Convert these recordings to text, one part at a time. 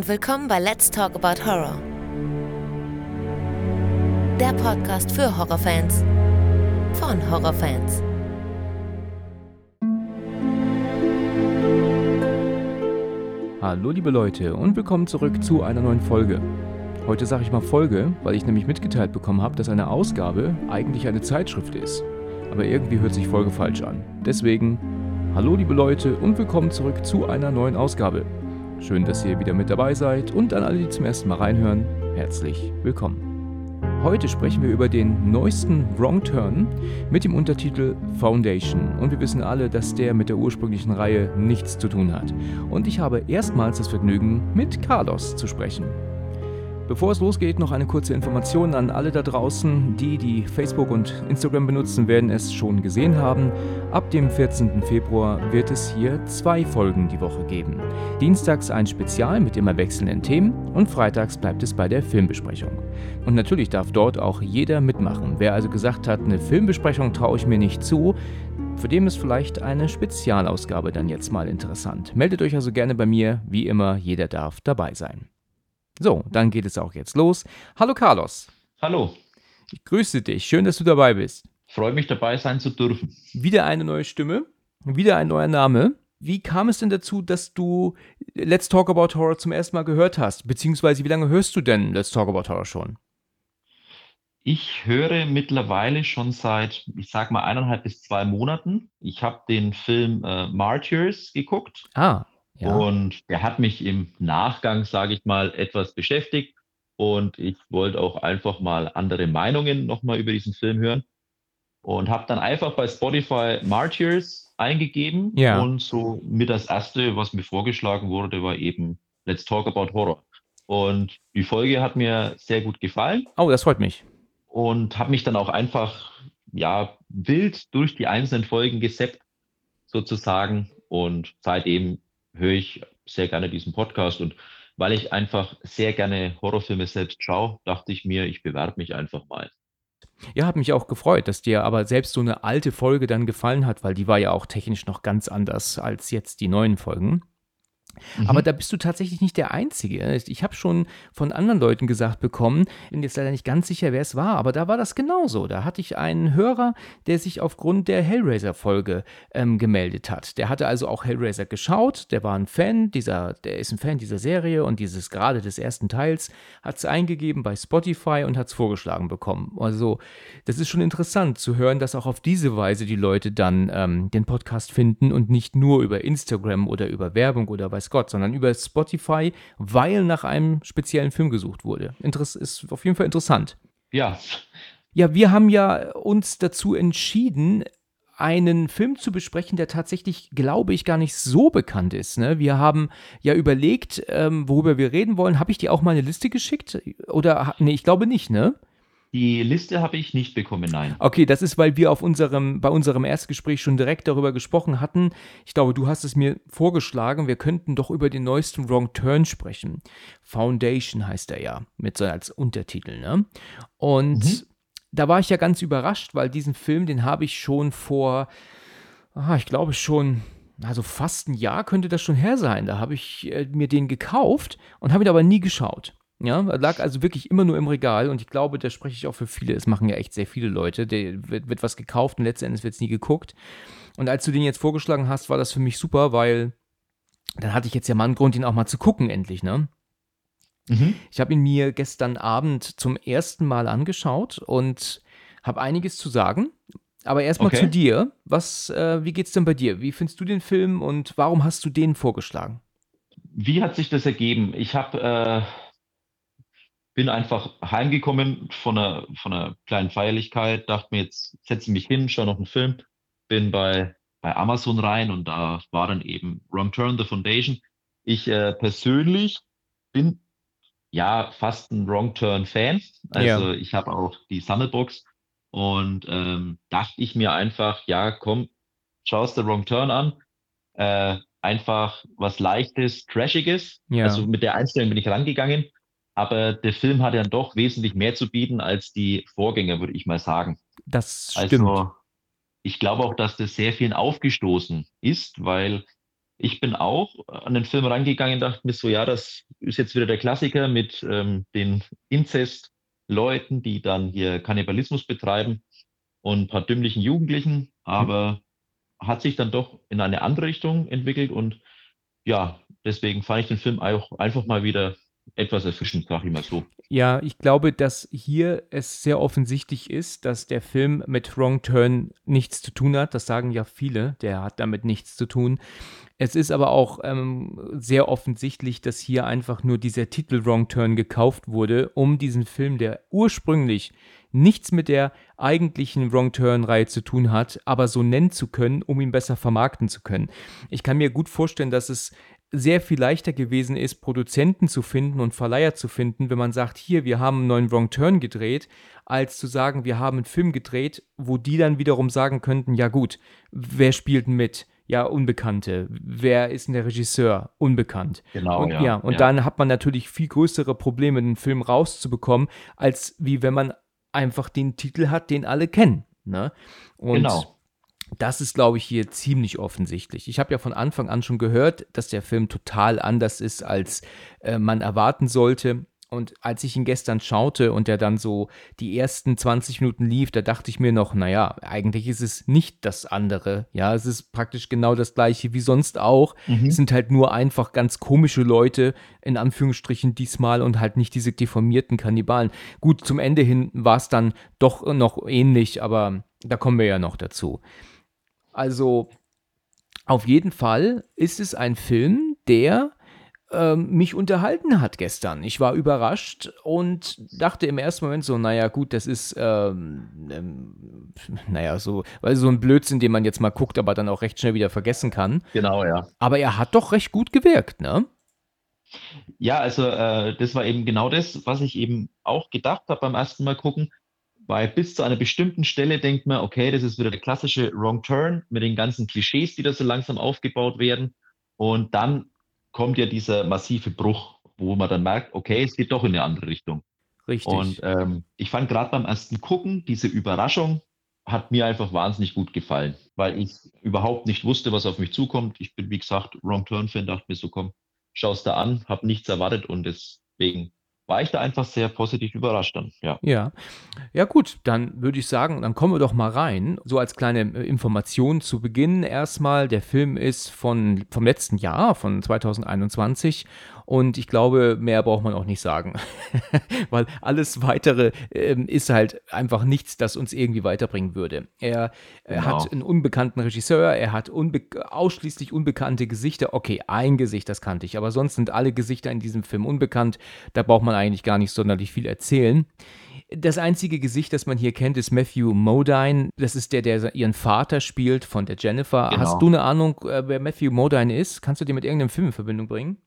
und willkommen bei Let's Talk About Horror. Der Podcast für Horrorfans von Horrorfans. Hallo liebe Leute und willkommen zurück zu einer neuen Folge. Heute sage ich mal Folge, weil ich nämlich mitgeteilt bekommen habe, dass eine Ausgabe eigentlich eine Zeitschrift ist. Aber irgendwie hört sich Folge falsch an. Deswegen, hallo liebe Leute und willkommen zurück zu einer neuen Ausgabe. Schön, dass ihr wieder mit dabei seid und an alle, die zum ersten Mal reinhören, herzlich willkommen. Heute sprechen wir über den neuesten Wrong Turn mit dem Untertitel Foundation und wir wissen alle, dass der mit der ursprünglichen Reihe nichts zu tun hat. Und ich habe erstmals das Vergnügen, mit Carlos zu sprechen. Bevor es losgeht, noch eine kurze Information an alle da draußen. Die, die Facebook und Instagram benutzen, werden es schon gesehen haben. Ab dem 14. Februar wird es hier zwei Folgen die Woche geben. Dienstags ein Spezial mit immer wechselnden Themen und freitags bleibt es bei der Filmbesprechung. Und natürlich darf dort auch jeder mitmachen. Wer also gesagt hat, eine Filmbesprechung traue ich mir nicht zu, für den ist vielleicht eine Spezialausgabe dann jetzt mal interessant. Meldet euch also gerne bei mir, wie immer, jeder darf dabei sein. So, dann geht es auch jetzt los. Hallo Carlos. Hallo. Ich grüße dich. Schön, dass du dabei bist. Freue mich dabei sein zu dürfen. Wieder eine neue Stimme, wieder ein neuer Name. Wie kam es denn dazu, dass du Let's Talk About Horror zum ersten Mal gehört hast? Beziehungsweise wie lange hörst du denn Let's Talk About Horror schon? Ich höre mittlerweile schon seit, ich sag mal, eineinhalb bis zwei Monaten. Ich habe den Film äh, Martyrs geguckt. Ah, ja. Und der hat mich im Nachgang, sage ich mal, etwas beschäftigt. Und ich wollte auch einfach mal andere Meinungen nochmal über diesen Film hören. Und habe dann einfach bei Spotify Martyrs eingegeben. Ja. Und so mit das erste, was mir vorgeschlagen wurde, war eben Let's Talk About Horror. Und die Folge hat mir sehr gut gefallen. Oh, das freut mich. Und habe mich dann auch einfach, ja, wild durch die einzelnen Folgen geseppt, sozusagen. Und seitdem höre ich sehr gerne diesen Podcast und weil ich einfach sehr gerne Horrorfilme selbst schaue, dachte ich mir, ich bewerbe mich einfach mal. Ja, hat mich auch gefreut, dass dir aber selbst so eine alte Folge dann gefallen hat, weil die war ja auch technisch noch ganz anders als jetzt die neuen Folgen. Mhm. Aber da bist du tatsächlich nicht der Einzige. Ich habe schon von anderen Leuten gesagt bekommen, bin jetzt leider nicht ganz sicher, wer es war, aber da war das genauso. Da hatte ich einen Hörer, der sich aufgrund der Hellraiser-Folge ähm, gemeldet hat. Der hatte also auch Hellraiser geschaut, der war ein Fan dieser, der ist ein Fan dieser Serie und dieses gerade des ersten Teils, hat es eingegeben bei Spotify und hat es vorgeschlagen bekommen. Also, das ist schon interessant zu hören, dass auch auf diese Weise die Leute dann ähm, den Podcast finden und nicht nur über Instagram oder über Werbung oder weiß Gott, sondern über Spotify, weil nach einem speziellen Film gesucht wurde. Interess ist auf jeden Fall interessant. Ja. Ja, wir haben ja uns dazu entschieden, einen Film zu besprechen, der tatsächlich, glaube ich, gar nicht so bekannt ist. Ne? Wir haben ja überlegt, ähm, worüber wir reden wollen. Habe ich dir auch mal eine Liste geschickt? Oder, nee, ich glaube nicht, ne? Die Liste habe ich nicht bekommen, nein. Okay, das ist, weil wir auf unserem, bei unserem Erstgespräch schon direkt darüber gesprochen hatten. Ich glaube, du hast es mir vorgeschlagen, wir könnten doch über den neuesten Wrong Turn sprechen. Foundation heißt er ja, mit so als Untertitel, ne? Und mhm. da war ich ja ganz überrascht, weil diesen Film, den habe ich schon vor, ah, ich glaube schon also fast ein Jahr könnte das schon her sein. Da habe ich äh, mir den gekauft und habe ihn aber nie geschaut. Ja, lag also wirklich immer nur im Regal und ich glaube, da spreche ich auch für viele. Es machen ja echt sehr viele Leute. Der wird, wird was gekauft und letztendlich wird es nie geguckt. Und als du den jetzt vorgeschlagen hast, war das für mich super, weil dann hatte ich jetzt ja mal einen Grund, ihn auch mal zu gucken, endlich, ne? Mhm. Ich habe ihn mir gestern Abend zum ersten Mal angeschaut und habe einiges zu sagen. Aber erstmal okay. zu dir. Was, äh, wie geht's denn bei dir? Wie findest du den Film und warum hast du den vorgeschlagen? Wie hat sich das ergeben? Ich habe äh bin einfach heimgekommen von einer, von einer kleinen Feierlichkeit, dachte mir, jetzt setze ich mich hin, schaue noch einen Film, bin bei, bei Amazon rein und da war dann eben Wrong Turn, The Foundation. Ich äh, persönlich bin ja fast ein Wrong Turn Fan. Also ja. ich habe auch die Sammelbox und ähm, dachte ich mir einfach, ja, komm, schaust the Wrong Turn an. Äh, einfach was Leichtes, Trashiges. Ja. Also mit der Einstellung bin ich rangegangen aber der Film hat ja doch wesentlich mehr zu bieten als die Vorgänger, würde ich mal sagen. Das stimmt. Also, ich glaube auch, dass das sehr vielen aufgestoßen ist, weil ich bin auch an den Film rangegangen und dachte mir so, ja, das ist jetzt wieder der Klassiker mit ähm, den Inzest-Leuten, die dann hier Kannibalismus betreiben und ein paar dümmlichen Jugendlichen, aber hat sich dann doch in eine andere Richtung entwickelt und ja, deswegen fand ich den Film auch einfach mal wieder etwas erfrischend, sag ich mal so. Ja, ich glaube, dass hier es sehr offensichtlich ist, dass der Film mit Wrong Turn nichts zu tun hat. Das sagen ja viele, der hat damit nichts zu tun. Es ist aber auch ähm, sehr offensichtlich, dass hier einfach nur dieser Titel Wrong Turn gekauft wurde, um diesen Film, der ursprünglich nichts mit der eigentlichen Wrong Turn-Reihe zu tun hat, aber so nennen zu können, um ihn besser vermarkten zu können. Ich kann mir gut vorstellen, dass es sehr viel leichter gewesen ist, Produzenten zu finden und Verleiher zu finden, wenn man sagt, hier, wir haben einen neuen Wrong Turn gedreht, als zu sagen, wir haben einen Film gedreht, wo die dann wiederum sagen könnten, ja gut, wer spielt mit? Ja, Unbekannte. Wer ist denn der Regisseur? Unbekannt. Genau, und, ja. ja, und ja. dann hat man natürlich viel größere Probleme, einen Film rauszubekommen, als wie wenn man einfach den Titel hat, den alle kennen. Ne? Und Genau. Das ist, glaube ich, hier ziemlich offensichtlich. Ich habe ja von Anfang an schon gehört, dass der Film total anders ist, als äh, man erwarten sollte. Und als ich ihn gestern schaute und er dann so die ersten 20 Minuten lief, da dachte ich mir noch, naja, eigentlich ist es nicht das andere. Ja, es ist praktisch genau das gleiche wie sonst auch. Mhm. Es sind halt nur einfach ganz komische Leute, in Anführungsstrichen diesmal, und halt nicht diese deformierten Kannibalen. Gut, zum Ende hin war es dann doch noch ähnlich, aber da kommen wir ja noch dazu. Also, auf jeden Fall ist es ein Film, der ähm, mich unterhalten hat gestern. Ich war überrascht und dachte im ersten Moment so, naja, gut, das ist, ähm, ähm, naja, so, weil so ein Blödsinn, den man jetzt mal guckt, aber dann auch recht schnell wieder vergessen kann. Genau, ja. Aber er hat doch recht gut gewirkt, ne? Ja, also äh, das war eben genau das, was ich eben auch gedacht habe beim ersten Mal gucken, weil bis zu einer bestimmten Stelle denkt man, okay, das ist wieder der klassische Wrong Turn mit den ganzen Klischees, die da so langsam aufgebaut werden. Und dann kommt ja dieser massive Bruch, wo man dann merkt, okay, es geht doch in eine andere Richtung. Richtig. Und ähm, ich fand gerade beim ersten Gucken, diese Überraschung hat mir einfach wahnsinnig gut gefallen, weil ich überhaupt nicht wusste, was auf mich zukommt. Ich bin, wie gesagt, Wrong Turn-Fan, dachte mir so, komm, schau's da an, habe nichts erwartet und deswegen war ich da einfach sehr positiv überrascht dann, ja. Ja. Ja, gut, dann würde ich sagen, dann kommen wir doch mal rein. So als kleine äh, Information zu Beginn erstmal. Der Film ist von, vom letzten Jahr, von 2021. Und ich glaube, mehr braucht man auch nicht sagen. Weil alles weitere ähm, ist halt einfach nichts, das uns irgendwie weiterbringen würde. Er, er Genau. hat einen unbekannten Regisseur, er hat unbe ausschließlich unbekannte Gesichter. Okay, ein Gesicht, das kannte ich, aber sonst sind alle Gesichter in diesem Film unbekannt. Da braucht man eigentlich gar nicht sonderlich viel erzählen. Das einzige Gesicht, das man hier kennt, ist Matthew Modine. Das ist der, der ihren Vater spielt von der Jennifer. Genau. Hast du eine Ahnung, äh, wer Matthew Modine ist? Kannst du den mit irgendeinem Film in Verbindung bringen?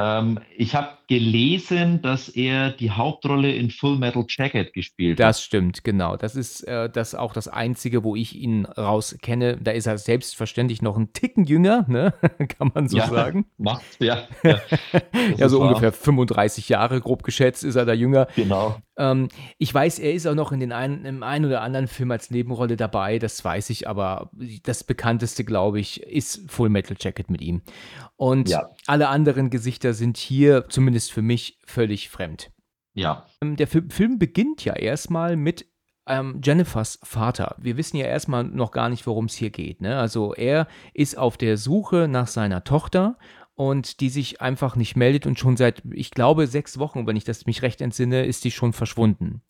Ähm, ich habe gelesen, dass er die Hauptrolle in Full Metal Jacket gespielt hat. Das stimmt, genau. Das ist äh, das auch das Einzige, wo ich ihn raus kenne. Da ist er selbstverständlich noch ein Ticken jünger, ne? kann man so Ja, sagen. Macht, ja. Ja, Das Ja, so wahr. ungefähr 35 Jahre, grob geschätzt, ist er da jünger. Genau. Ähm, ich weiß, er ist auch noch in den einen, im einen oder anderen Film als Nebenrolle dabei, das weiß ich, aber das bekannteste, glaube ich, ist Full Metal Jacket mit ihm. Und Ja. alle anderen Gesichter sind hier, zumindest für mich, völlig fremd. Ja, Ähm, Der Fi- Film beginnt ja erstmal mit ähm, Jennifers Vater. Wir wissen ja erstmal noch gar nicht, worum es hier geht. Ne? Also er ist auf der Suche nach seiner Tochter und die sich einfach nicht meldet und schon seit, ich glaube, sechs Wochen, wenn ich das mich recht entsinne, ist die schon verschwunden.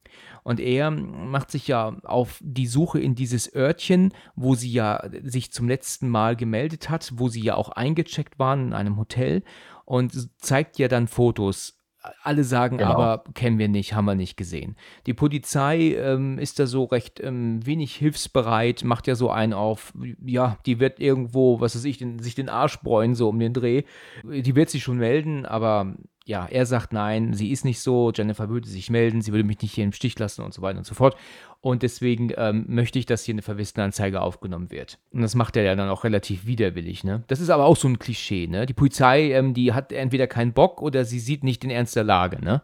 Und er macht sich ja auf die Suche in dieses Örtchen, wo sie ja sich zum letzten Mal gemeldet hat, wo sie ja auch eingecheckt waren in einem Hotel und zeigt ja dann Fotos. Alle sagen Genau. aber, kennen wir nicht, haben wir nicht gesehen. Die Polizei ähm, ist da so recht ähm, wenig hilfsbereit, macht ja so einen auf, ja, die wird irgendwo, was weiß ich, den, sich den Arsch bräunen, so um den Dreh. Die wird sich schon melden, aber ja, er sagt nein, sie ist nicht so, Jennifer würde sich melden, sie würde mich nicht hier im Stich lassen und so weiter und so fort. Und deswegen ähm, möchte ich, dass hier eine Verwissenanzeige aufgenommen wird. Und das macht er ja dann auch relativ widerwillig, ne? Das ist aber auch so ein Klischee, ne? Die Polizei, ähm, die hat entweder keinen Bock oder sie sieht nicht den Ernst der Lage, ne?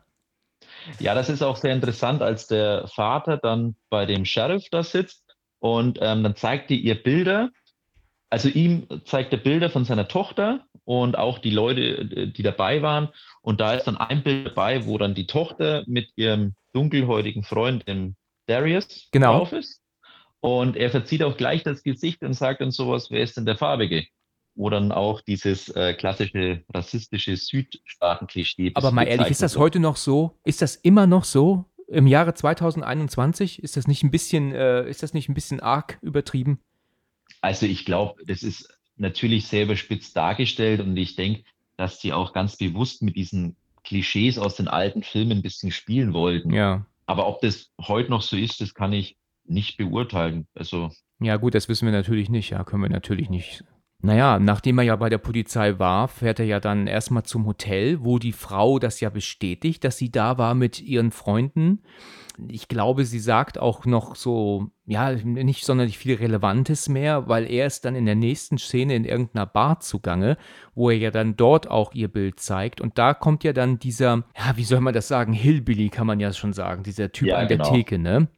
Ja, das ist auch sehr interessant, als der Vater dann bei dem Sheriff da sitzt und ähm, dann zeigt die ihr Bilder Also ihm zeigt er Bilder von seiner Tochter und auch die Leute, die dabei waren. Und da ist dann ein Bild dabei, wo dann die Tochter mit ihrem dunkelhäutigen Freund, dem Darius, Genau. drauf ist. Und er verzieht auch gleich das Gesicht und sagt dann sowas, wer ist denn der Farbige? Wo dann auch dieses äh, klassische rassistische Südstaaten-Klischee. Aber mal ehrlich, ist das heute noch so? Ist das immer noch so? Im Jahre 2021? Ist das nicht ein bisschen, äh, ist das nicht ein bisschen arg übertrieben? Also ich glaube, das ist natürlich sehr überspitzt dargestellt und ich denke, dass sie auch ganz bewusst mit diesen Klischees aus den alten Filmen ein bisschen spielen wollten. Ja. Aber ob das heute noch so ist, das kann ich nicht beurteilen. Also Ja, gut, das wissen wir natürlich nicht. Ja, können wir natürlich nicht. Naja, nachdem er ja bei der Polizei war, fährt er ja dann erstmal zum Hotel, wo die Frau das ja bestätigt, dass sie da war mit ihren Freunden. Ich glaube, sie sagt auch noch so, ja, nicht sonderlich viel Relevantes mehr, weil er ist dann in der nächsten Szene in irgendeiner Bar zugange, wo er ja dann dort auch ihr Bild zeigt. Und da kommt ja dann dieser, ja, wie soll man das sagen, Hillbilly kann man ja schon sagen, dieser Typ Ja, an der genau. Theke, ne?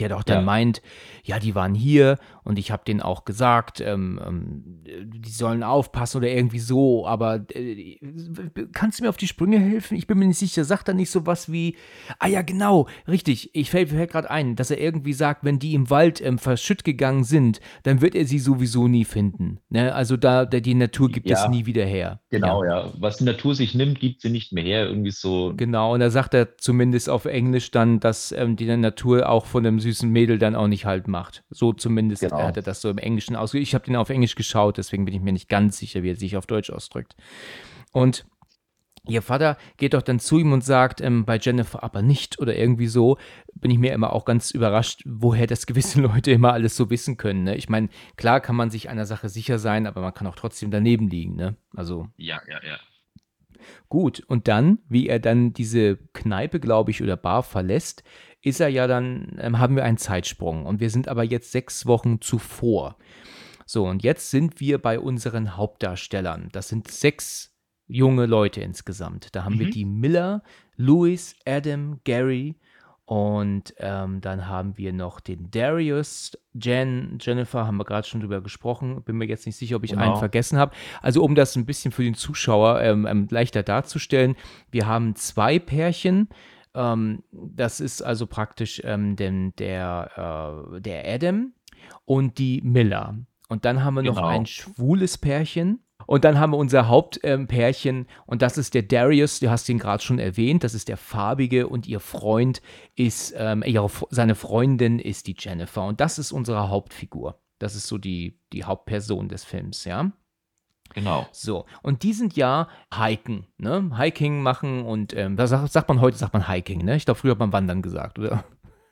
Der doch dann Ja. meint, ja, die waren hier und ich habe denen auch gesagt, ähm, ähm, die sollen aufpassen oder irgendwie so, aber äh, kannst du mir auf die Sprünge helfen? Ich bin mir nicht sicher. Sagt er nicht sowas wie, ah ja, genau, richtig, ich fällt, fällt gerade ein, dass er irgendwie sagt, wenn die im Wald ähm, verschütt gegangen sind, dann wird er sie sowieso nie finden. Ne? Also da, da die Natur gibt es Ja. nie wieder her. genau, ja. Was die Natur sich nimmt, gibt sie nicht mehr her. Irgendwie so. Genau, und da sagt er zumindest auf Englisch dann, dass ähm, die Natur auch von einem süßen Mädel dann auch nicht halt macht. So zumindest Genau. Hat er das so im Englischen ausgedrückt. Ich habe den auf Englisch geschaut, deswegen bin ich mir nicht ganz sicher, wie er sich auf Deutsch ausdrückt. Und ihr Vater geht doch dann zu ihm und sagt, ähm, bei Jennifer aber nicht oder irgendwie so, bin ich mir immer auch ganz überrascht, woher das gewisse Leute immer alles so wissen können. Ne? Ich meine, klar kann man sich einer Sache sicher sein, aber man kann auch trotzdem daneben liegen. Ne? Also Ja, ja, ja. Gut, und dann, wie er dann diese Kneipe, glaube ich, oder Bar verlässt, ist er ja dann, ähm, haben wir einen Zeitsprung. Und wir sind aber jetzt sechs Wochen zuvor. So, und jetzt sind wir bei unseren Hauptdarstellern. Das sind sechs junge Leute insgesamt. Da haben wir Mhm. die Miller, Louis, Adam, Gary und ähm, dann haben wir noch den Darius, Jen, Jennifer, haben wir gerade schon drüber gesprochen. Bin mir jetzt nicht sicher, ob ich einen Genau. vergessen habe. Also um das ein bisschen für den Zuschauer ähm, ähm, leichter darzustellen, wir haben zwei Pärchen. Ähm, das ist also praktisch ähm, den, der, äh, der Adam und die Miller. Und dann haben wir noch Genau. ein schwules Pärchen. Und dann haben wir unser Hauptpärchen und das ist der Darius, du hast ihn gerade schon erwähnt, das ist der farbige und ihr Freund ist, ähm, ihre, seine Freundin ist die Jennifer und das ist unsere Hauptfigur. Das ist so die, die Hauptperson des Films, ja. Genau. So, und die sind ja Hiken, ne? Hiking machen und ähm, da sagt, sagt man heute, sagt man Hiking, ne? Ich glaube, früher hat man Wandern gesagt, oder?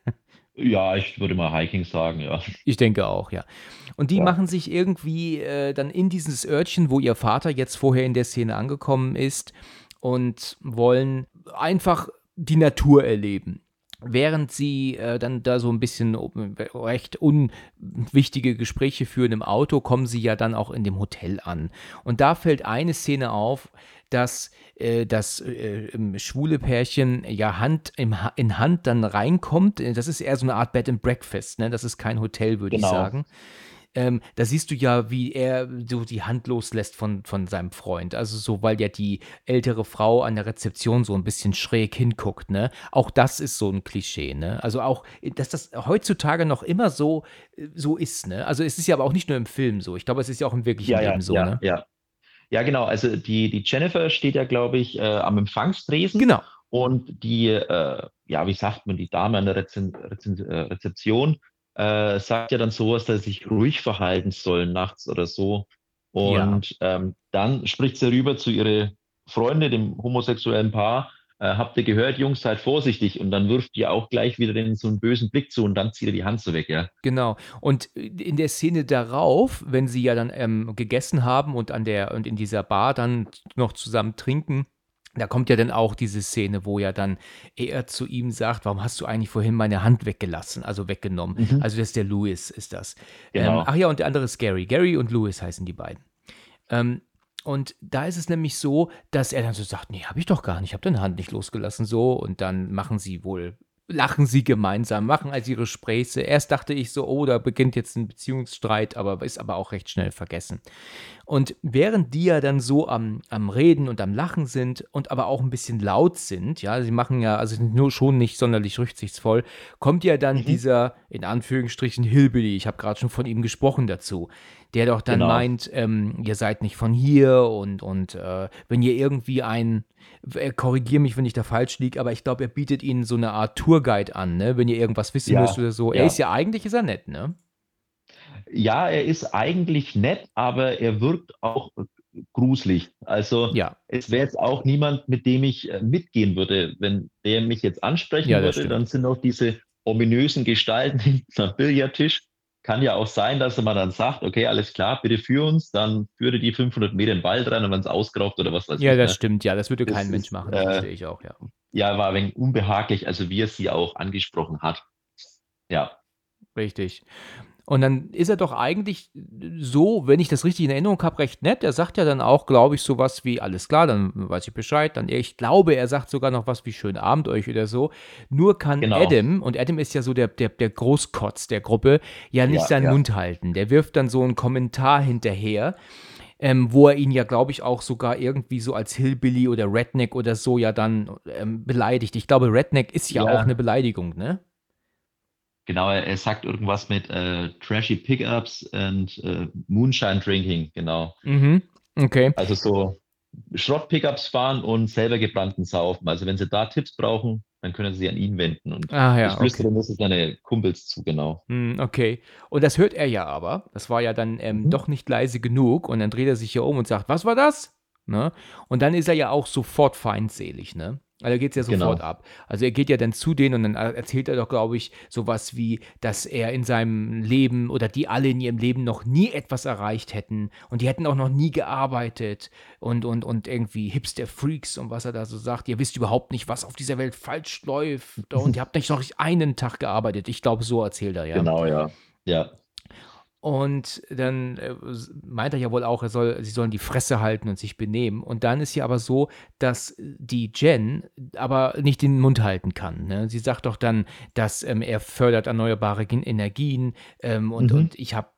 Ja, ich würde mal Hiking sagen, ja. Ich denke auch, ja. Und die Ja. machen sich irgendwie äh, dann in dieses Örtchen, wo ihr Vater jetzt vorher in der Szene angekommen ist und wollen einfach die Natur erleben. Während sie äh, dann da so ein bisschen recht unwichtige Gespräche führen im Auto, kommen sie ja dann auch in dem Hotel an. Und da fällt eine Szene auf, dass äh, das äh, schwule Pärchen ja Hand ha in Hand dann reinkommt. Das ist eher so eine Art Bed and Breakfast, ne? Das ist kein Hotel, würde Genau. ich sagen. Ähm, da siehst du ja, wie er so die Hand loslässt von, von seinem Freund. Also so, weil ja die ältere Frau an der Rezeption so ein bisschen schräg hinguckt, ne? Auch das ist so ein Klischee, ne? Also auch, dass das heutzutage noch immer so, so ist, ne? Also es ist ja aber auch nicht nur im Film so. Ich glaube, es ist ja auch im wirklichen Ja, ja, Leben so, ja, ne? ja. Ja, genau. Also die, die Jennifer steht ja, glaube ich, äh, am Empfangstresen. Genau. Und die, äh, ja, wie sagt man, die Dame an der Rezen Rezen äh, Rezeption äh, sagt ja dann sowas, dass sie sich ruhig verhalten sollen nachts oder so. Und ähm, dann spricht sie rüber zu ihrer Freundin, dem homosexuellen Paar. Äh, habt ihr gehört, Jungs, seid vorsichtig. Und dann wirft ihr auch gleich wieder den so einen bösen Blick zu und dann zieht er die Hand so weg, ja. Genau. Und in der Szene darauf, wenn sie ja dann ähm, gegessen haben und an der und in dieser Bar dann noch zusammen trinken, da kommt ja dann auch diese Szene, wo ja dann er zu ihm sagt, warum hast du eigentlich vorhin meine Hand weggelassen, also weggenommen. Mhm. Also das ist der Louis, ist das. Genau. Ähm, ach ja, und der andere ist Gary. Gary und Louis heißen die beiden. Ähm, und da ist es nämlich so, dass er dann so sagt, nee, habe ich doch gar nicht, ich habe deine Hand nicht losgelassen, so. Und dann machen sie wohl lachen sie gemeinsam, machen also ihre Späße. Erst dachte ich so, oh, da beginnt jetzt ein Beziehungsstreit, aber ist aber auch recht schnell vergessen. Und während die ja dann so am, am Reden und am Lachen sind und aber auch ein bisschen laut sind, ja, sie machen ja, also sind nur schon nicht sonderlich rücksichtsvoll, kommt ja dann Mhm. dieser, in Anführungsstrichen, Hillbilly, ich habe gerade schon von ihm gesprochen dazu, der doch dann Genau. meint, ähm, ihr seid nicht von hier und, und äh, wenn ihr irgendwie ein, äh, korrigier mich, wenn ich da falsch liege, aber ich glaube, er bietet ihnen so eine Art Tourguide an, ne, wenn ihr irgendwas wissen Ja, müsst oder so. Er ja. ist ja eigentlich, ist er nett, ne? Ja, er ist eigentlich nett, aber er wirkt auch gruselig. Also Ja, es wäre jetzt auch niemand, mit dem ich äh, mitgehen würde. Wenn der mich jetzt ansprechen Ja, würde, stimmt. dann sind auch diese ominösen Gestalten hinten am Billardtisch. Kann ja auch sein, dass man dann sagt, okay, alles klar, bitte für uns, dann führe die 500 Meter in den Wald rein und wenn es ausgeraubt oder was weiß ja, ich. das ne? stimmt, ja, das würde Das kein Mensch ist, machen, das äh, verstehe ich auch, ja. Ja, war ein wenig unbehaglich, also wie er sie auch angesprochen hat. Ja, Richtig. Und dann ist er doch eigentlich so, wenn ich das richtig in Erinnerung habe, recht nett. Er sagt ja dann auch, glaube ich, sowas wie, alles klar, dann weiß ich Bescheid. Dann, ich glaube, er sagt sogar noch was wie schönen Abend euch oder so. Nur kann Genau. Adam, und Adam ist ja so der, der, der Großkotz der Gruppe, ja nicht Ja, seinen ja. Mund halten. Der wirft dann so einen Kommentar hinterher. Ähm, wo er ihn ja, glaube ich, auch sogar irgendwie so als Hillbilly oder Redneck oder so ja dann ähm, beleidigt. Ich glaube, Redneck ist ja, Ja. auch eine Beleidigung, ne? Genau, er, sagt irgendwas mit äh, trashy Pickups and äh, Moonshine Drinking, genau. Mhm. Okay. Also so Schrott-Pickups fahren und selber gebrannten Saufen. Also wenn Sie da Tipps brauchen, dann können Sie sich an ihn wenden. Und Ah ja, ich flüstere muss es seine Kumpels zu, genau. Hm, okay. Und das hört er ja aber. Das war ja dann ähm, Mhm. doch nicht leise genug. Und dann dreht er sich ja um und sagt, was war das? Ne? Und dann ist er ja auch sofort feindselig, ne? Also geht es ja Genau. sofort ab. Also er geht ja dann zu denen und dann er- erzählt er doch, glaube ich, sowas wie, dass er in seinem Leben oder die alle in ihrem Leben noch nie etwas erreicht hätten und die hätten auch noch nie gearbeitet und, und, und irgendwie Hipster-Freaks und was er da so sagt. Ihr wisst überhaupt nicht, was auf dieser Welt falsch läuft und ihr habt nicht noch einen Tag gearbeitet. Ich glaube, so erzählt er, ja. Genau, ja. Ja, Und dann äh, meint er ja wohl auch, er soll, sie sollen die Fresse halten und sich benehmen. Und dann ist ja aber so, dass die Jen aber nicht den Mund halten kann. Ne? Sie sagt doch dann, dass ähm, er fördert erneuerbare Energien ähm, und, Mhm. und ich habe,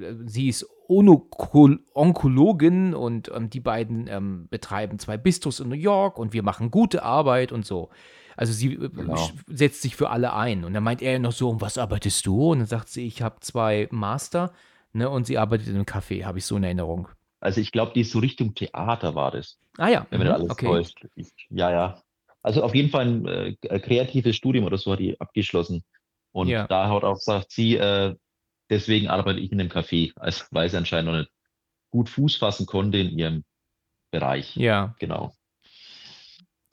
äh, sie ist Onokol Onkologin und ähm, die beiden ähm, betreiben zwei Bistros in New York und wir machen gute Arbeit und so. Also sie äh, Genau. setzt sich für alle ein. Und dann meint er noch so, um was arbeitest du? Und dann sagt sie, ich habe zwei Master, ne, und sie arbeitet in einem Café, habe ich so in Erinnerung. also ich glaube, die ist so Richtung Theater war das, Ah ja, wenn mhm, alles okay. täuscht. Ich, ja, ja. Also auf jeden Fall ein äh, kreatives Studium oder so hat die abgeschlossen. Und Ja. da hat auch gesagt, sie, äh, deswegen arbeite ich in einem Café, also weil sie anscheinend noch nicht gut Fuß fassen konnte in ihrem Bereich. Ja, Genau.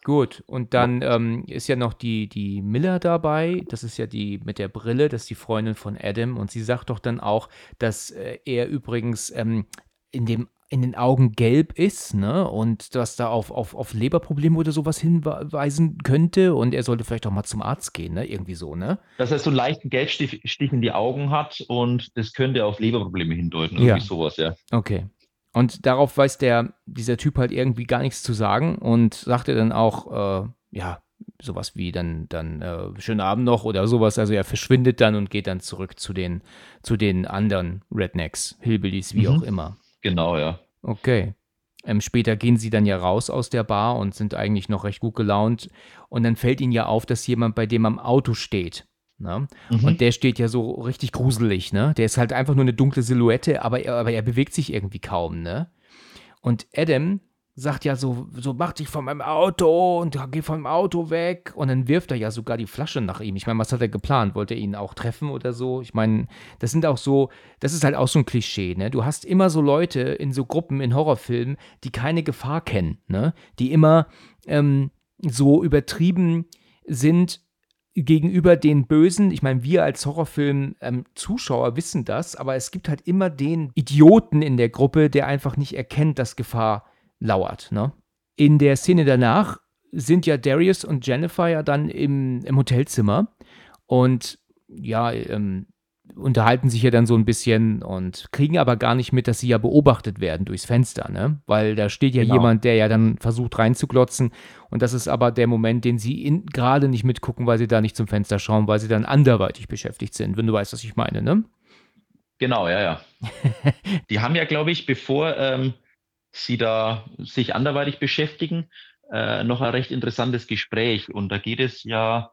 Gut. Und dann ähm, ist ja noch die, die Miller dabei. Das ist ja die mit der Brille, das ist die Freundin von Adam. Und sie sagt doch dann auch, dass äh, er übrigens ähm, in dem in den Augen gelb ist, ne? Und dass da auf, auf, auf Leberprobleme oder sowas hinweisen könnte und er sollte vielleicht auch mal zum Arzt gehen, ne? Irgendwie so, ne? Dass er so einen leichten Gelbstich Stich in die Augen hat und das könnte auf Leberprobleme hindeuten. Ja. Irgendwie sowas, ja. Okay. Und darauf weiß der, dieser Typ halt irgendwie gar nichts zu sagen und sagte dann auch, äh, ja, sowas wie dann, dann äh, schönen Abend noch oder sowas. Also er verschwindet dann und geht dann zurück zu den, zu den anderen Rednecks, Hillbillies, wie Mhm. auch immer. Genau, ja. Okay. Ähm, später gehen sie dann ja raus aus der Bar und sind eigentlich noch recht gut gelaunt. Und dann fällt ihnen ja auf, dass jemand bei dem am Auto steht. Ne? Mhm. Und der steht ja so richtig gruselig, ne? Der ist halt einfach nur eine dunkle Silhouette, aber er, aber er bewegt sich irgendwie kaum, ne? Und Adam sagt ja so, so mach dich von meinem Auto und geh vom Auto weg. Und dann wirft er ja sogar die Flasche nach ihm. Ich meine, was hat er geplant? Wollte er ihn auch treffen oder so? Ich meine, das sind auch so, das ist halt auch so ein Klischee, ne? Du hast immer so Leute in so Gruppen in Horrorfilmen, die keine Gefahr kennen, ne? Die immer ähm, so übertrieben sind gegenüber den Bösen, ich meine, wir als Horrorfilm-Zuschauer wissen das, aber es gibt halt immer den Idioten in der Gruppe, der einfach nicht erkennt, dass Gefahr lauert. Ne? In der Szene danach sind ja Darius und Jennifer ja dann im, im Hotelzimmer und ja, ähm, unterhalten sich ja dann so ein bisschen und kriegen aber gar nicht mit, dass sie ja beobachtet werden durchs Fenster, ne? Weil da steht ja Genau. jemand, der ja dann versucht reinzuglotzen und das ist aber der Moment, den sie gerade nicht mitgucken, weil sie da nicht zum Fenster schauen, weil sie dann anderweitig beschäftigt sind, wenn du weißt, was ich meine, ne? Genau, ja, ja. Die haben ja, glaube ich, bevor ähm, sie da sich anderweitig beschäftigen, äh, noch ein recht interessantes Gespräch. Und da geht es ja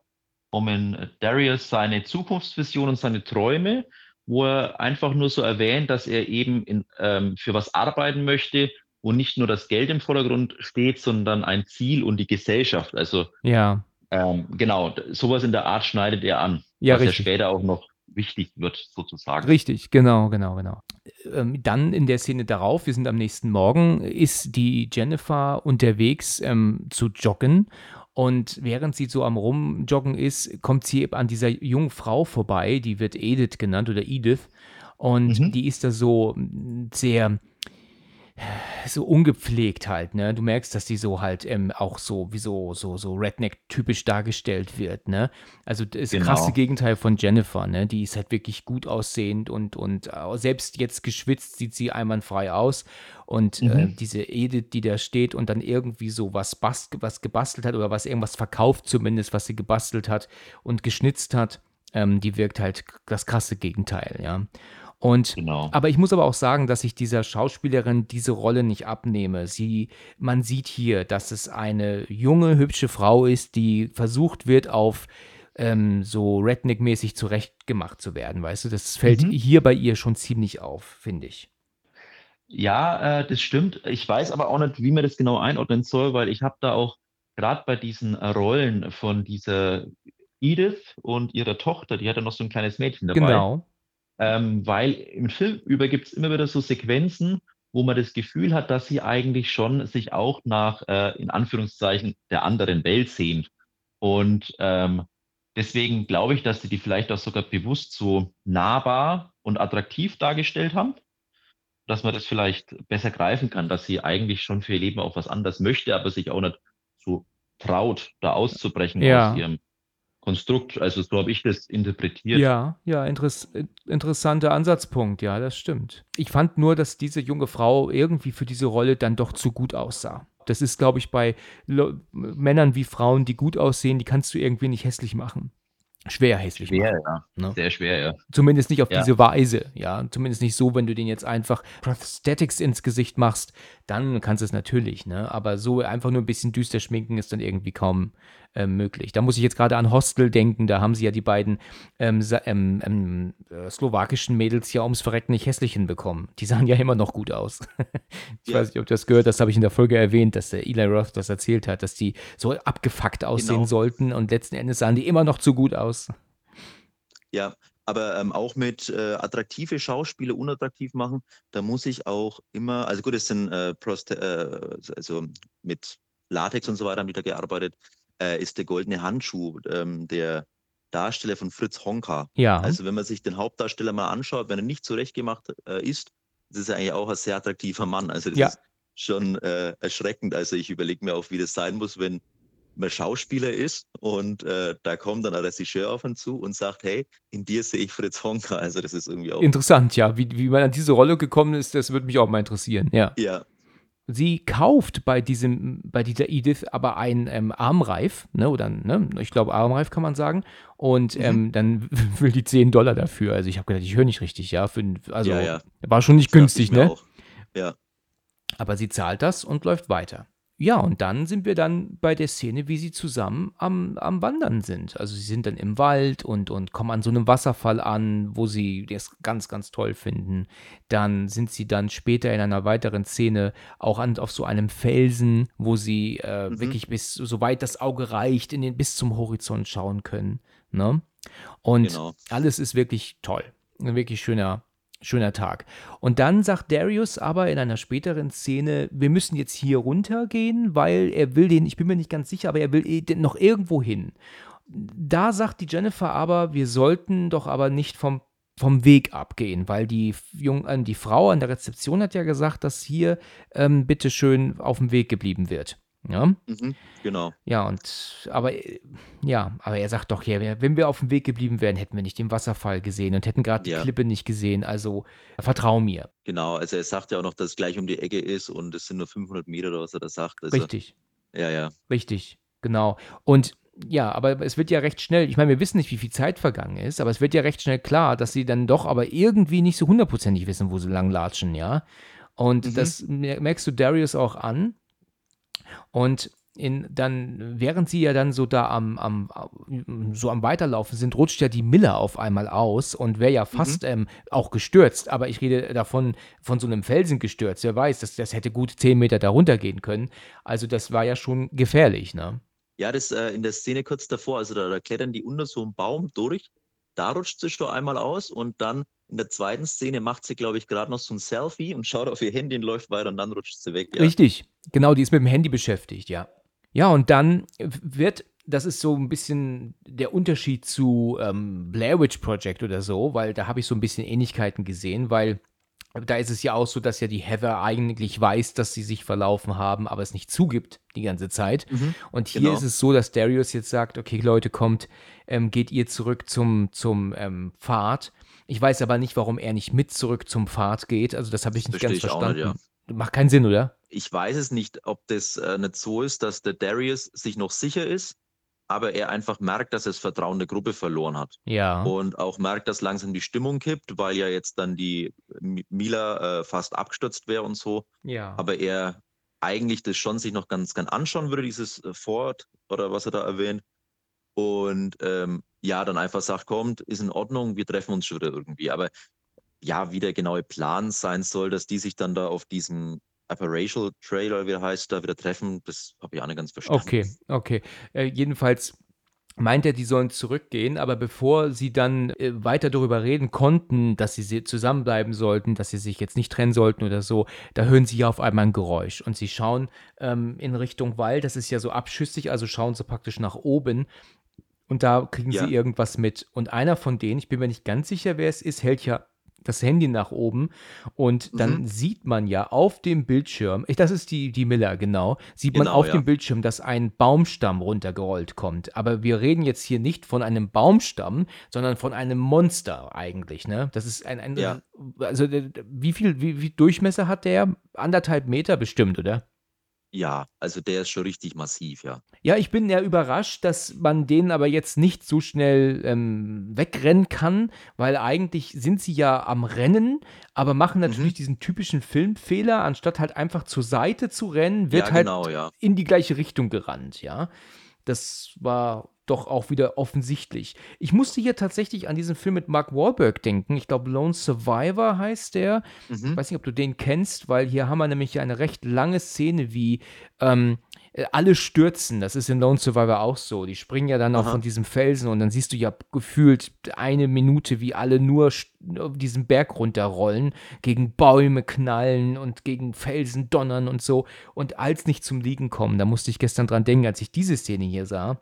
um in Darius seine Zukunftsvision und seine Träume, wo er einfach nur so erwähnt, dass er eben in, ähm, für was arbeiten möchte, wo nicht nur das Geld im Vordergrund steht, sondern ein Ziel und die Gesellschaft. Also Ja, ähm, genau, sowas in der Art schneidet er an, Ja, was richtig. ja später auch noch wichtig wird, sozusagen. Richtig, genau, genau, genau. Ähm, dann in der Szene darauf, wir sind am nächsten Morgen, ist die Jennifer unterwegs ähm, zu joggen. Und während sie so am Rumjoggen ist, kommt sie an dieser jungen Frau vorbei, die wird Edith genannt oder Edith. Und Mhm. die ist da so mm, sehr so ungepflegt halt, ne? Du merkst, dass die so halt ähm, auch so wie so, so, so Redneck-typisch dargestellt wird, ne? Also das Genau. krasse Gegenteil von Jennifer, ne? Die ist halt wirklich gut aussehend und, und äh, selbst jetzt geschwitzt sieht sie einwandfrei aus. Und äh, Mhm. diese Edith, die da steht und dann irgendwie so was, bast was gebastelt hat oder was irgendwas verkauft zumindest, was sie gebastelt hat und geschnitzt hat, ähm, die wirkt halt das krasse Gegenteil, ja. Und Genau. aber ich muss aber auch sagen, dass ich dieser Schauspielerin diese Rolle nicht abnehme. Sie, man sieht hier, dass es eine junge, hübsche Frau ist, die versucht wird, auf ähm, so Redneck-mäßig zurechtgemacht zu werden, weißt du? Das fällt Mhm. hier bei ihr schon ziemlich auf, finde ich. Ja, äh, das stimmt. Ich weiß aber auch nicht, wie man das genau einordnen soll, weil ich habe da auch gerade bei diesen äh, Rollen von dieser Edith und ihrer Tochter, die hat ja noch so ein kleines Mädchen dabei, Genau. Ähm, weil im Film über gibt es immer wieder so Sequenzen, wo man das Gefühl hat, dass sie eigentlich schon sich auch nach, äh, in Anführungszeichen, der anderen Welt sehnt. Und ähm, deswegen glaube ich, dass sie die vielleicht auch sogar bewusst so nahbar und attraktiv dargestellt haben, dass man das vielleicht besser greifen kann, dass sie eigentlich schon für ihr Leben auch was anderes möchte, aber sich auch nicht so traut, da auszubrechen Ja. aus ihrem Konstrukt. Also so habe ich das interpretiert. Ja, ja, interess interessanter Ansatzpunkt, ja, das stimmt. Ich fand nur, dass diese junge Frau irgendwie für diese Rolle dann doch zu gut aussah. Das ist, glaube ich, bei Lo Männern wie Frauen, die gut aussehen, die kannst du irgendwie nicht hässlich machen. Schwer hässlich Schwer, machen. ja. Ne? Sehr schwer, ja. Zumindest nicht auf Ja. diese Weise, ja. Zumindest nicht so, wenn du den jetzt einfach Prosthetics ins Gesicht machst, dann kannst du es natürlich, ne? Aber so einfach nur ein bisschen düster schminken ist dann irgendwie kaum äh, möglich. Da muss ich jetzt gerade an Hostel denken, da haben sie ja die beiden ähm, ähm, ähm, äh, slowakischen Mädels ja ums Verrecken nicht hässlich hinbekommen. Die sahen ja immer noch gut aus. ich Ja. weiß nicht, ob du das gehört hast, habe ich in der Folge erwähnt, dass der Eli Roth das erzählt hat, dass die so abgefuckt aussehen Genau. sollten und letzten Endes sahen die immer noch zu gut aus. Ja, aber ähm, auch mit äh, attraktive Schauspieler unattraktiv machen, da muss ich auch immer, also gut, es sind äh, Prost äh, also mit Latex und so weiter haben die da gearbeitet, äh, ist der goldene Handschuh ähm, der Darsteller von Fritz Honka. Ja. Also wenn man sich den Hauptdarsteller mal anschaut, wenn er nicht zurechtgemacht äh, ist, das ist er eigentlich auch ein sehr attraktiver Mann. Also das Ja. ist schon äh, erschreckend. Also ich überlege mir auch, wie das sein muss, wenn man Schauspieler ist und äh, da kommt dann ein Regisseur auf ihn zu und sagt, hey, in dir sehe ich Fritz Honka. Also das ist irgendwie auch. Interessant, ja. Wie, wie man an diese Rolle gekommen ist, das würde mich auch mal interessieren, ja. ja, Sie kauft bei diesem, bei dieser Edith aber einen ähm, Armreif, ne, oder, ne, ich glaube Armreif kann man sagen, und Mhm. ähm, dann will die 10 Dollar dafür. Also ich habe gedacht, ich höre nicht richtig, ja, für, also Ja, ja. war schon nicht dachte günstig, ne? auch. Ja, Aber sie zahlt das und läuft weiter. Ja, und dann sind wir dann bei der Szene, wie sie zusammen am, am Wandern sind. Also sie sind dann im Wald und, und kommen an so einem Wasserfall an, wo sie das ganz, ganz toll finden. Dann sind sie dann später in einer weiteren Szene auch an, auf so einem Felsen, wo sie äh, Mhm. wirklich bis, so weit das Auge reicht, in den, bis zum Horizont schauen können. Ne? Und genau. alles ist wirklich toll. Ein wirklich schöner, schöner Tag. Und dann sagt Darius aber in einer späteren Szene, wir müssen jetzt hier runtergehen, weil er will den, ich bin mir nicht ganz sicher, aber er will eh den noch irgendwo hin. Da sagt die Jennifer aber, wir sollten doch aber nicht vom, vom Weg abgehen, weil die, Jung, äh, die Frau an der Rezeption hat ja gesagt, dass hier ähm, bitte schön auf dem Weg geblieben wird. Ja, Mhm, genau. ja, und aber äh, ja, aber er sagt doch, ja, wenn wir auf dem Weg geblieben wären, hätten wir nicht den Wasserfall gesehen und hätten gerade die Ja. Klippe nicht gesehen. Also vertrau mir. Genau, also er sagt ja auch noch, dass es gleich um die Ecke ist und es sind nur 500 Meter oder was er da sagt. Also, Richtig. ja, ja. Richtig, genau. Und ja, aber es wird ja recht schnell, ich meine, wir wissen nicht, wie viel Zeit vergangen ist, aber es wird ja recht schnell klar, dass sie dann doch aber irgendwie nicht so hundertprozentig wissen, wo sie lang latschen, ja. Und Mhm. das mer- merkst du Darius auch an. Und in, dann, während sie ja dann so da am, am, so am Weiterlaufen sind, rutscht ja die Miller auf einmal aus und wäre ja fast ähm, auch gestürzt. Aber ich rede davon, von so einem Felsen gestürzt. Wer weiß, das, das hätte gut zehn Meter darunter gehen können. Also das war ja schon gefährlich, ne? Ja, das äh, in der Szene kurz davor, also da, da klettern die unter so einen Baum durch, da rutscht sie schon einmal aus und dann in der zweiten Szene macht sie, glaube ich, gerade noch so ein Selfie und schaut auf ihr Handy und läuft weiter und dann rutscht sie weg. Ja. Richtig, genau, die ist mit dem Handy beschäftigt, ja. Ja, und dann wird, das ist so ein bisschen der Unterschied zu ähm, Blair Witch Project oder so, weil da habe ich so ein bisschen Ähnlichkeiten gesehen, weil da ist es ja auch so, dass ja die Heather eigentlich weiß, dass sie sich verlaufen haben, aber es nicht zugibt die ganze Zeit. Mhm. Und hier Genau. ist es so, dass Darius jetzt sagt, okay Leute, kommt, ähm, geht ihr zurück zum, zum ähm, Pfad. Ich weiß aber nicht, warum er nicht mit zurück zum Pfad geht. Also das habe ich Das nicht ganz verstanden. nicht, Macht keinen Sinn, oder? Ich weiß es nicht, ob das äh, nicht so ist, dass der Darius sich noch sicher ist, aber er einfach merkt, dass er das Vertrauen der Gruppe verloren hat. Ja. Und auch merkt, dass langsam die Stimmung kippt, weil ja jetzt dann die Mi- Mila äh, fast abgestürzt wäre und so. Ja. aber er eigentlich das schon sich noch ganz gern anschauen würde, dieses äh, Fort oder was er da erwähnt. Und ähm, ja, dann einfach sagt, kommt, ist in Ordnung, wir treffen uns schon wieder irgendwie. Aber ja, wie der genaue Plan sein soll, dass die sich dann da auf diesem Apparacial Trailer, wie er heißt, da wieder treffen, das habe ich auch nicht ganz verstanden. Okay, okay. Äh, jedenfalls meint er, die sollen zurückgehen, aber bevor sie dann äh, weiter darüber reden konnten, dass sie zusammenbleiben sollten, dass sie sich jetzt nicht trennen sollten oder so, da hören sie ja auf einmal ein Geräusch und sie schauen ähm, in Richtung Wald, das ist ja so abschüssig, also schauen sie praktisch nach oben und da kriegen Ja. sie irgendwas mit. Und einer von denen, ich bin mir nicht ganz sicher, wer es ist, hält ja das Handy nach oben und dann Mhm. sieht man ja auf dem Bildschirm, ich, das ist die, die Miller, genau, sieht man Genau, auf ja. dem Bildschirm, dass ein Baumstamm runtergerollt kommt. Aber wir reden jetzt hier nicht von einem Baumstamm, sondern von einem Monster eigentlich, ne? Das ist ein, ein Ja. also äh, wie viel, wie, wie Durchmesser hat der? Anderthalb Meter bestimmt, oder? Ja, also der ist schon richtig massiv, ja. Ja, ich bin ja überrascht, dass man den aber jetzt nicht so schnell ähm, wegrennen kann, weil eigentlich sind sie ja am Rennen, aber machen natürlich Mhm. diesen typischen Filmfehler, anstatt halt einfach zur Seite zu rennen, wird ja, halt genau, ja. in die gleiche Richtung gerannt, ja. Das war doch auch wieder offensichtlich. Ich musste hier tatsächlich an diesen Film mit Mark Wahlberg denken. Ich glaube, Lone Survivor heißt der. Ich Mhm. weiß nicht, ob du den kennst, weil hier haben wir nämlich eine recht lange Szene, wie ähm, äh, alle stürzen. Das ist in Lone Survivor auch so. Die springen ja dann auch Aha. von diesem Felsen und dann siehst du ja gefühlt eine Minute, wie alle nur diesen Berg runterrollen, gegen Bäume knallen und gegen Felsen donnern und so und als nicht zum Liegen kommen. Da musste ich gestern dran denken, als ich diese Szene hier sah.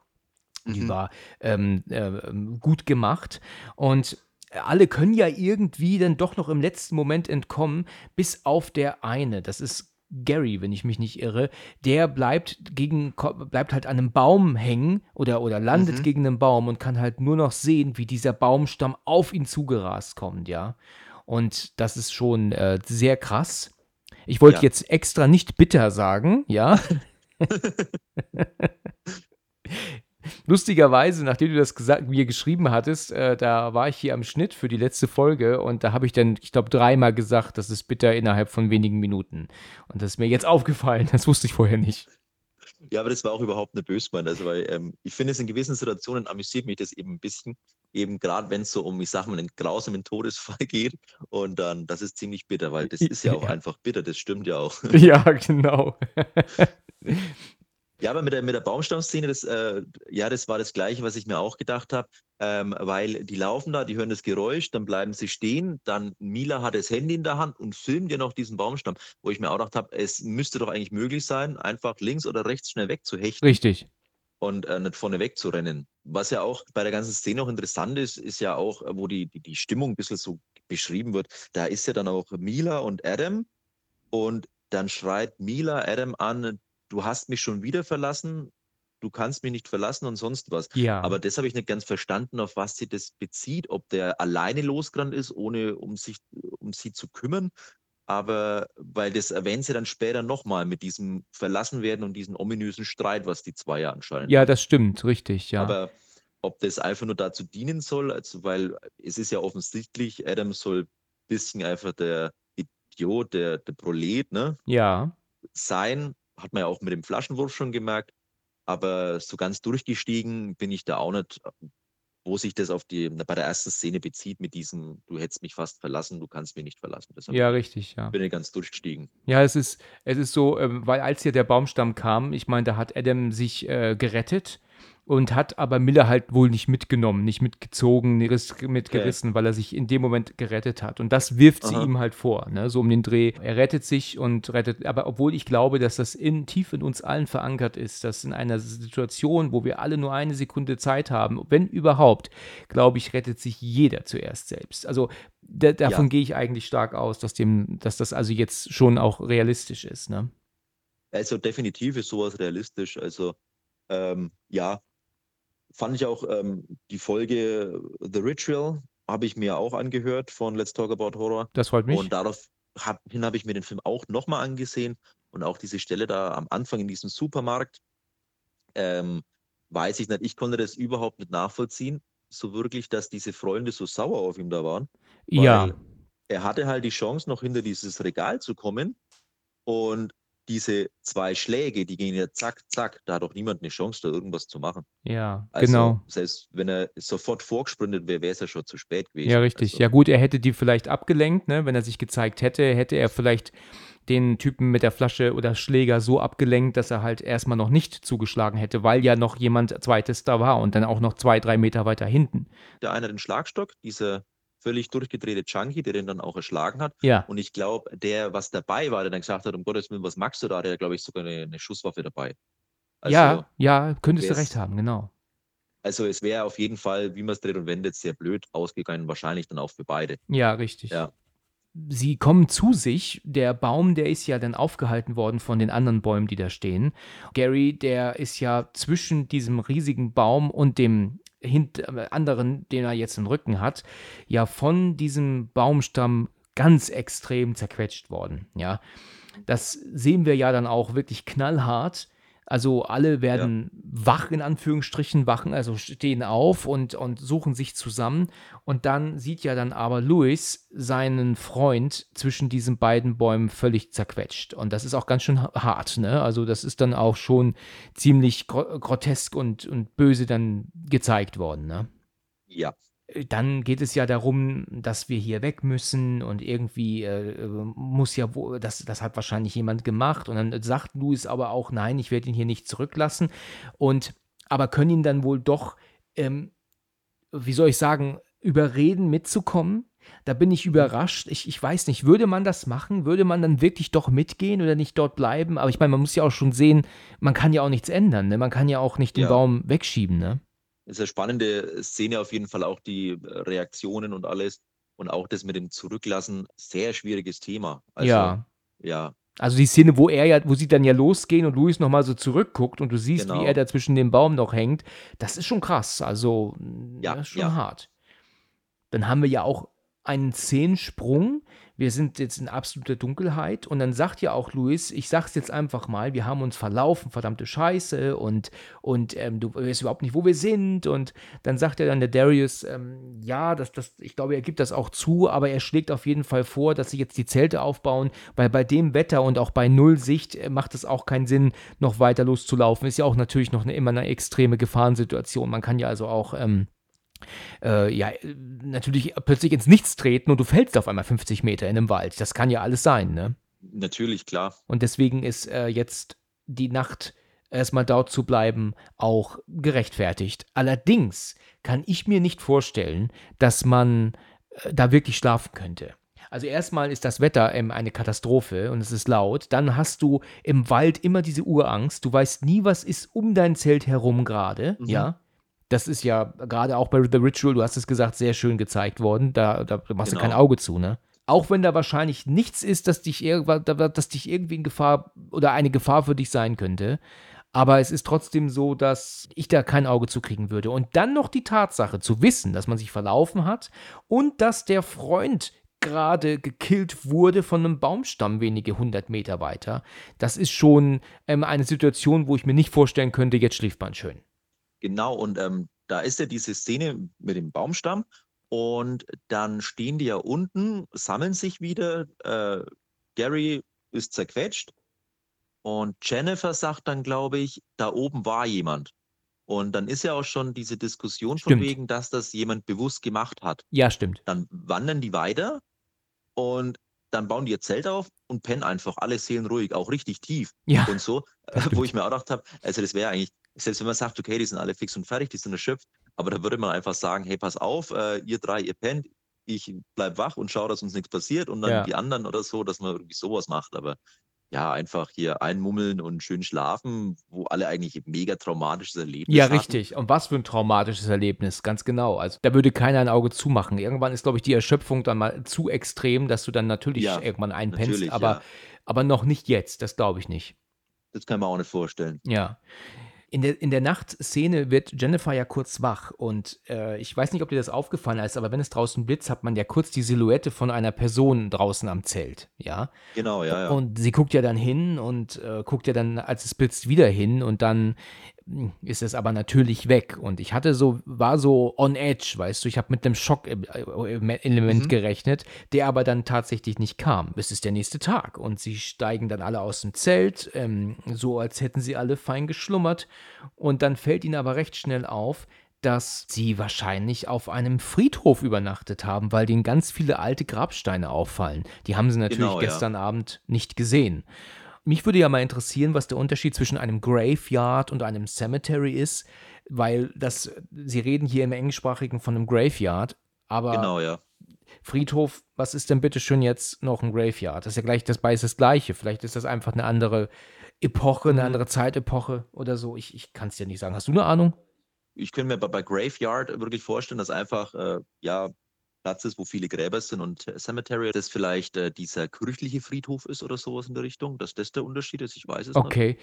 Die Mhm. war ähm, ähm, gut gemacht und alle können ja irgendwie dann doch noch im letzten Moment entkommen, bis auf der eine. Das ist Gary, wenn ich mich nicht irre. Der bleibt gegen bleibt halt an einem Baum hängen oder oder landet Mhm. gegen einen Baum und kann halt nur noch sehen, wie dieser Baumstamm auf ihn zugerast kommt, ja. Und das ist schon äh, sehr krass. Ich wollte Ja. jetzt extra nicht bitter sagen, ja. Lustigerweise, nachdem du das gesagt, mir geschrieben hattest, äh, da war ich hier am Schnitt für die letzte Folge und da habe ich dann, ich glaube, dreimal gesagt, das ist bitter innerhalb von wenigen Minuten. Und das ist mir jetzt aufgefallen, das wusste ich vorher nicht. Ja, aber das war auch überhaupt nicht böse gemeint. Also, weil ähm, ich finde, es in gewissen Situationen amüsiert mich das eben ein bisschen. Eben gerade wenn es so um, ich sag mal, einen grausamen Todesfall geht. Und dann, das ist ziemlich bitter, weil das ist ja auch Ja. einfach bitter, das stimmt ja auch. Ja, genau. Ja, aber mit der, mit der Baumstammszene, das, äh, ja, das war das Gleiche, was ich mir auch gedacht habe, ähm, weil die laufen da, die hören das Geräusch, dann bleiben sie stehen, dann Mila hat das Handy in der Hand und filmt ja noch diesen Baumstamm, wo ich mir auch gedacht habe, es müsste doch eigentlich möglich sein, einfach links oder rechts schnell wegzuhechten Richtig. und äh, nicht vorne wegzurennen. Was ja auch bei der ganzen Szene auch interessant ist, ist ja auch, wo die, die, die Stimmung ein bisschen so beschrieben wird, da ist ja dann auch Mila und Adam und dann schreit Mila Adam an, du hast mich schon wieder verlassen, du kannst mich nicht verlassen und sonst was. Ja. Aber das habe ich nicht ganz verstanden, auf was sie das bezieht, ob der alleine losgerannt ist, ohne um sich um sie zu kümmern. Aber weil das erwähnen sie dann später nochmal mit diesem Verlassenwerden und diesem ominösen Streit, was die zwei ja anscheinend. ja, das stimmt, richtig, ja. Aber ob das einfach nur dazu dienen soll, also weil es ist ja offensichtlich, Adam soll ein bisschen einfach der Idiot, der, der Prolet, ne, ja. sein, hat man ja auch mit dem Flaschenwurf schon gemerkt. Aber so ganz durchgestiegen bin ich da auch nicht, wo sich das auf die, bei der ersten Szene bezieht mit diesem, du hättest mich fast verlassen, du kannst mich nicht verlassen. Deshalb Ja, richtig, ja. bin ich ganz durchgestiegen. Ja, es ist, es ist so, ähm, weil als hier der Baumstamm kam, ich meine, da hat Adam sich äh, gerettet und hat aber Miller halt wohl nicht mitgenommen, nicht mitgezogen, riss- mitgerissen, weil er sich in dem Moment gerettet hat. Und das wirft sie Aha. ihm halt vor, ne? so um den Dreh. Er rettet sich und rettet, aber obwohl ich glaube, dass das in, tief in uns allen verankert ist, dass in einer Situation, wo wir alle nur eine Sekunde Zeit haben, wenn überhaupt, glaube ich, rettet sich jeder zuerst selbst. Also da, davon Ja. gehe ich eigentlich stark aus, dass, dem, dass das also jetzt schon auch realistisch ist. Ne? Also definitiv ist sowas realistisch. Also ähm, ja, fand ich auch ähm, die Folge The Ritual, habe ich mir auch angehört von Let's Talk About Horror. Das freut mich. Und daraufhin habe ich mir den Film auch nochmal angesehen und auch diese Stelle da am Anfang in diesem Supermarkt. Ähm, weiß ich nicht, ich konnte das überhaupt nicht nachvollziehen, so wirklich, dass diese Freunde so sauer auf ihm da waren. ja, er hatte halt die Chance, noch hinter dieses Regal zu kommen. Und diese zwei Schläge, die gehen ja zack, zack, da hat doch niemand eine Chance, da irgendwas zu machen. ja, Also, genau. Selbst wenn er sofort vorgesprintet wäre, wäre es ja schon zu spät gewesen. Ja, richtig. Also, Ja, gut, er hätte die vielleicht abgelenkt, ne? Wenn er sich gezeigt hätte, hätte er vielleicht den Typen mit der Flasche oder Schläger so abgelenkt, dass er halt erstmal noch nicht zugeschlagen hätte, weil ja noch jemand zweites da war und dann auch noch zwei, drei Meter weiter hinten. Der eine den Schlagstock, dieser völlig durchgedrehte Junkie, der den dann auch erschlagen hat. Ja, Und ich glaube, der, was dabei war, der dann gesagt hat, um Gottes Willen, was magst du da? Der hat, glaube ich, sogar eine, eine Schusswaffe dabei. Also, ja, ja, könntest du recht haben, genau. Also es wäre auf jeden Fall, wie man es dreht und wendet, sehr blöd ausgegangen, wahrscheinlich dann auch für beide. Ja, richtig. Ja. Sie kommen zu sich. Der Baum, der ist ja dann aufgehalten worden von den anderen Bäumen, die da stehen. Gary, der ist ja zwischen diesem riesigen Baum und dem anderen, den er jetzt im Rücken hat, ja von diesem Baumstamm ganz extrem zerquetscht worden. Ja, das sehen wir ja dann auch wirklich knallhart. Also alle werden wach in Anführungsstrichen, wachen, also stehen auf und, und suchen sich zusammen. Und dann sieht ja dann aber Louis seinen Freund zwischen diesen beiden Bäumen völlig zerquetscht. Und das ist auch ganz schön ha- hart, ne? Also das ist dann auch schon ziemlich gro grotesk und, und böse dann gezeigt worden, ne? Ja, dann geht es ja darum, dass wir hier weg müssen und irgendwie äh, äh, muss ja, wo, das, das hat wahrscheinlich jemand gemacht und dann sagt Louis aber auch, nein, ich werde ihn hier nicht zurücklassen und aber können ihn dann wohl doch, ähm, wie soll ich sagen, überreden mitzukommen. Da bin ich überrascht. Ich, ich weiß nicht, würde man das machen? Würde man dann wirklich doch mitgehen oder nicht dort bleiben? Aber ich meine, man muss ja auch schon sehen, man kann ja auch nichts ändern. Ne? Man kann ja auch nicht den Ja. Baum wegschieben. Ne? Ist eine spannende Szene auf jeden Fall, auch die äh, Reaktionen und alles. Und auch das mit dem Zurücklassen, sehr schwieriges Thema. Also, ja. Ja, Also die Szene, wo er ja, wo sie dann ja losgehen und Louis nochmal so zurückguckt und du siehst, Genau. wie er da zwischen dem Baum noch hängt, das ist schon krass. Also, Ja, das ist schon ja. hart. Dann haben wir ja auch einen Szenensprung. Wir sind jetzt in absoluter Dunkelheit und dann sagt ja auch Louis, ich sag's jetzt einfach mal, wir haben uns verlaufen, verdammte Scheiße und, und ähm, du weißt überhaupt nicht, wo wir sind und dann sagt er dann der Darius, ähm, ja, das, das, ich glaube, er gibt das auch zu, aber er schlägt auf jeden Fall vor, dass sie jetzt die Zelte aufbauen, weil bei dem Wetter und auch bei Null Sicht äh, macht es auch keinen Sinn, noch weiter loszulaufen. Ist ja auch natürlich noch eine, immer eine extreme Gefahrensituation. Man kann ja also auch ähm, äh, ja, äh, natürlich plötzlich ins Nichts treten und du fällst auf einmal 50 Meter in einem Wald. Das kann ja alles sein, ne? natürlich, klar. Und deswegen ist äh, jetzt die Nacht erstmal dort zu bleiben auch gerechtfertigt. Allerdings kann ich mir nicht vorstellen, dass man äh, da wirklich schlafen könnte. Also erstmal ist das Wetter ähm, eine Katastrophe und es ist laut. Dann hast du im Wald immer diese Urangst. Du weißt nie, was ist um dein Zelt herum gerade. Mhm. Ja. Das ist ja gerade auch bei The Ritual, du hast es gesagt, sehr schön gezeigt worden. Da, da machst du Genau. kein Auge zu, ne? Auch wenn da wahrscheinlich nichts ist, dass dich, irgendwa- da- dass dich irgendwie in Gefahr oder eine Gefahr für dich sein könnte. Aber es ist trotzdem so, dass ich da kein Auge zu kriegen würde. Und dann noch die Tatsache zu wissen, dass man sich verlaufen hat und dass der Freund gerade gekillt wurde von einem Baumstamm wenige hundert Meter weiter. Das ist schon ähm, eine Situation, wo ich mir nicht vorstellen könnte, jetzt schläft man schön. Genau, und ähm, da ist ja diese Szene mit dem Baumstamm und dann stehen die ja unten, sammeln sich wieder. Äh, Gary ist zerquetscht und Jennifer sagt dann, glaube ich, da oben war jemand. Und dann ist ja auch schon diese Diskussion von Stimmt. wegen, dass das jemand bewusst gemacht hat. Ja, stimmt. Dann wandern die weiter und dann bauen die ihr Zelt auf und pennen einfach alle seelenruhig, auch richtig tief Ja, und so, wo ich mir auch gedacht habe, also das wäre eigentlich, selbst wenn man sagt, okay, die sind alle fix und fertig, die sind erschöpft, aber da würde man einfach sagen, hey, pass auf, äh, ihr drei, ihr pennt, ich bleib wach und schaue, dass uns nichts passiert und dann Ja. die anderen oder so, dass man irgendwie sowas macht, aber ja, einfach hier einmummeln und schön schlafen, wo alle eigentlich mega traumatisches Erlebnis Ja, hatten. richtig. Und was für ein traumatisches Erlebnis, ganz genau. Also da würde keiner ein Auge zumachen. Irgendwann ist, glaube ich, die Erschöpfung dann mal zu extrem, dass du dann natürlich Ja, irgendwann einpennst, aber, ja. aber noch nicht jetzt, das glaube ich nicht. Das kann man auch nicht vorstellen. Ja. In der, in der Nachtszene wird Jennifer ja kurz wach und äh, ich weiß nicht, ob dir das aufgefallen ist, aber wenn es draußen blitzt, hat man ja kurz die Silhouette von einer Person draußen am Zelt, ja. Genau, ja, ja. Und sie guckt ja dann hin und äh, guckt ja dann, als es blitzt, wieder hin und dann ist es aber natürlich weg. Und ich hatte so, war so on edge, weißt du, ich habe mit einem Schock-Element Mhm. gerechnet, der aber dann tatsächlich nicht kam. Es ist der nächste Tag und sie steigen dann alle aus dem Zelt, ähm, so als hätten sie alle fein geschlummert. Und dann fällt ihnen aber recht schnell auf, dass sie wahrscheinlich auf einem Friedhof übernachtet haben, weil denen ganz viele alte Grabsteine auffallen. Die haben sie natürlich Genau, ja. gestern Abend nicht gesehen. Mich würde ja mal interessieren, was der Unterschied zwischen einem Graveyard und einem Cemetery ist, weil das, sie reden hier im Englischsprachigen von einem Graveyard, aber Genau, ja. Friedhof, was ist denn bitte schön jetzt noch ein Graveyard? Das ist ja gleich das beides das Gleiche. Vielleicht ist das einfach eine andere Epoche, eine Mhm. andere Zeitepoche oder so. Ich, ich kann es dir nicht sagen. Hast du eine Ahnung? ich könnte mir bei, bei Graveyard wirklich vorstellen, dass einfach äh, ja Platz ist, wo viele Gräber sind und äh, Cemetery, das vielleicht äh, dieser kirchliche Friedhof ist oder sowas in der Richtung, dass das der Unterschied ist, ich weiß es nicht. Okay.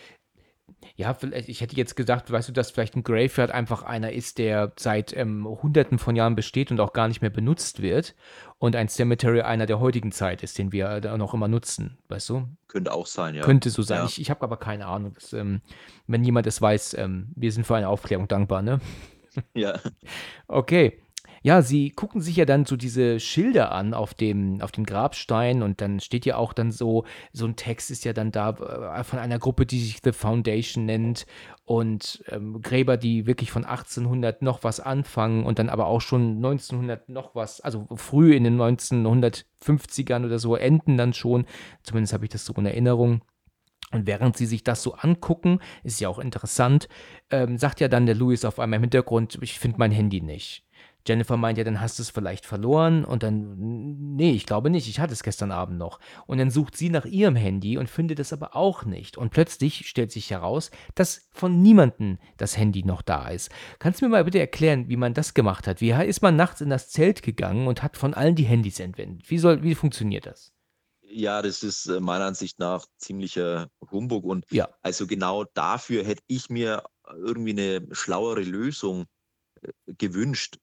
Ja, vielleicht, ich hätte jetzt gedacht, weißt du, dass vielleicht ein Graveyard einfach einer ist, der seit ähm, hunderten von Jahren besteht und auch gar nicht mehr benutzt wird. Und ein Cemetery einer der heutigen Zeit ist, den wir da noch immer nutzen, weißt du? Könnte auch sein, ja. Könnte so sein. Ja. Ich, ich habe aber keine Ahnung. Das, ähm, wenn jemand es weiß, ähm, wir sind für eine Aufklärung dankbar, ne? Ja, Okay. Ja, sie gucken sich ja dann so diese Schilder an auf dem, auf dem Grabstein und dann steht ja auch dann so, so ein Text ist ja dann da äh, von einer Gruppe, die sich The Foundation nennt und ähm, Gräber, die wirklich von 1800 noch was anfangen und dann aber auch schon 1900 noch was, also früh in den 1950ern oder so enden dann schon, zumindest habe ich das so in Erinnerung. Und während sie sich das so angucken, ist ja auch interessant, ähm, sagt ja dann der Louis auf einmal im Hintergrund, ich finde mein Handy nicht. Jennifer meint ja, dann hast du es vielleicht verloren und dann, nee, ich glaube nicht, ich hatte es gestern Abend noch. Und dann sucht sie nach ihrem Handy und findet es aber auch nicht. Und plötzlich stellt sich heraus, dass von niemandem das Handy noch da ist. Kannst du mir mal bitte erklären, wie man das gemacht hat? Wie ist man nachts in das Zelt gegangen und hat von allen die Handys entwendet? Wie, soll, wie funktioniert das? ja, das ist äh, meiner Ansicht nach ziemlicher Humbug und Ja. also genau dafür hätte ich mir irgendwie eine schlauere Lösung äh, gewünscht.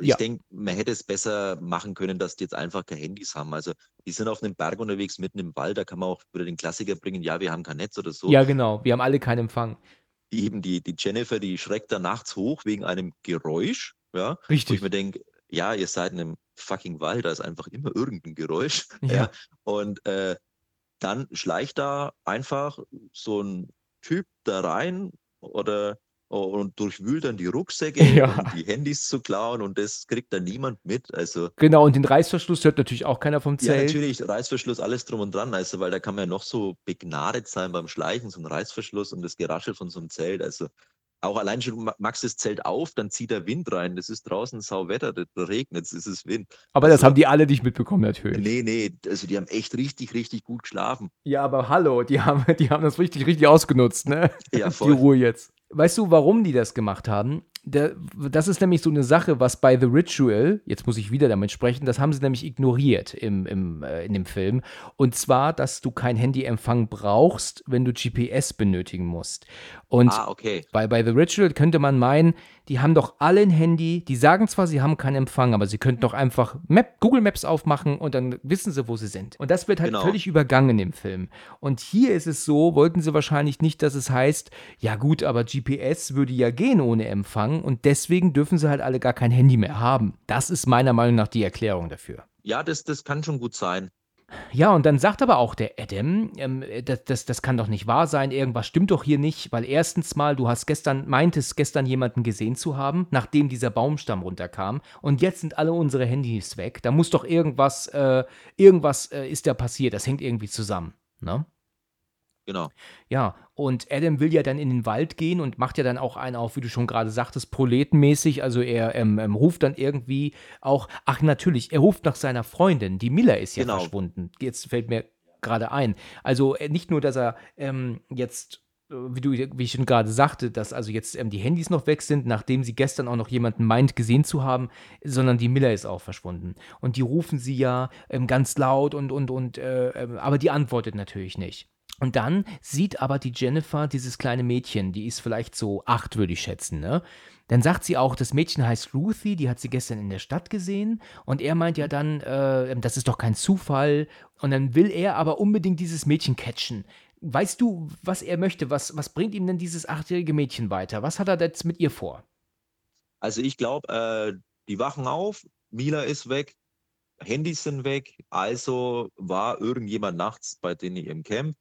Ich Ja. denke, man hätte es besser machen können, dass die jetzt einfach keine Handys haben. Also die sind auf einem Berg unterwegs, mitten im Wald, da kann man auch wieder den Klassiker bringen, ja, wir haben kein Netz oder so. Ja, genau. Wir haben alle keinen Empfang. Eben die, die Jennifer, die schreckt da nachts hoch wegen einem Geräusch, ja, wo Richtig. ich mir denke, ja, ihr seid in einem fucking Wald, da ist einfach immer irgendein Geräusch. Ja. Ja. Und äh, dann schleicht da einfach so ein Typ da rein oder und durchwühlt dann die Rucksäcke, Ja. um die Handys zu klauen und das kriegt dann niemand mit. Also Genau, und den Reißverschluss hört natürlich auch keiner vom ja, Zelt. natürlich, Reißverschluss, alles drum und dran, also weil da kann man ja noch so begnadet sein beim Schleichen, so ein Reißverschluss und das Geraschel von so einem Zelt. Also auch allein schon, machst das Zelt auf, dann zieht der Wind rein. Das ist draußen Sauwetter, da regnet es, es ist Wind. Aber das Also- haben die alle nicht mitbekommen, natürlich. Nee, nee, also die haben echt richtig, richtig gut geschlafen. Ja, aber hallo, die haben, die haben das richtig, richtig ausgenutzt, ne? Ja, Die voll. Ruhe jetzt. Weißt du, warum die das gemacht haben? Der, das ist nämlich so eine Sache, was bei The Ritual, jetzt muss ich wieder damit sprechen, das haben sie nämlich ignoriert im, im, äh, in dem Film. Und zwar, dass du kein Handyempfang brauchst, wenn du GPS benötigen musst. Und Ah, okay. bei, bei The Ritual könnte man meinen, die haben doch alle ein Handy, die sagen zwar, sie haben keinen Empfang, aber sie könnten doch einfach Map, Google Maps aufmachen und dann wissen sie, wo sie sind. Und das wird halt Genau. völlig übergangen im Film. Und hier ist es so, wollten sie wahrscheinlich nicht, dass es heißt, ja gut, aber GPS würde ja gehen ohne Empfang und deswegen dürfen sie halt alle gar kein Handy mehr haben. Das ist meiner Meinung nach die Erklärung dafür. Ja, das, das kann schon gut sein. Ja, und dann sagt aber auch der Adam, ähm, das, das, das kann doch nicht wahr sein, irgendwas stimmt doch hier nicht, weil erstens mal, du hast gestern, meintest gestern jemanden gesehen zu haben, nachdem dieser Baumstamm runterkam, und jetzt sind alle unsere Handys weg. Da muss doch irgendwas, äh, irgendwas äh, ist da passiert, das hängt irgendwie zusammen, ne? Genau. Ja, und Adam will ja dann in den Wald gehen und macht ja dann auch einen auf, wie du schon gerade sagtest, proletenmäßig. Also er ähm, ähm, ruft dann irgendwie auch, ach natürlich, er ruft nach seiner Freundin, die Miller ist ja Genau. verschwunden. Jetzt fällt mir gerade ein. Also äh, nicht nur, dass er ähm, jetzt, äh, wie du, wie ich schon gerade sagte, dass also jetzt ähm, die Handys noch weg sind, nachdem sie gestern auch noch jemanden meint, gesehen zu haben, sondern die Miller ist auch verschwunden. Und die rufen sie ja ähm, ganz laut und, und, und, äh, ähm, aber die antwortet natürlich nicht. Und dann sieht aber die Jennifer dieses kleine Mädchen, die ist vielleicht so acht, würde ich schätzen, ne? Dann sagt sie auch, das Mädchen heißt Ruthie, die hat sie gestern in der Stadt gesehen. Und er meint ja dann, äh, das ist doch kein Zufall. Und dann will er aber unbedingt dieses Mädchen catchen. Weißt du, was er möchte? Was, was bringt ihm denn dieses achtjährige Mädchen weiter? Was hat er jetzt mit ihr vor? Also ich glaube, äh, die wachen auf, Mila ist weg, Handys sind weg, also war irgendjemand nachts bei denen im Camp.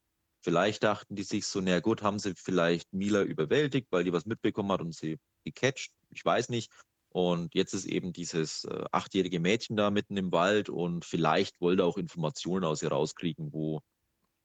Vielleicht dachten die sich so, na gut, haben sie vielleicht Mila überwältigt, weil die was mitbekommen hat und sie gecatcht. Ich weiß nicht. Und jetzt ist eben dieses äh, achtjährige Mädchen da mitten im Wald und vielleicht wollte auch Informationen aus ihr rauskriegen, wo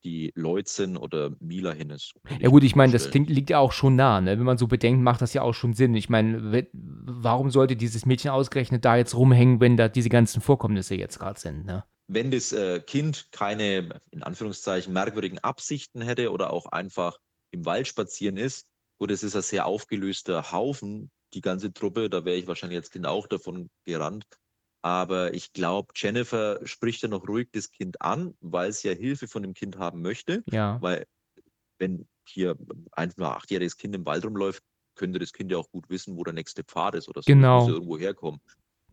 die Leute sind oder Mila hin ist. Ja gut, ich meine, das klingt, liegt ja auch schon nah, ne? Wenn man so bedenkt, macht das ja auch schon Sinn. Ich meine, warum sollte dieses Mädchen ausgerechnet da jetzt rumhängen, wenn da diese ganzen Vorkommnisse jetzt gerade sind, ne? Wenn das äh, Kind keine, in Anführungszeichen, merkwürdigen Absichten hätte oder auch einfach im Wald spazieren ist, gut, es ist ein sehr aufgelöster Haufen, die ganze Truppe, da wäre ich wahrscheinlich als Kind auch davon gerannt. Aber ich glaube, Jennifer spricht ja noch ruhig das Kind an, weil sie ja Hilfe von dem Kind haben möchte. Ja. Weil, wenn hier ein achtjähriges Kind im Wald rumläuft, könnte das Kind ja auch gut wissen, wo der nächste Pfad ist oder so. Genau. Muss ja irgendwo herkommen.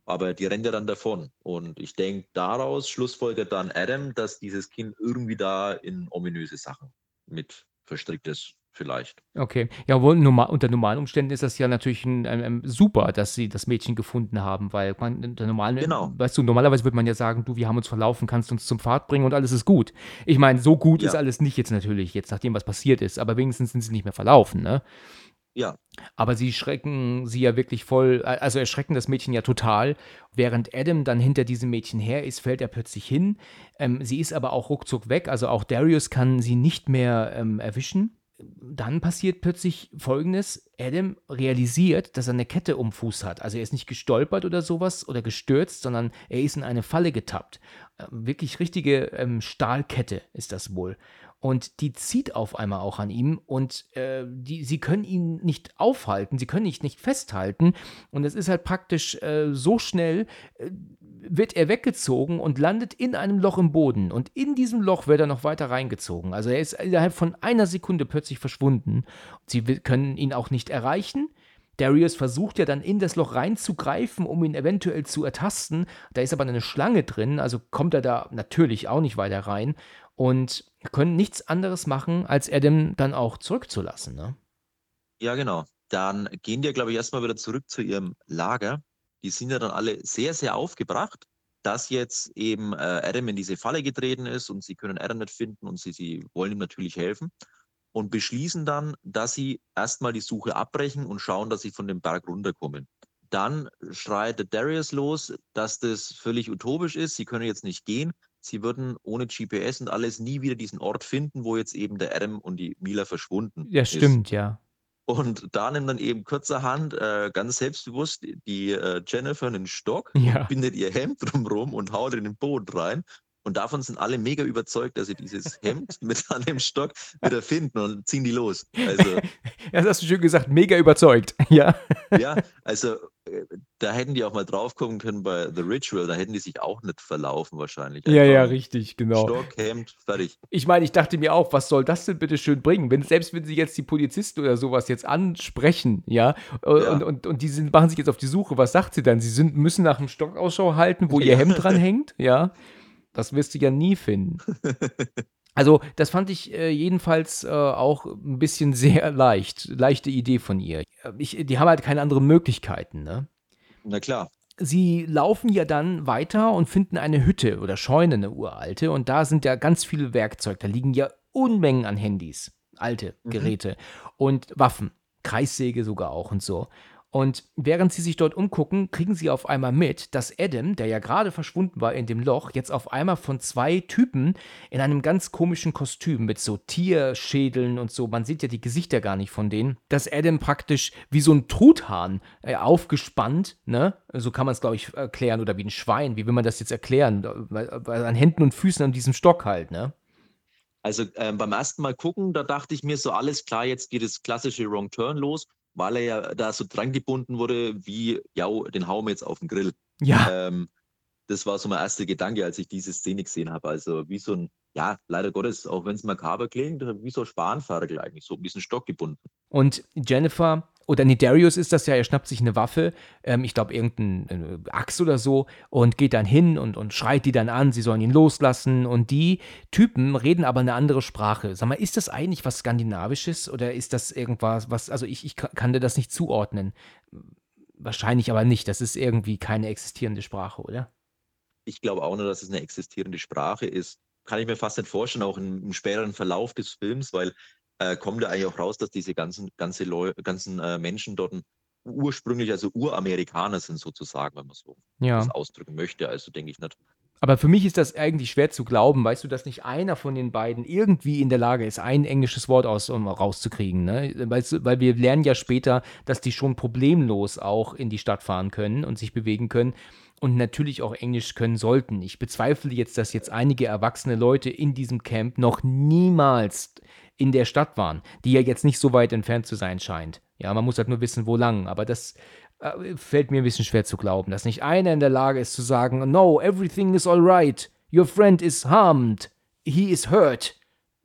Aber die rennt ja dann davon. Und ich denke, daraus schlussfolgert dann Adam, dass dieses Kind irgendwie da in ominöse Sachen mit verstrickt ist, vielleicht. Okay. Ja, normal, unter normalen Umständen ist das ja natürlich ein, ein, ein super, dass sie das Mädchen gefunden haben, weil man unter normalen, Genau. weißt du, normalerweise würde man ja sagen, du, wir haben uns verlaufen, kannst uns zum Pfad bringen und alles ist gut. Ich meine, so gut Ja. ist alles nicht jetzt natürlich, jetzt nachdem was passiert ist, aber wenigstens sind sie nicht mehr verlaufen, ne? Ja, Aber sie schrecken sie ja wirklich voll, also erschrecken das Mädchen ja total. Während Adam dann hinter diesem Mädchen her ist, fällt er plötzlich hin. Ähm, sie ist aber auch ruckzuck weg, also auch Darius kann sie nicht mehr ähm, erwischen. Dann passiert plötzlich folgendes: Adam realisiert, dass er eine Kette um Fuß hat. Also er ist nicht gestolpert oder sowas oder gestürzt, sondern er ist in eine Falle getappt. Ähm, wirklich richtige ähm, Stahlkette ist das wohl. Und die zieht auf einmal auch an ihm und äh, die, sie können ihn nicht aufhalten, sie können ihn nicht festhalten. Und es ist halt praktisch äh, so schnell, äh, wird er weggezogen und landet in einem Loch im Boden. Und in diesem Loch wird er noch weiter reingezogen. Also er ist innerhalb von einer Sekunde plötzlich verschwunden. Sie können ihn auch nicht erreichen. Darius versucht ja dann in das Loch reinzugreifen, um ihn eventuell zu ertasten. Da ist aber eine Schlange drin, also kommt er da natürlich auch nicht weiter rein. Und können nichts anderes machen, als Adam dann auch zurückzulassen. Ne? ja, genau. Dann gehen die, glaube ich, erstmal wieder zurück zu ihrem Lager. Die sind ja dann alle sehr, sehr aufgebracht, dass jetzt eben äh, Adam in diese Falle getreten ist und sie können Adam nicht finden und sie, sie wollen ihm natürlich helfen und beschließen dann, dass sie erstmal die Suche abbrechen und schauen, dass sie von dem Berg runterkommen. Dann schreit der Darius los, dass das völlig utopisch ist. Sie können jetzt nicht gehen. Sie würden ohne GPS und alles nie wieder diesen Ort finden, wo jetzt eben der Adam und die Mila verschwunden Ja, ist. stimmt, ja. Und da nimmt dann eben kurzerhand äh, ganz selbstbewusst die äh, Jennifer einen Stock, Ja. bindet ihr Hemd drumrum und haut in den Boden rein. Und davon sind alle mega überzeugt, dass sie dieses Hemd mit an dem Stock wieder finden und ziehen die los. Also, Das hast du schön gesagt, mega überzeugt. Ja. ja, also äh, da hätten die auch mal draufkommen können bei The Ritual, da hätten die sich auch nicht verlaufen wahrscheinlich. Ja, ja, Einfach richtig, genau. Stock, Hemd, fertig. Ich meine, ich dachte mir auch, was soll das denn bitte schön bringen? Wenn, selbst wenn sie jetzt die Polizisten oder sowas jetzt ansprechen, ja, und, Ja. und, und, und die sind, machen sich jetzt auf die Suche, was sagt sie dann? Sie sind, müssen nach dem Stock Ausschau halten, wo ihr Ja. Hemd dran hängt, ja. Das wirst du ja nie finden. Also, das fand ich äh, jedenfalls äh, auch ein bisschen sehr leicht. Leichte Idee von ihr. Ich, die haben halt keine anderen Möglichkeiten, ne? Na klar. Sie laufen ja dann weiter und finden eine Hütte oder Scheune, eine uralte, und da sind ja ganz viele Werkzeug. Da liegen ja Unmengen an Handys, alte Mhm. Geräte und Waffen, Kreissäge sogar auch und so. Und während sie sich dort umgucken, kriegen sie auf einmal mit, dass Adam, der ja gerade verschwunden war in dem Loch, jetzt auf einmal von zwei Typen in einem ganz komischen Kostüm mit so Tierschädeln und so, man sieht ja die Gesichter gar nicht von denen, dass Adam praktisch wie so ein Truthahn äh, aufgespannt, ne, so kann man es glaube ich erklären, oder wie ein Schwein, wie will man das jetzt erklären, an Händen und Füßen an diesem Stock halt, ne? Also ähm, beim ersten Mal gucken, da dachte ich mir so, alles klar, jetzt geht das klassische Wrong Turn los, weil er ja da so dran gebunden wurde, wie, ja, den hauen wir jetzt auf den Grill. Ja, Ähm, das war so mein erster Gedanke, als ich diese Szene gesehen habe. Also wie so ein, ja, leider Gottes, auch wenn es makaber klingt, wie so ein Spanferkel eigentlich, so ein bisschen Stock gebunden. Und Jennifer, oder nee, Darius ist das ja, er schnappt sich eine Waffe, ähm, ich glaube irgendeine Axt oder so, und geht dann hin und, und schreit die dann an, sie sollen ihn loslassen. Und die Typen reden aber eine andere Sprache. Sag mal, ist das eigentlich was Skandinavisches oder ist das irgendwas, was, also ich, ich ka- kann dir das nicht zuordnen. Wahrscheinlich aber nicht, das ist irgendwie keine existierende Sprache, oder? Ich glaube auch nur, dass es eine existierende Sprache ist. Kann ich mir fast nicht vorstellen, auch im, im späteren Verlauf des Films, weil äh, kommt ja eigentlich auch raus, dass diese ganzen, ganze Leu ganzen äh, Menschen dort ursprünglich, also Uramerikaner sind sozusagen, wenn man so Ja. das ausdrücken möchte. Also denke ich nicht. Aber für mich ist das eigentlich schwer zu glauben, weißt du, dass nicht einer von den beiden irgendwie in der Lage ist, ein englisches Wort aus, um rauszukriegen. Ne? Weißt du, weil wir lernen ja später, dass die schon problemlos auch in die Stadt fahren können und sich bewegen können und natürlich auch Englisch können sollten. Ich bezweifle jetzt, dass jetzt einige erwachsene Leute in diesem Camp noch niemals in der Stadt waren, die ja jetzt nicht so weit entfernt zu sein scheint. Ja, man muss halt nur wissen, wo lang. Aber das fällt mir ein bisschen schwer zu glauben, dass nicht einer in der Lage ist zu sagen, no, everything is alright, your friend is harmed, he is hurt.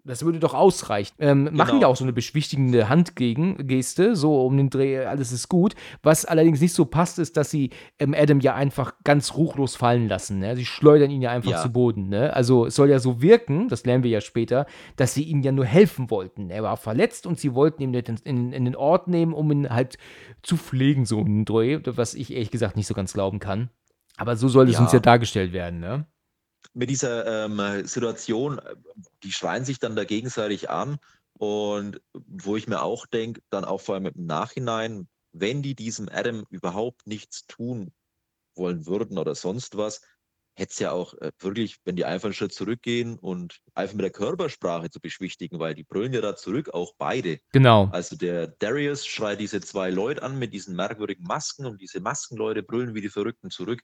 Das würde doch ausreichen. Ähm, Machen Genau. ja auch so eine beschwichtigende Handgeste, so um den Dreh, alles ist gut. Was allerdings nicht so passt, ist, dass sie ähm, Adam ja einfach ganz ruchlos fallen lassen. Ne? Sie schleudern ihn ja einfach Ja. zu Boden. Ne? Also es soll ja so wirken, das lernen wir ja später, dass sie ihm ja nur helfen wollten. Er war verletzt und sie wollten ihn in, in, in den Ort nehmen, um ihn halt zu pflegen, so ein Dreh, was ich ehrlich gesagt nicht so ganz glauben kann. Aber so soll es Ja. uns ja dargestellt werden, ne? Mit dieser ähm, Situation, die schreien sich dann da gegenseitig an und wo ich mir auch denke, dann auch vor allem im Nachhinein, wenn die diesem Adam überhaupt nichts tun wollen würden oder sonst was, hätte es ja auch äh, wirklich, wenn die einfach einen Schritt zurückgehen und einfach mit der Körpersprache zu beschwichtigen, weil die brüllen ja da zurück, auch beide. Genau. Also der Darius schreit diese zwei Leute an mit diesen merkwürdigen Masken und diese Maskenleute brüllen wie die Verrückten zurück.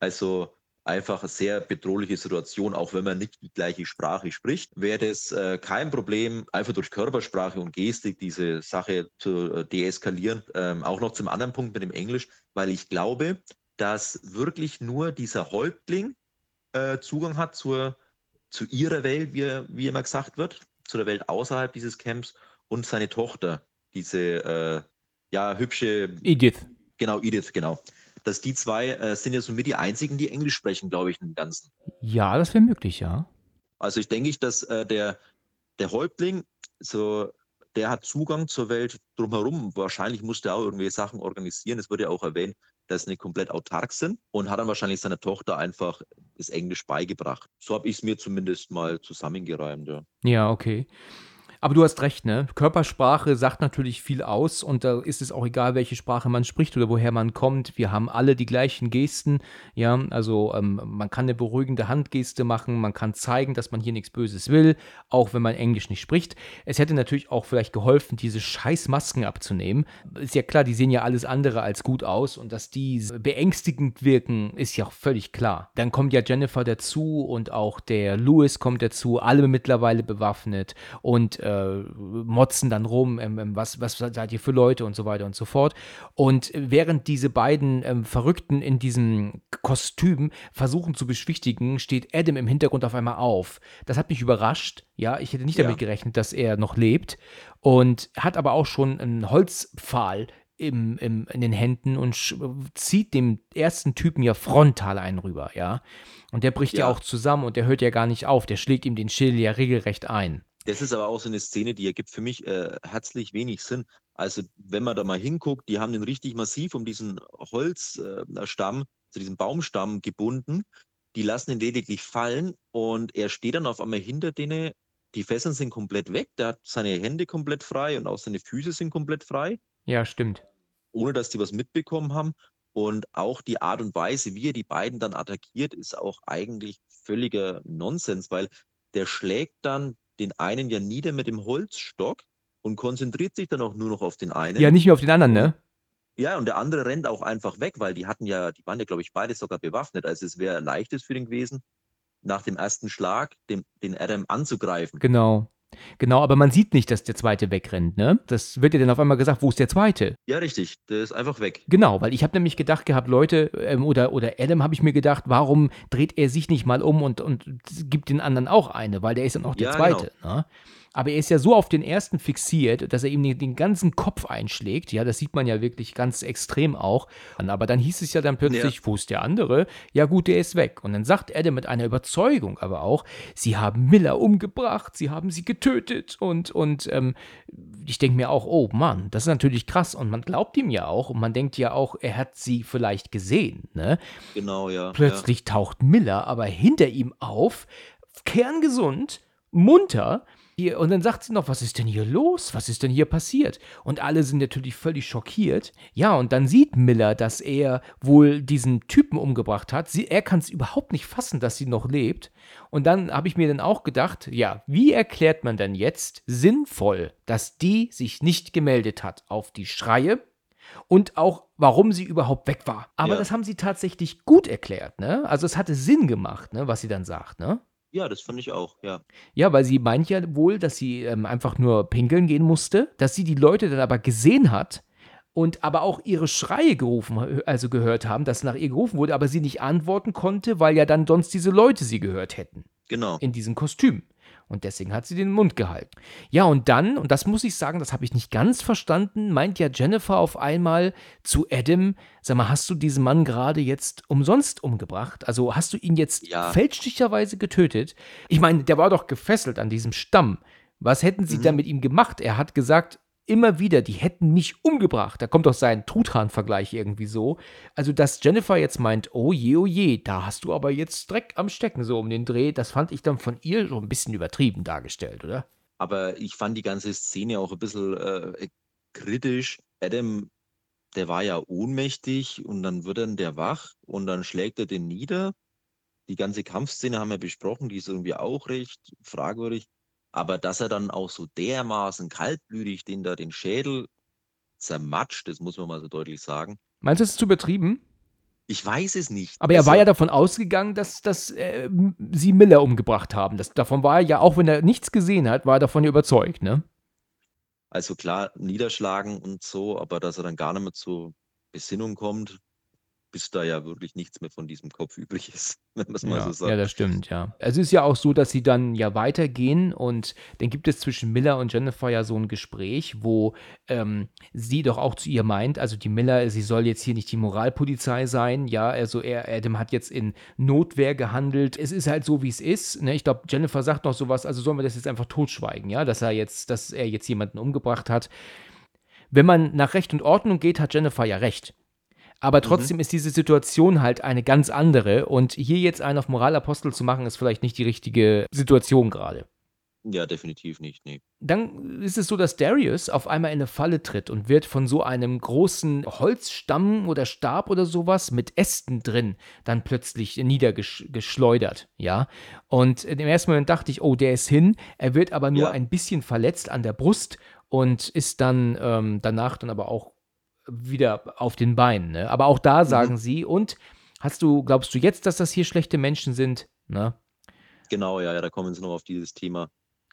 Also einfach eine sehr bedrohliche Situation, auch wenn man nicht die gleiche Sprache spricht. Wäre das äh, kein Problem, einfach durch Körpersprache und Gestik diese Sache zu äh, deeskalieren. Ähm, auch noch zum anderen Punkt mit dem Englisch, weil ich glaube, dass wirklich nur dieser Häuptling äh, Zugang hat zur, zu ihrer Welt, wie, wie immer gesagt wird, zu der Welt außerhalb dieses Camps und seine Tochter, diese äh, ja hübsche, Edith. genau Edith, genau. Dass die zwei äh, sind ja somit die einzigen, die Englisch sprechen, glaube ich, im Ganzen. Ja, das wäre möglich, ja. Also ich denke, ich, dass äh, der, der Häuptling, so, der hat Zugang zur Welt drumherum. Wahrscheinlich musste er auch irgendwie Sachen organisieren. Es wurde ja auch erwähnt, dass sie nicht komplett autark sind und hat dann wahrscheinlich seiner Tochter einfach das Englisch beigebracht. So habe ich es mir zumindest mal zusammengereimt. Ja. Ja, okay. Aber du hast recht, ne? Körpersprache sagt natürlich viel aus und da ist es auch egal, welche Sprache man spricht oder woher man kommt. Wir haben alle die gleichen Gesten, ja. Also ähm, man kann eine beruhigende Handgeste machen, man kann zeigen, dass man hier nichts Böses will, auch wenn man Englisch nicht spricht. Es hätte natürlich auch vielleicht geholfen, diese scheiß Masken abzunehmen. Ist ja klar, die sehen ja alles andere als gut aus und dass die beängstigend wirken, ist ja auch völlig klar. Dann kommt ja Jennifer dazu und auch der Louis kommt dazu, alle mittlerweile bewaffnet und äh, äh, motzen dann rum, ähm, ähm, was, was seid ihr für Leute und so weiter und so fort. Und während diese beiden ähm, Verrückten in diesem Kostüm versuchen zu beschwichtigen, steht Adam im Hintergrund auf einmal auf. Das hat mich überrascht. Ja, ich hätte nicht ja. damit gerechnet, dass er noch lebt. Und hat aber auch schon einen Holzpfahl im, im, in den Händen und zieht dem ersten Typen ja frontal einen rüber, ja. Und der bricht ja. ja. auch zusammen und der hört ja gar nicht auf. Der schlägt ihm den Schädel ja regelrecht ein. Das ist aber auch so eine Szene, die ergibt für mich äh, herzlich wenig Sinn. Also, wenn man da mal hinguckt, die haben den richtig massiv um diesen Holzstamm, äh, zu diesem Baumstamm gebunden. Die lassen ihn lediglich fallen und er steht dann auf einmal hinter denen. Die Fesseln sind komplett weg. Der hat seine Hände komplett frei und auch seine Füße sind komplett frei. Ja, stimmt. Ohne dass die was mitbekommen haben. Und auch die Art und Weise, wie er die beiden dann attackiert, ist auch eigentlich völliger Nonsens, weil der schlägt dann den einen ja nieder mit dem Holzstock und konzentriert sich dann auch nur noch auf den einen. Ja, nicht mehr auf den anderen, ne? Ja, und der andere rennt auch einfach weg, weil die hatten ja, die waren ja, glaube ich, beide sogar bewaffnet. Also es wäre leichtes für den gewesen, nach dem ersten Schlag dem, den Adam anzugreifen. Genau. Genau, aber man sieht nicht, dass der zweite wegrennt, ne? Das wird ja dann auf einmal gesagt, wo ist der zweite? Ja, richtig, der ist einfach weg. Genau, weil ich habe nämlich gedacht gehabt, Leute, ähm, oder, oder Adam habe ich mir gedacht, warum dreht er sich nicht mal um und, und gibt den anderen auch eine, weil der ist dann auch der ja, zweite, genau. ne? Aber er ist ja so auf den ersten fixiert, dass er ihm den, ganzen Kopf einschlägt. Ja, das sieht man ja wirklich ganz extrem auch. Aber dann hieß es ja dann plötzlich, ja. wo ist der andere? Ja, gut, der ist weg. Und dann sagt Adam mit einer Überzeugung aber auch, sie haben Miller umgebracht, sie haben sie getötet. Und, und ähm, ich denke mir auch, oh Mann, das ist natürlich krass. Und man glaubt ihm ja auch und man denkt ja auch, er hat sie vielleicht gesehen. Ne? Genau, ja. Plötzlich ja. taucht Miller aber hinter ihm auf, kerngesund, munter hier, und dann sagt sie noch, was ist denn hier los? Was ist denn hier passiert? Und alle sind natürlich völlig schockiert. Ja, und dann sieht Miller, dass er wohl diesen Typen umgebracht hat. Sie, er kann es überhaupt nicht fassen, dass sie noch lebt. Und dann habe ich mir dann auch gedacht, ja, wie erklärt man denn jetzt sinnvoll, dass die sich nicht gemeldet hat auf die Schreie? Und auch, warum sie überhaupt weg war. Aber ja. das haben sie tatsächlich gut erklärt, ne? Also es hatte Sinn gemacht, ne, was sie dann sagt, ne? Ja, das fand ich auch, ja. Ja, weil sie meint ja wohl, dass sie ähm, einfach nur pinkeln gehen musste, dass sie die Leute dann aber gesehen hat und aber auch ihre Schreie gerufen, also gehört haben, dass nach ihr gerufen wurde, aber sie nicht antworten konnte, weil ja dann sonst diese Leute sie gehört hätten. Genau. In diesem Kostüm. Und deswegen hat sie den Mund gehalten. Ja, und dann, und das muss ich sagen, das habe ich nicht ganz verstanden, meint ja Jennifer auf einmal zu Adam, sag mal, hast du diesen Mann gerade jetzt umsonst umgebracht? Also hast du ihn jetzt ja. fälschlicherweise getötet? Ich meine, der war doch gefesselt an diesem Stamm. Was hätten sie mhm. dann mit ihm gemacht? Er hat gesagt, immer wieder, die hätten mich umgebracht. Da kommt doch sein Truthahn-Vergleich irgendwie so. Also, dass Jennifer jetzt meint, oh je, oh je, da hast du aber jetzt Dreck am Stecken so um den Dreh, das fand ich dann von ihr so ein bisschen übertrieben dargestellt, oder? Aber ich fand die ganze Szene auch ein bisschen äh, kritisch. Adam, der war ja ohnmächtig und dann wird dann der wach und dann schlägt er den nieder. Die ganze Kampfszene haben wir besprochen, die ist irgendwie auch recht fragwürdig. Aber dass er dann auch so dermaßen kaltblütig den da den Schädel zermatscht, das muss man mal so deutlich sagen. Meinst du, es ist zu übertrieben? Ich weiß es nicht. Aber er also, war ja davon ausgegangen, dass, dass äh, sie Miller umgebracht haben. Das, davon war er ja, auch wenn er nichts gesehen hat, war er davon überzeugt, ne? Also klar, niederschlagen und so, aber dass er dann gar nicht mehr zur Besinnung kommt, bis da ja wirklich nichts mehr von diesem Kopf übrig ist, wenn man es mal ja, so sagt. Ja, das stimmt, ja. Es ist ja auch so, dass sie dann ja weitergehen und dann gibt es zwischen Miller und Jennifer ja so ein Gespräch, wo ähm, sie doch auch zu ihr meint, also die Miller, sie soll jetzt hier nicht die Moralpolizei sein, ja, also er, Adam hat jetzt in Notwehr gehandelt. Es ist halt so, wie es ist. Ne? Ich glaube, Jennifer sagt noch sowas, also sollen wir das jetzt einfach totschweigen, ja, dass er jetzt, dass er jetzt jemanden umgebracht hat. Wenn man nach Recht und Ordnung geht, hat Jennifer ja recht. Aber mhm. trotzdem mhm. ist diese Situation halt eine ganz andere. Und hier jetzt einen auf Moralapostel zu machen, ist vielleicht nicht die richtige Situation gerade. Ja, definitiv nicht, ne. Dann ist es so, dass Darius auf einmal in eine Falle tritt und wird von so einem großen Holzstamm oder Stab oder sowas mit Ästen drin dann plötzlich niedergeschleudert, ja. Und im ersten Moment dachte ich: „Oh, der ist hin.“ Er wird aber nur Ja. ein bisschen verletzt an der Brust und ist dann, ähm, danach dann aber auch wieder auf den Beinen, ne? Aber auch da Mhm. sagen sie: „Und hast du glaubst du jetzt, dass das hier schlechte Menschen sind?“ Ne? Genau, ja, ja, da kommen sie noch auf dieses Thema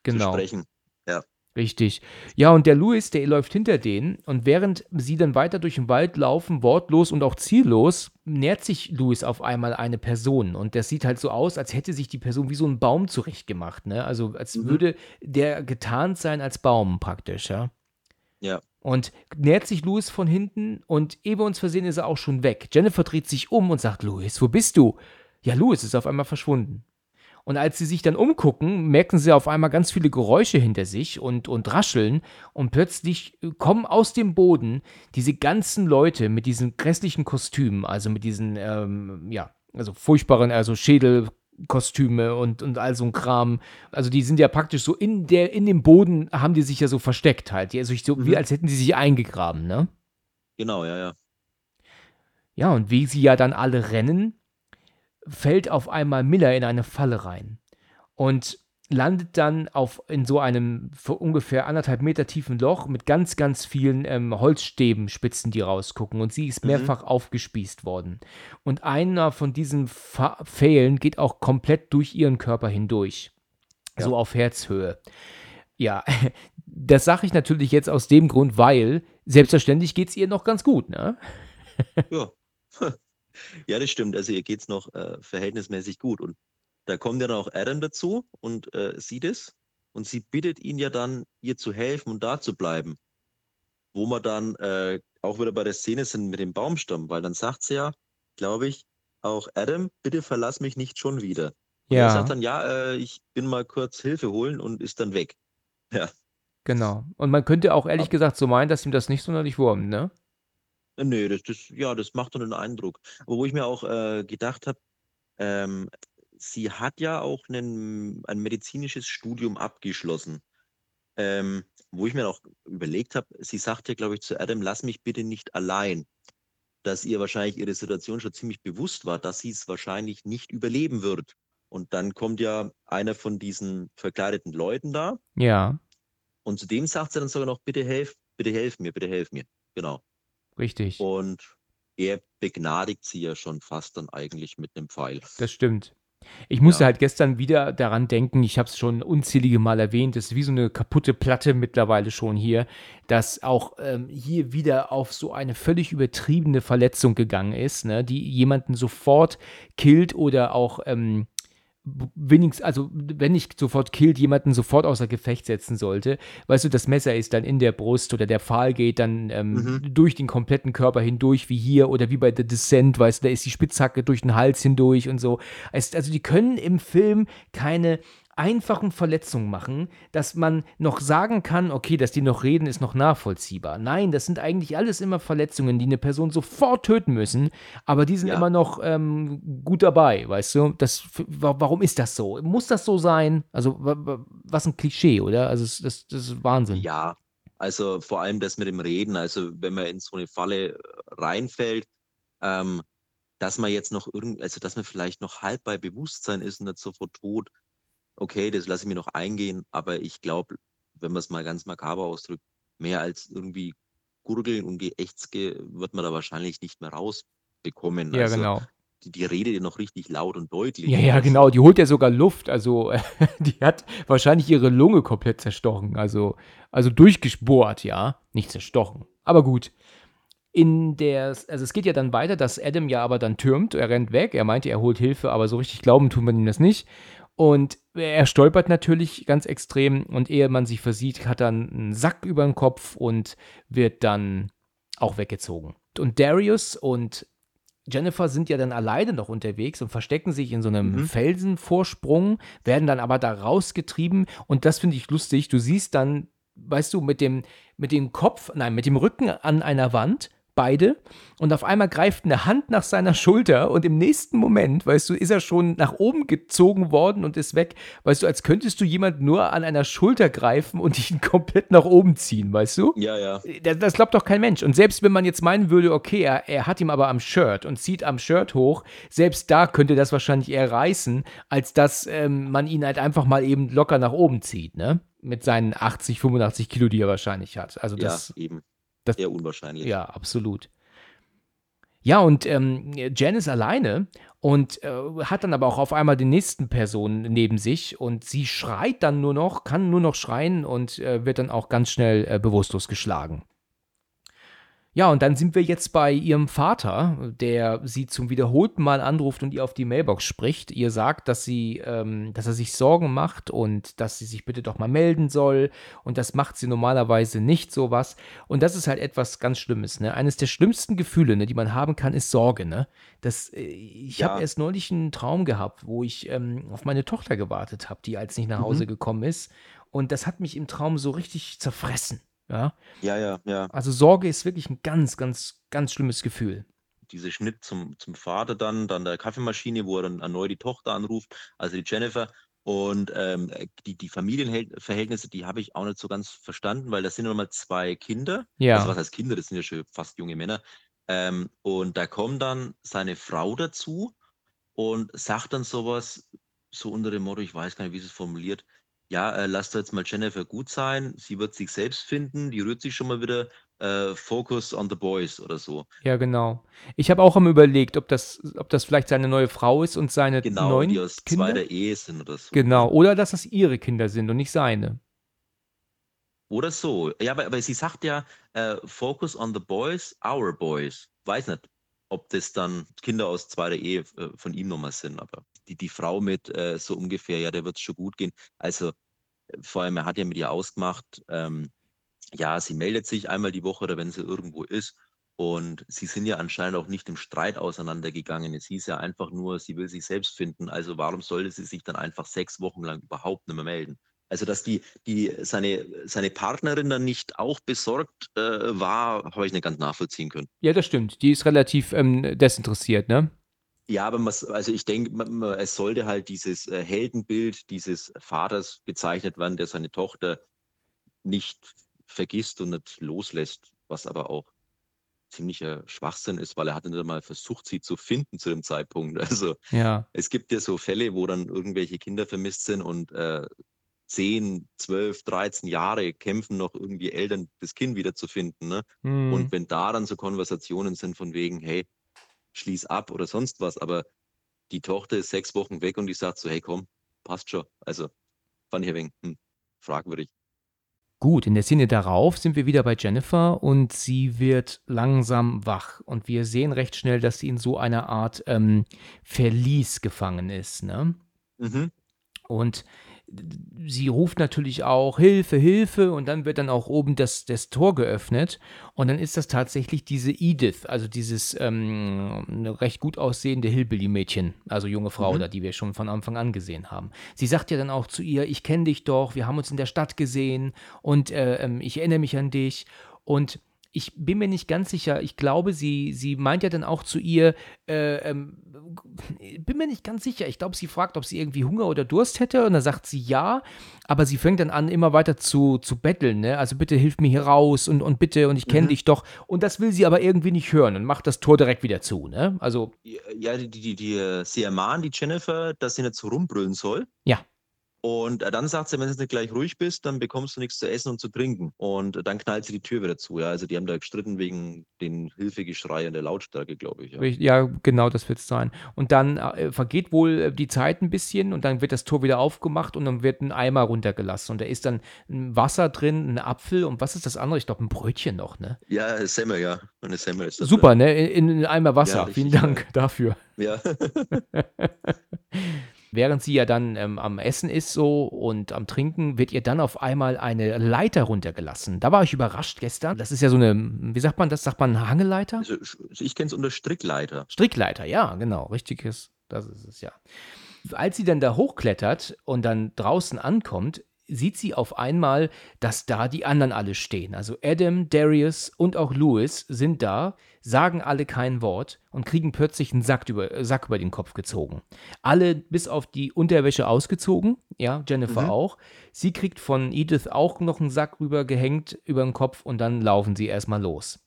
zu Genau. sprechen. Ja. Richtig. Ja, und der Louis, der läuft hinter denen und während sie dann weiter durch den Wald laufen, wortlos und auch ziellos, nähert sich Louis auf einmal eine Person und das sieht halt so aus, als hätte sich die Person wie so 'n Baum zurechtgemacht, ne? Also, als Mhm. würde der getarnt sein als Baum praktisch, ja? Ja. Und nähert sich Louis von hinten und ehe wir uns versehen, ist er auch schon weg. Jennifer dreht sich um und sagt: „Louis, wo bist du?“ Ja, Louis ist auf einmal verschwunden. Und als sie sich dann umgucken, merken sie auf einmal ganz viele Geräusche hinter sich und und Rascheln und plötzlich, kommen aus dem Boden diese ganzen Leute mit diesen grässlichen Kostümen, also mit diesen, ähm, ja, also furchtbaren also Schädelkostüme und und all so 'n Kram. Also, die sind ja praktisch so in der in dem Boden haben die sich ja so versteckt halt, die sich so wie Mhm. als hätten sie sich eingegraben, ne? Genau, ja, ja. Ja, und wie sie ja dann alle rennen, fällt auf einmal Miller in eine Falle rein und landet dann auf in so einem ungefähr 1,5 Meter tiefen Loch mit ganz, ganz vielen, ähm, Holzstäben-Spitzen, die rausgucken und sie ist Mhm. mehrfach aufgespießt worden. Und einer von diesen Pfählen geht auch komplett durch ihren Körper hindurch, Ja. so auf Herzhöhe. Ja, das sage ich natürlich jetzt aus dem Grund, weil selbstverständlich geht's ihr noch ganz gut, ne? Ja. Ja, das stimmt. Also, ihr geht's noch, äh, verhältnismäßig gut und da kommt ja dann auch Adam dazu und, äh, sieht es und sie bittet ihn ja dann, ihr zu helfen und da zu bleiben. Wo wir dann, äh, auch wieder bei der Szene sind mit dem Baumstamm, weil dann sagt sie ja, glaube ich, auch: „Adam, bitte verlass mich nicht schon wieder.“ Und er sagt Ja. dann: „Ja, äh, ich bin mal kurz Hilfe holen“ und ist dann weg. Ja. Genau. Und man könnte auch ehrlich Ab gesagt so meinen, dass ihm das nicht sonderlich wurmt, ne? Äh, ne, das das ja, das macht dann den Eindruck. Aber wo ich mir auch, äh, gedacht habe, ähm, sie hat ja auch 'nen ein medizinisches Studium abgeschlossen. Ähm, wo ich mir auch überlegt habe, sie sagt ja, glaube ich, zu Adam: „Lass mich bitte nicht allein.“ Dass ihr wahrscheinlich ihre Situation schon ziemlich bewusst war, dass sie's wahrscheinlich nicht überleben wird. Und dann kommt ja einer von diesen verkleideten Leuten da Ja. und zu dem sagt sie dann sogar noch: „Bitte helf bitte helf mir, bitte helf mir.“ Genau. Richtig. Und er begnadigt sie ja schon fast dann eigentlich mit 'nem Pfeil. Das stimmt. Ich musste Ja. halt gestern wieder daran denken, ich habe es schon unzählige Mal erwähnt, das ist wie so 'ne kaputte Platte mittlerweile schon hier, dass auch, ähm, hier wieder auf so eine völlig übertriebene Verletzung gegangen ist, ne, die jemanden sofort killt oder auch, ähm, w wenigst also, wenn nicht sofort killt, jemanden sofort außer Gefecht setzen sollte. Weißt du, das Messer ist dann in der Brust oder der Pfahl geht dann, ähm, Mhm. durch den kompletten Körper hindurch wie hier oder wie bei The Descent, weißt du, da ist die Spitzhacke durch den Hals hindurch und so. Also, die können im Film keine einfachen Verletzungen machen, dass man noch sagen kann: „Okay, dass die noch reden, ist noch nachvollziehbar.“ Nein, das sind eigentlich alles immer Verletzungen, die 'ne Person sofort töten müssen, aber die sind Ja. immer noch, ähm, gut dabei, weißt du? Das warum ist das so? Muss das so sein? Also, wa wa was 'n Klischee, oder? Also, das das ist Wahnsinn. Ja, also, vor allem das mit dem Reden, also, wenn man in so 'ne Falle reinfällt, ähm, dass man jetzt noch irgend also, dass man vielleicht noch halb bei Bewusstsein ist und nicht sofort tot. Okay, das lasse ich mir noch eingehen, aber ich glaube, wenn man's mal ganz makaber ausdrückt, mehr als irgendwie Gurgeln und Geächzge wird man da wahrscheinlich nicht mehr rausbekommen. Ja, Also, genau. die die redet ja noch richtig laut und deutlich. Ja, ja, Also genau, die holt ja sogar Luft, also, die hat wahrscheinlich ihre Lunge komplett zerstochen, also also, durchgebohrt, ja, nicht zerstochen. Aber gut. In der also, es geht ja dann weiter, dass Adam ja aber dann türmt, er rennt weg. Er meinte, er holt Hilfe, aber so richtig glauben tut man ihm das nicht. Und er stolpert natürlich ganz extrem und ehe man sich versieht, hat er 'n Sack übern Kopf und wird dann auch weggezogen. Und Darius und Jennifer sind ja dann alleine noch unterwegs und verstecken sich in so 'nem Mhm. Felsenvorsprung, werden dann aber da rausgetrieben und das finde ich lustig. Du siehst dann, weißt du, mit dem mit dem Kopf nein, mit dem Rücken an einer Wand beide und auf einmal greift eine Hand nach seiner Schulter und im nächsten Moment, weißt du, ist er schon nach oben gezogen worden und ist weg. Weißt du, als könntest du jemand nur an einer Schulter greifen und ihn komplett nach oben ziehen, weißt du? Ja, ja. Das, das glaubt doch kein Mensch. Und selbst wenn man jetzt meinen würde, okay, er, er hat ihm aber am Shirt und zieht am Shirt hoch, selbst da könnte das wahrscheinlich eher reißen, als dass ähm, man ihn halt einfach mal eben locker nach oben zieht, ne? Mit seinen 80, 85 Kilo, die er wahrscheinlich hat. Also das, ja, eben. Das Eher unwahrscheinlich. ja, absolut. Ja, und ähm, Jen ist alleine und äh, hat dann aber auch auf einmal die nächsten Personen neben sich und sie schreit dann nur noch, kann nur noch schreien und äh, wird dann auch ganz schnell äh, bewusstlos geschlagen. Ja, und dann sind wir jetzt bei ihrem Vater, der sie zum wiederholten Mal anruft und ihr auf die Mailbox spricht. Ihr sagt, dass sie, ähm, dass er sich Sorgen macht und dass sie sich bitte doch mal melden soll. Und das macht sie normalerweise nicht sowas. Und das ist halt etwas ganz Schlimmes. Ne? Eines der schlimmsten Gefühle, ne, die man haben kann, ist Sorge. Ne? Das, äh, ich Ja. habe erst neulich einen Traum gehabt, wo ich ähm, auf meine Tochter gewartet habe, die als nicht nach Hause Mhm. gekommen ist. Und das hat mich im Traum so richtig zerfressen. Ja. Ja, ja, ja. Also Sorge ist wirklich ein ganz, ganz, ganz schlimmes Gefühl. Dieser Schnitt zum, zum Vater dann, dann der Kaffeemaschine, wo er dann erneut die Tochter anruft, also die Jennifer. Und ähm, die, die Familienverhältnisse, die habe ich auch nicht so ganz verstanden, weil das sind nochmal zwei Kinder. Ja. Also was heißt Kinder, das sind ja schon fast junge Männer. Ähm, und da kommt dann seine Frau dazu und sagt dann sowas, so unter dem Motto, ich weiß gar nicht, wie sie es formuliert, ja, äh, lasst jetzt mal Jennifer gut sein, sie wird sich selbst finden, die rührt sich schon mal wieder, äh, focus on the boys oder so. Ja, genau. Ich habe auch am überlegt, ob das, ob das vielleicht seine neue Frau ist und seine Genau, neuen die aus Kinder. zweiter Ehe sind oder so. Genau. Oder dass das ihre Kinder sind und nicht seine. Oder so. Ja, aber, aber sie sagt ja, äh, focus on the boys, our boys. Weiß nicht, ob das dann Kinder aus zweiter Ehe äh, von ihm nochmal sind, aber die, die Frau mit äh, so ungefähr, ja, der wird es schon gut gehen. Also äh, vor allem, er hat ja mit ihr ausgemacht, ähm, ja, sie meldet sich einmal die Woche oder wenn sie irgendwo ist. Und sie sind ja anscheinend auch nicht im Streit auseinandergegangen. Es hieß ja einfach nur, sie will sich selbst finden. Also warum sollte sie sich dann einfach sechs Wochen lang überhaupt nicht mehr melden? Also dass die, die seine, seine Partnerin dann nicht auch besorgt äh, war, habe ich nicht ganz nachvollziehen können. Ja, das stimmt. Die ist relativ ähm, desinteressiert, ne? Ja, aber man, also ich denke, man, man, es sollte halt dieses äh, Heldenbild dieses Vaters bezeichnet werden, der seine Tochter nicht vergisst und nicht loslässt, was aber auch ziemlicher Schwachsinn ist, weil er hatte nicht einmal versucht, sie zu finden zu dem Zeitpunkt. Also Ja. es gibt ja so Fälle, wo dann irgendwelche Kinder vermisst sind und äh, 10, 12, 13 Jahre kämpfen noch irgendwie Eltern, das Kind wiederzufinden. Ne? Hm. Und wenn da dann so Konversationen sind von wegen, hey, schließ ab oder sonst was, aber die Tochter ist sechs Wochen weg und die sagt so, hey komm, passt schon. Also fand ich ein wenig hm, fragwürdig. Gut, in der Szene darauf sind wir wieder bei Jennifer und sie wird langsam wach. Und wir sehen recht schnell, dass sie in so einer Art ähm, Verlies gefangen ist. Ne? Mhm. Und sie ruft natürlich auch Hilfe, Hilfe und dann wird dann auch oben das, das Tor geöffnet und dann ist das tatsächlich diese Edith, also dieses ähm, recht gut aussehende Hillbilly-Mädchen, also junge Frau Mhm. da, die wir schon von Anfang an gesehen haben. Sie sagt ja dann auch zu ihr, ich kenne dich doch, wir haben uns in der Stadt gesehen und äh, ähm, ich erinnere mich an dich und ich bin mir nicht ganz sicher. Ich glaube, sie, sie meint ja dann auch zu ihr, äh, ähm, bin mir nicht ganz sicher. Ich glaube, sie fragt, ob sie irgendwie Hunger oder Durst hätte und dann sagt sie ja, aber sie fängt dann an, immer weiter zu, zu betteln, ne? Also bitte hilf mir hier raus und, und bitte und ich kenne Mhm. dich doch. Und das will sie aber irgendwie nicht hören und macht das Tor direkt wieder zu, ne? Also, Ja, die, die, die, äh, sie ermahnt die Jennifer, dass sie nicht so rumbrüllen soll. Ja. Und äh, dann sagt sie, wenn du nicht gleich ruhig bist, dann bekommst du nichts zu essen und zu trinken. Und äh, dann knallt sie die Tür wieder zu. Ja, also die haben da gestritten wegen den Hilfegeschrei und der Lautstärke, glaube ich. Ja. Ja, genau, das wird es sein. Und dann äh, vergeht wohl äh, die Zeit ein bisschen und dann wird das Tor wieder aufgemacht und dann wird ein Eimer runtergelassen. Und da ist dann ein Wasser drin, ein Apfel und was ist das andere? Ich glaube, ein Brötchen noch, ne? Ja, Semmel, ja. Eine Semmel ist das. Super, ne? In, in einen Eimer Wasser. Ja, Vielen Dank dafür. Ja. Während sie ja dann ähm, am Essen ist so und am Trinken, wird ihr dann auf einmal eine Leiter runtergelassen. Da war ich überrascht gestern. Das ist ja so eine, wie sagt man das? Sagt man Hangeleiter? also, ich kenne es unter Strickleiter. Strickleiter, ja, genau, richtiges, das ist es ja. Als sie dann da hochklettert und dann draußen ankommt, sieht sie auf einmal, dass da die anderen alle stehen. Also Adam, Darius und auch Louis sind da, sagen alle kein Wort und kriegen plötzlich einen Sack über, äh, Sack über den Kopf gezogen. Alle bis auf die Unterwäsche ausgezogen, ja, Jennifer Mhm. auch. Sie kriegt von Edith auch noch einen Sack rüber gehängt über den Kopf und dann laufen sie erstmal los.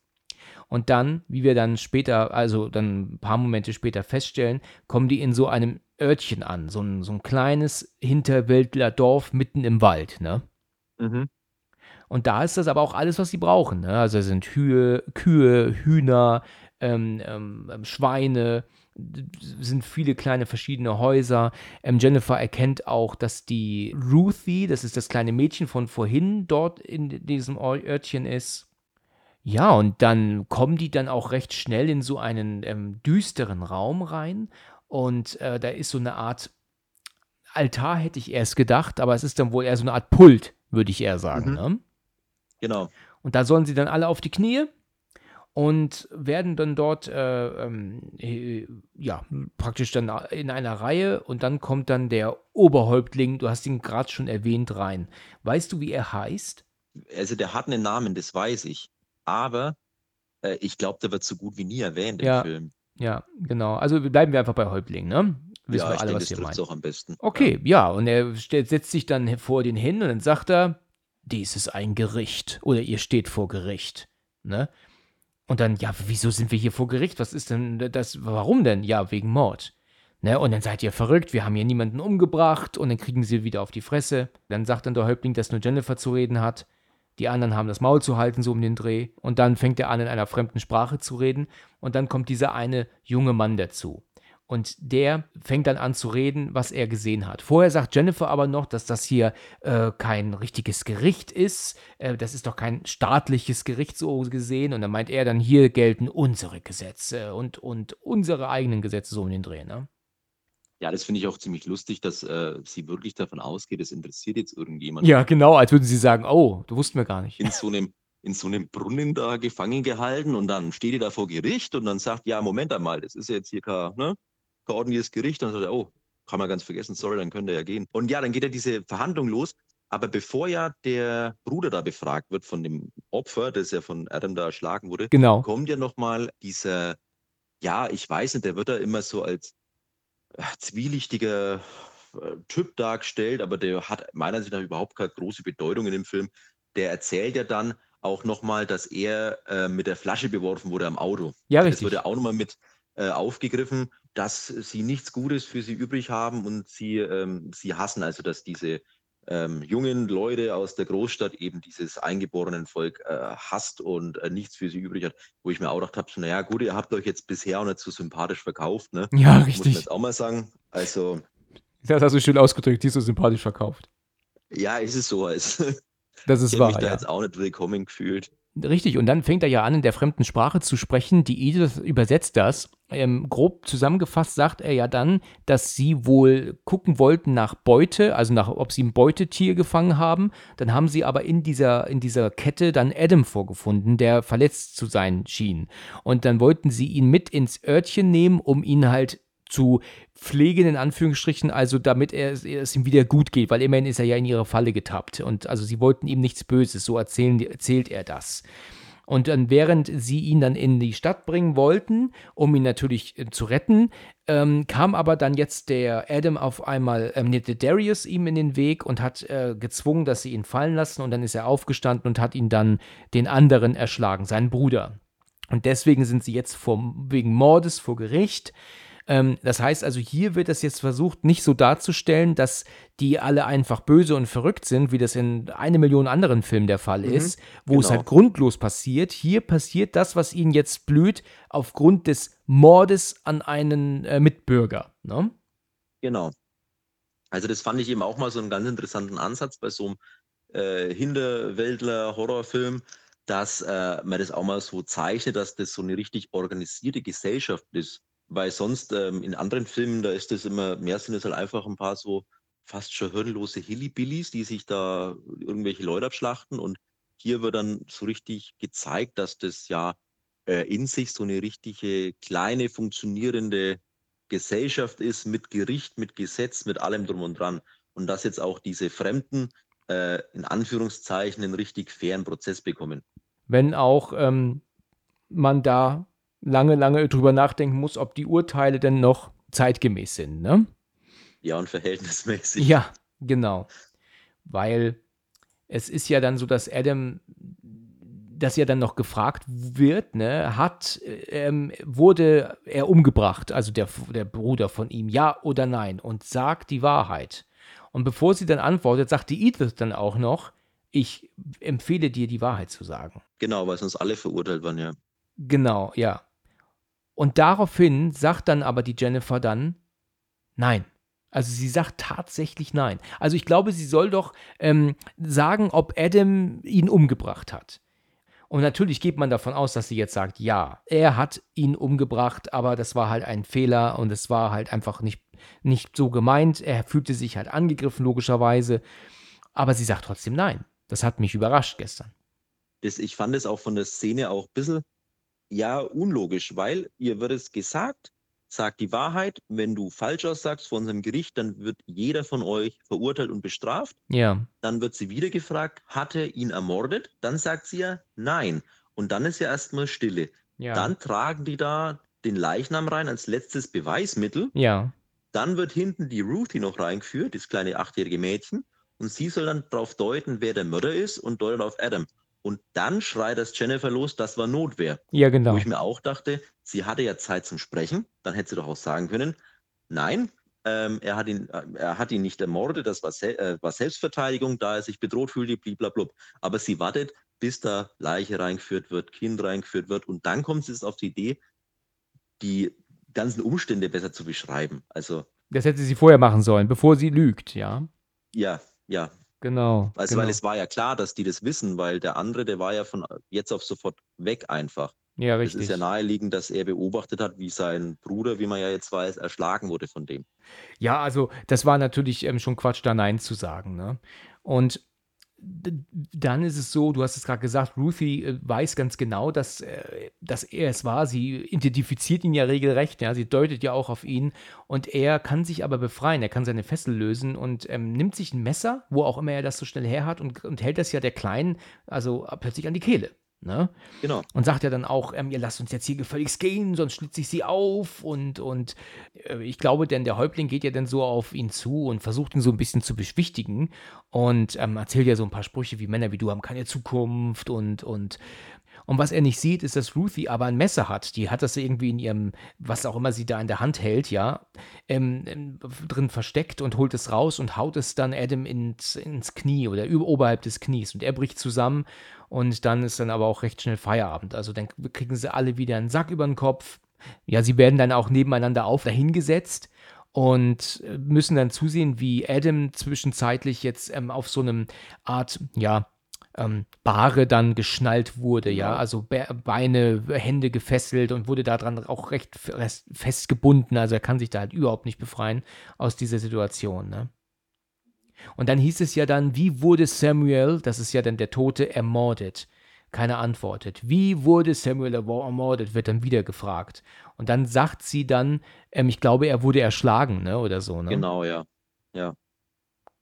Und dann, wie wir dann später, also dann ein paar Momente später feststellen, kommen die in so einem Örtchen an, so ein, so ein kleines Hinterwäldlerdorf mitten im Wald, ne? Mhm. Und da ist das aber auch alles, was sie brauchen. Ne? Also es sind Kühe, Kühe Hühner, ähm, ähm, ähm, Schweine, sind viele kleine verschiedene Häuser. Ähm, Jennifer erkennt auch, dass die Ruthie, das ist das kleine Mädchen von vorhin, dort in diesem Örtchen ist. Ja, und dann kommen die dann auch recht schnell in so einen ähm, düsteren Raum rein. Und äh, da ist so eine Art Altar, hätte ich erst gedacht, aber es ist dann wohl eher so eine Art Pult, würde ich eher sagen. Mhm. Ne? Genau. Und da sollen sie dann alle auf die Knie und werden dann dort, äh, äh, ja, praktisch dann in einer Reihe und dann kommt dann der Oberhäuptling, du hast ihn gerade schon erwähnt, rein. Weißt du, wie er heißt? Also der hat einen Namen, das weiß ich. Aber äh, ich glaube, der wird so gut wie nie erwähnt Ja. im Film. Ja, genau. Also bleiben wir einfach bei Häuptling, ne? Wissen ja, wir alle, denke, was ihr meint. auch am besten. Okay, ja, und er setzt sich dann vor den hin und dann sagt er, dies ist ein Gericht oder ihr steht vor Gericht, ne? Und dann, ja, wieso sind wir hier vor Gericht? Was ist denn das? Warum denn? Ja, wegen Mord. Ne? Und dann seid ihr verrückt, wir haben hier niemanden umgebracht und dann kriegen sie wieder auf die Fresse. Dann sagt dann der Häuptling, dass nur Jennifer zu reden hat. Die anderen haben das Maul zu halten, so um den Dreh. Und dann fängt er an, in einer fremden Sprache zu reden. Und dann kommt dieser eine junge Mann dazu. Und der fängt dann an zu reden, was er gesehen hat. Vorher sagt Jennifer aber noch, dass das hier äh, kein richtiges Gericht ist. Äh, das ist doch kein staatliches Gericht so gesehen. Und dann meint er dann, hier gelten unsere Gesetze und, und unsere eigenen Gesetze so um den Dreh. Ne? Ja, das finde ich auch ziemlich lustig, dass äh, sie wirklich davon ausgeht, es interessiert jetzt irgendjemand. Ja, genau, als würden sie sagen, oh, du wussten wir gar nicht. In so einem in so einem Brunnen da gefangen gehalten und dann steht ihr da vor Gericht und dann sagt, ja, Moment einmal, das ist ja jetzt hier kein, ne, kein ordentliches Gericht. Und dann sagt er, oh, kann man ganz vergessen, sorry, dann könnt ihr ja gehen. Und ja, dann geht ja diese Verhandlung los. Aber bevor ja der Bruder da befragt wird von dem Opfer, das ja von Adam da erschlagen wurde, Genau. kommt ja nochmal dieser, ja, ich weiß nicht, der wird da immer so als zwielichtiger äh, Typ dargestellt, aber der hat meiner Ansicht nach überhaupt keine große Bedeutung in dem Film. Der erzählt ja dann auch nochmal, dass er äh, mit der Flasche beworfen wurde am Auto. Ja, Das richtig. wird ja auch nochmal mit äh, aufgegriffen, dass sie nichts Gutes für sie übrig haben und sie, ähm, sie hassen also, dass diese ähm, jungen Leute aus der Großstadt eben dieses eingeborenen Volk äh, hasst und äh, nichts für sie übrig hat, wo ich mir auch gedacht habe, so, naja gut, ihr habt euch jetzt bisher auch nicht so sympathisch verkauft, ne? Ja, Muss man richtig. jetzt auch mal sagen. Also, Das hast du schön ausgedrückt, die ist so sympathisch verkauft. ja, ist es so. Also, Das ich ist habe mich wahr, da ja. jetzt auch nicht willkommen gefühlt. Richtig, und dann fängt er ja an, in der fremden Sprache zu sprechen. Die Edith übersetzt das. Ähm, grob zusammengefasst sagt er ja dann, dass sie wohl gucken wollten nach Beute, also nach, ob sie ein Beutetier gefangen haben. Dann haben sie aber in dieser, in dieser Kette dann Adam vorgefunden, der verletzt zu sein schien. Und dann wollten sie ihn mit ins Örtchen nehmen, um ihn halt zu pflegen, in Anführungsstrichen, also damit er, es ihm wieder gut geht, weil immerhin ist er ja in ihre Falle getappt. Und also sie wollten ihm nichts Böses, so erzählen, erzählt er das. Und dann, während sie ihn dann in die Stadt bringen wollten, um ihn natürlich äh, zu retten, ähm, kam aber dann jetzt der Adam auf einmal, ähm, der Darius ihm in den Weg und hat äh, gezwungen, dass sie ihn fallen lassen. Und dann ist er aufgestanden und hat ihn dann den anderen erschlagen, seinen Bruder. Und deswegen sind sie jetzt vor, wegen Mordes vor Gericht. Ähm, das heißt also, hier wird es jetzt versucht, nicht so darzustellen, dass die alle einfach böse und verrückt sind, wie das in eine Million anderen Filmen der Fall Mhm, ist, wo es genau. halt grundlos passiert. Hier passiert das, was ihnen jetzt blüht, aufgrund des Mordes an einen äh, Mitbürger. Ne? Genau. Also das fand ich eben auch mal so einen ganz interessanten Ansatz bei so einem äh, Hinterwäldler-Horrorfilm, dass äh, man das auch mal so zeichnet, dass das so eine richtig organisierte Gesellschaft ist. Weil sonst ähm, in anderen Filmen, da ist das immer, mehr sind es halt einfach ein paar so fast schon hirnlose Hillybillies, die sich da irgendwelche Leute abschlachten. Und hier wird dann so richtig gezeigt, dass das ja äh, in sich so eine richtige kleine funktionierende Gesellschaft ist mit Gericht, mit Gesetz, mit allem drum und dran. Und dass jetzt auch diese Fremden äh, in Anführungszeichen einen richtig fairen Prozess bekommen. Wenn auch ähm, man da lange, lange drüber nachdenken muss, ob die Urteile denn noch zeitgemäß sind, ne? Ja, und verhältnismäßig. Ja, genau. Weil es ist ja dann so, dass Adam, dass ja dann noch gefragt wird, ne, hat, ähm, wurde er umgebracht, also der, der Bruder von ihm, ja oder nein, und sagt die Wahrheit. Und bevor sie dann antwortet, sagt die Edith dann auch noch, ich empfehle dir, die Wahrheit zu sagen. Genau, weil sonst alle verurteilt waren, ja. Genau, ja. Und daraufhin sagt dann aber die Jennifer dann, nein. Also sie sagt tatsächlich nein. Also ich glaube, sie soll doch ähm, sagen, ob Adam ihn umgebracht hat. Und natürlich geht man davon aus, dass sie jetzt sagt, ja, er hat ihn umgebracht, aber das war halt ein Fehler und es war halt einfach nicht, nicht so gemeint. Er fühlte sich halt angegriffen, logischerweise. Aber sie sagt trotzdem nein. Das hat mich überrascht gestern. Ich fand es auch von der Szene auch ein bisschen, ja, unlogisch, weil ihr wird es gesagt, sagt die Wahrheit. Wenn du falsch aussagst vor unserem Gericht, dann wird jeder von euch verurteilt und bestraft. Ja. Dann wird sie wieder gefragt, hat er ihn ermordet? Dann sagt sie ja nein. Und dann ist ja erstmal Stille. Ja. Dann tragen die da den Leichnam rein als letztes Beweismittel. Ja. Dann wird hinten die Ruthie noch reingeführt, das kleine achtjährige Mädchen. Und sie soll dann darauf deuten, wer der Mörder ist und deutet auf Adam. Und dann schreit das Jennifer los, das war Notwehr. Ja, genau. Wo ich mir auch dachte, sie hatte ja Zeit zum Sprechen, dann hätte sie doch auch sagen können, nein, ähm, er, hat ihn, äh, er hat ihn nicht ermordet, das war, Se äh, war Selbstverteidigung, da er sich bedroht fühlte, blablabla. Aber sie wartet, bis da Leiche reingeführt wird, Kind reingeführt wird und dann kommt sie jetzt auf die Idee, die ganzen Umstände besser zu beschreiben. Also Das hätte sie vorher machen sollen, bevor sie lügt, ja. ja, ja, Genau. Also, genau. weil es war ja klar, dass die das wissen, weil der andere, der war ja von jetzt auf sofort weg einfach. ja, Es richtig. ist ja naheliegend, dass er beobachtet hat, wie sein Bruder, wie man ja jetzt weiß, erschlagen wurde von dem. Ja, also das war natürlich ähm, schon Quatsch, da Nein zu sagen. Ne? Und dann ist es so, du hast es gerade gesagt, Ruthie äh, weiß ganz genau, dass, äh, dass er es war. Sie identifiziert ihn ja regelrecht, ja, sie deutet ja auch auf ihn und er kann sich aber befreien, er kann seine Fessel lösen und ähm, nimmt sich ein Messer, wo auch immer er das so schnell her hat und, und hält das ja der Kleinen, also plötzlich an die Kehle. Ne? Genau. Und sagt ja dann auch, ähm, ihr lasst uns jetzt hier gefälligst gehen, sonst schlitze ich sie auf. Und, und äh, ich glaube, denn der Häuptling geht ja dann so auf ihn zu und versucht ihn so ein bisschen zu beschwichtigen und ähm, erzählt ja so ein paar Sprüche wie Männer wie du haben keine Zukunft und, und und was er nicht sieht, ist, dass Ruthie aber ein Messer hat. Die hat das irgendwie in ihrem, was auch immer sie da in der Hand hält, ja, ähm, ähm, drin versteckt und holt es raus und haut es dann Adam ins, ins Knie oder über, oberhalb des Knies. Und er bricht zusammen und dann ist dann aber auch recht schnell Feierabend. Also dann kriegen sie alle wieder einen Sack über den Kopf. Ja, sie werden dann auch nebeneinander auf dahingesetzt und äh, müssen dann zusehen, wie Adam zwischenzeitlich jetzt ähm, auf so einem Art, ja, ähm, Bahre dann geschnallt wurde, ja, also Be Beine, Hände gefesselt und wurde daran auch recht fest festgebunden, also er kann sich da halt überhaupt nicht befreien aus dieser Situation, ne? Und dann hieß es ja dann, wie wurde Samuel, das ist ja dann der Tote, ermordet? Keiner antwortet. Wie wurde Samuel ermordet, wird dann wieder gefragt. Und dann sagt sie dann, ähm, ich glaube, er wurde erschlagen, ne, oder so, ne? Genau, ja. Ja.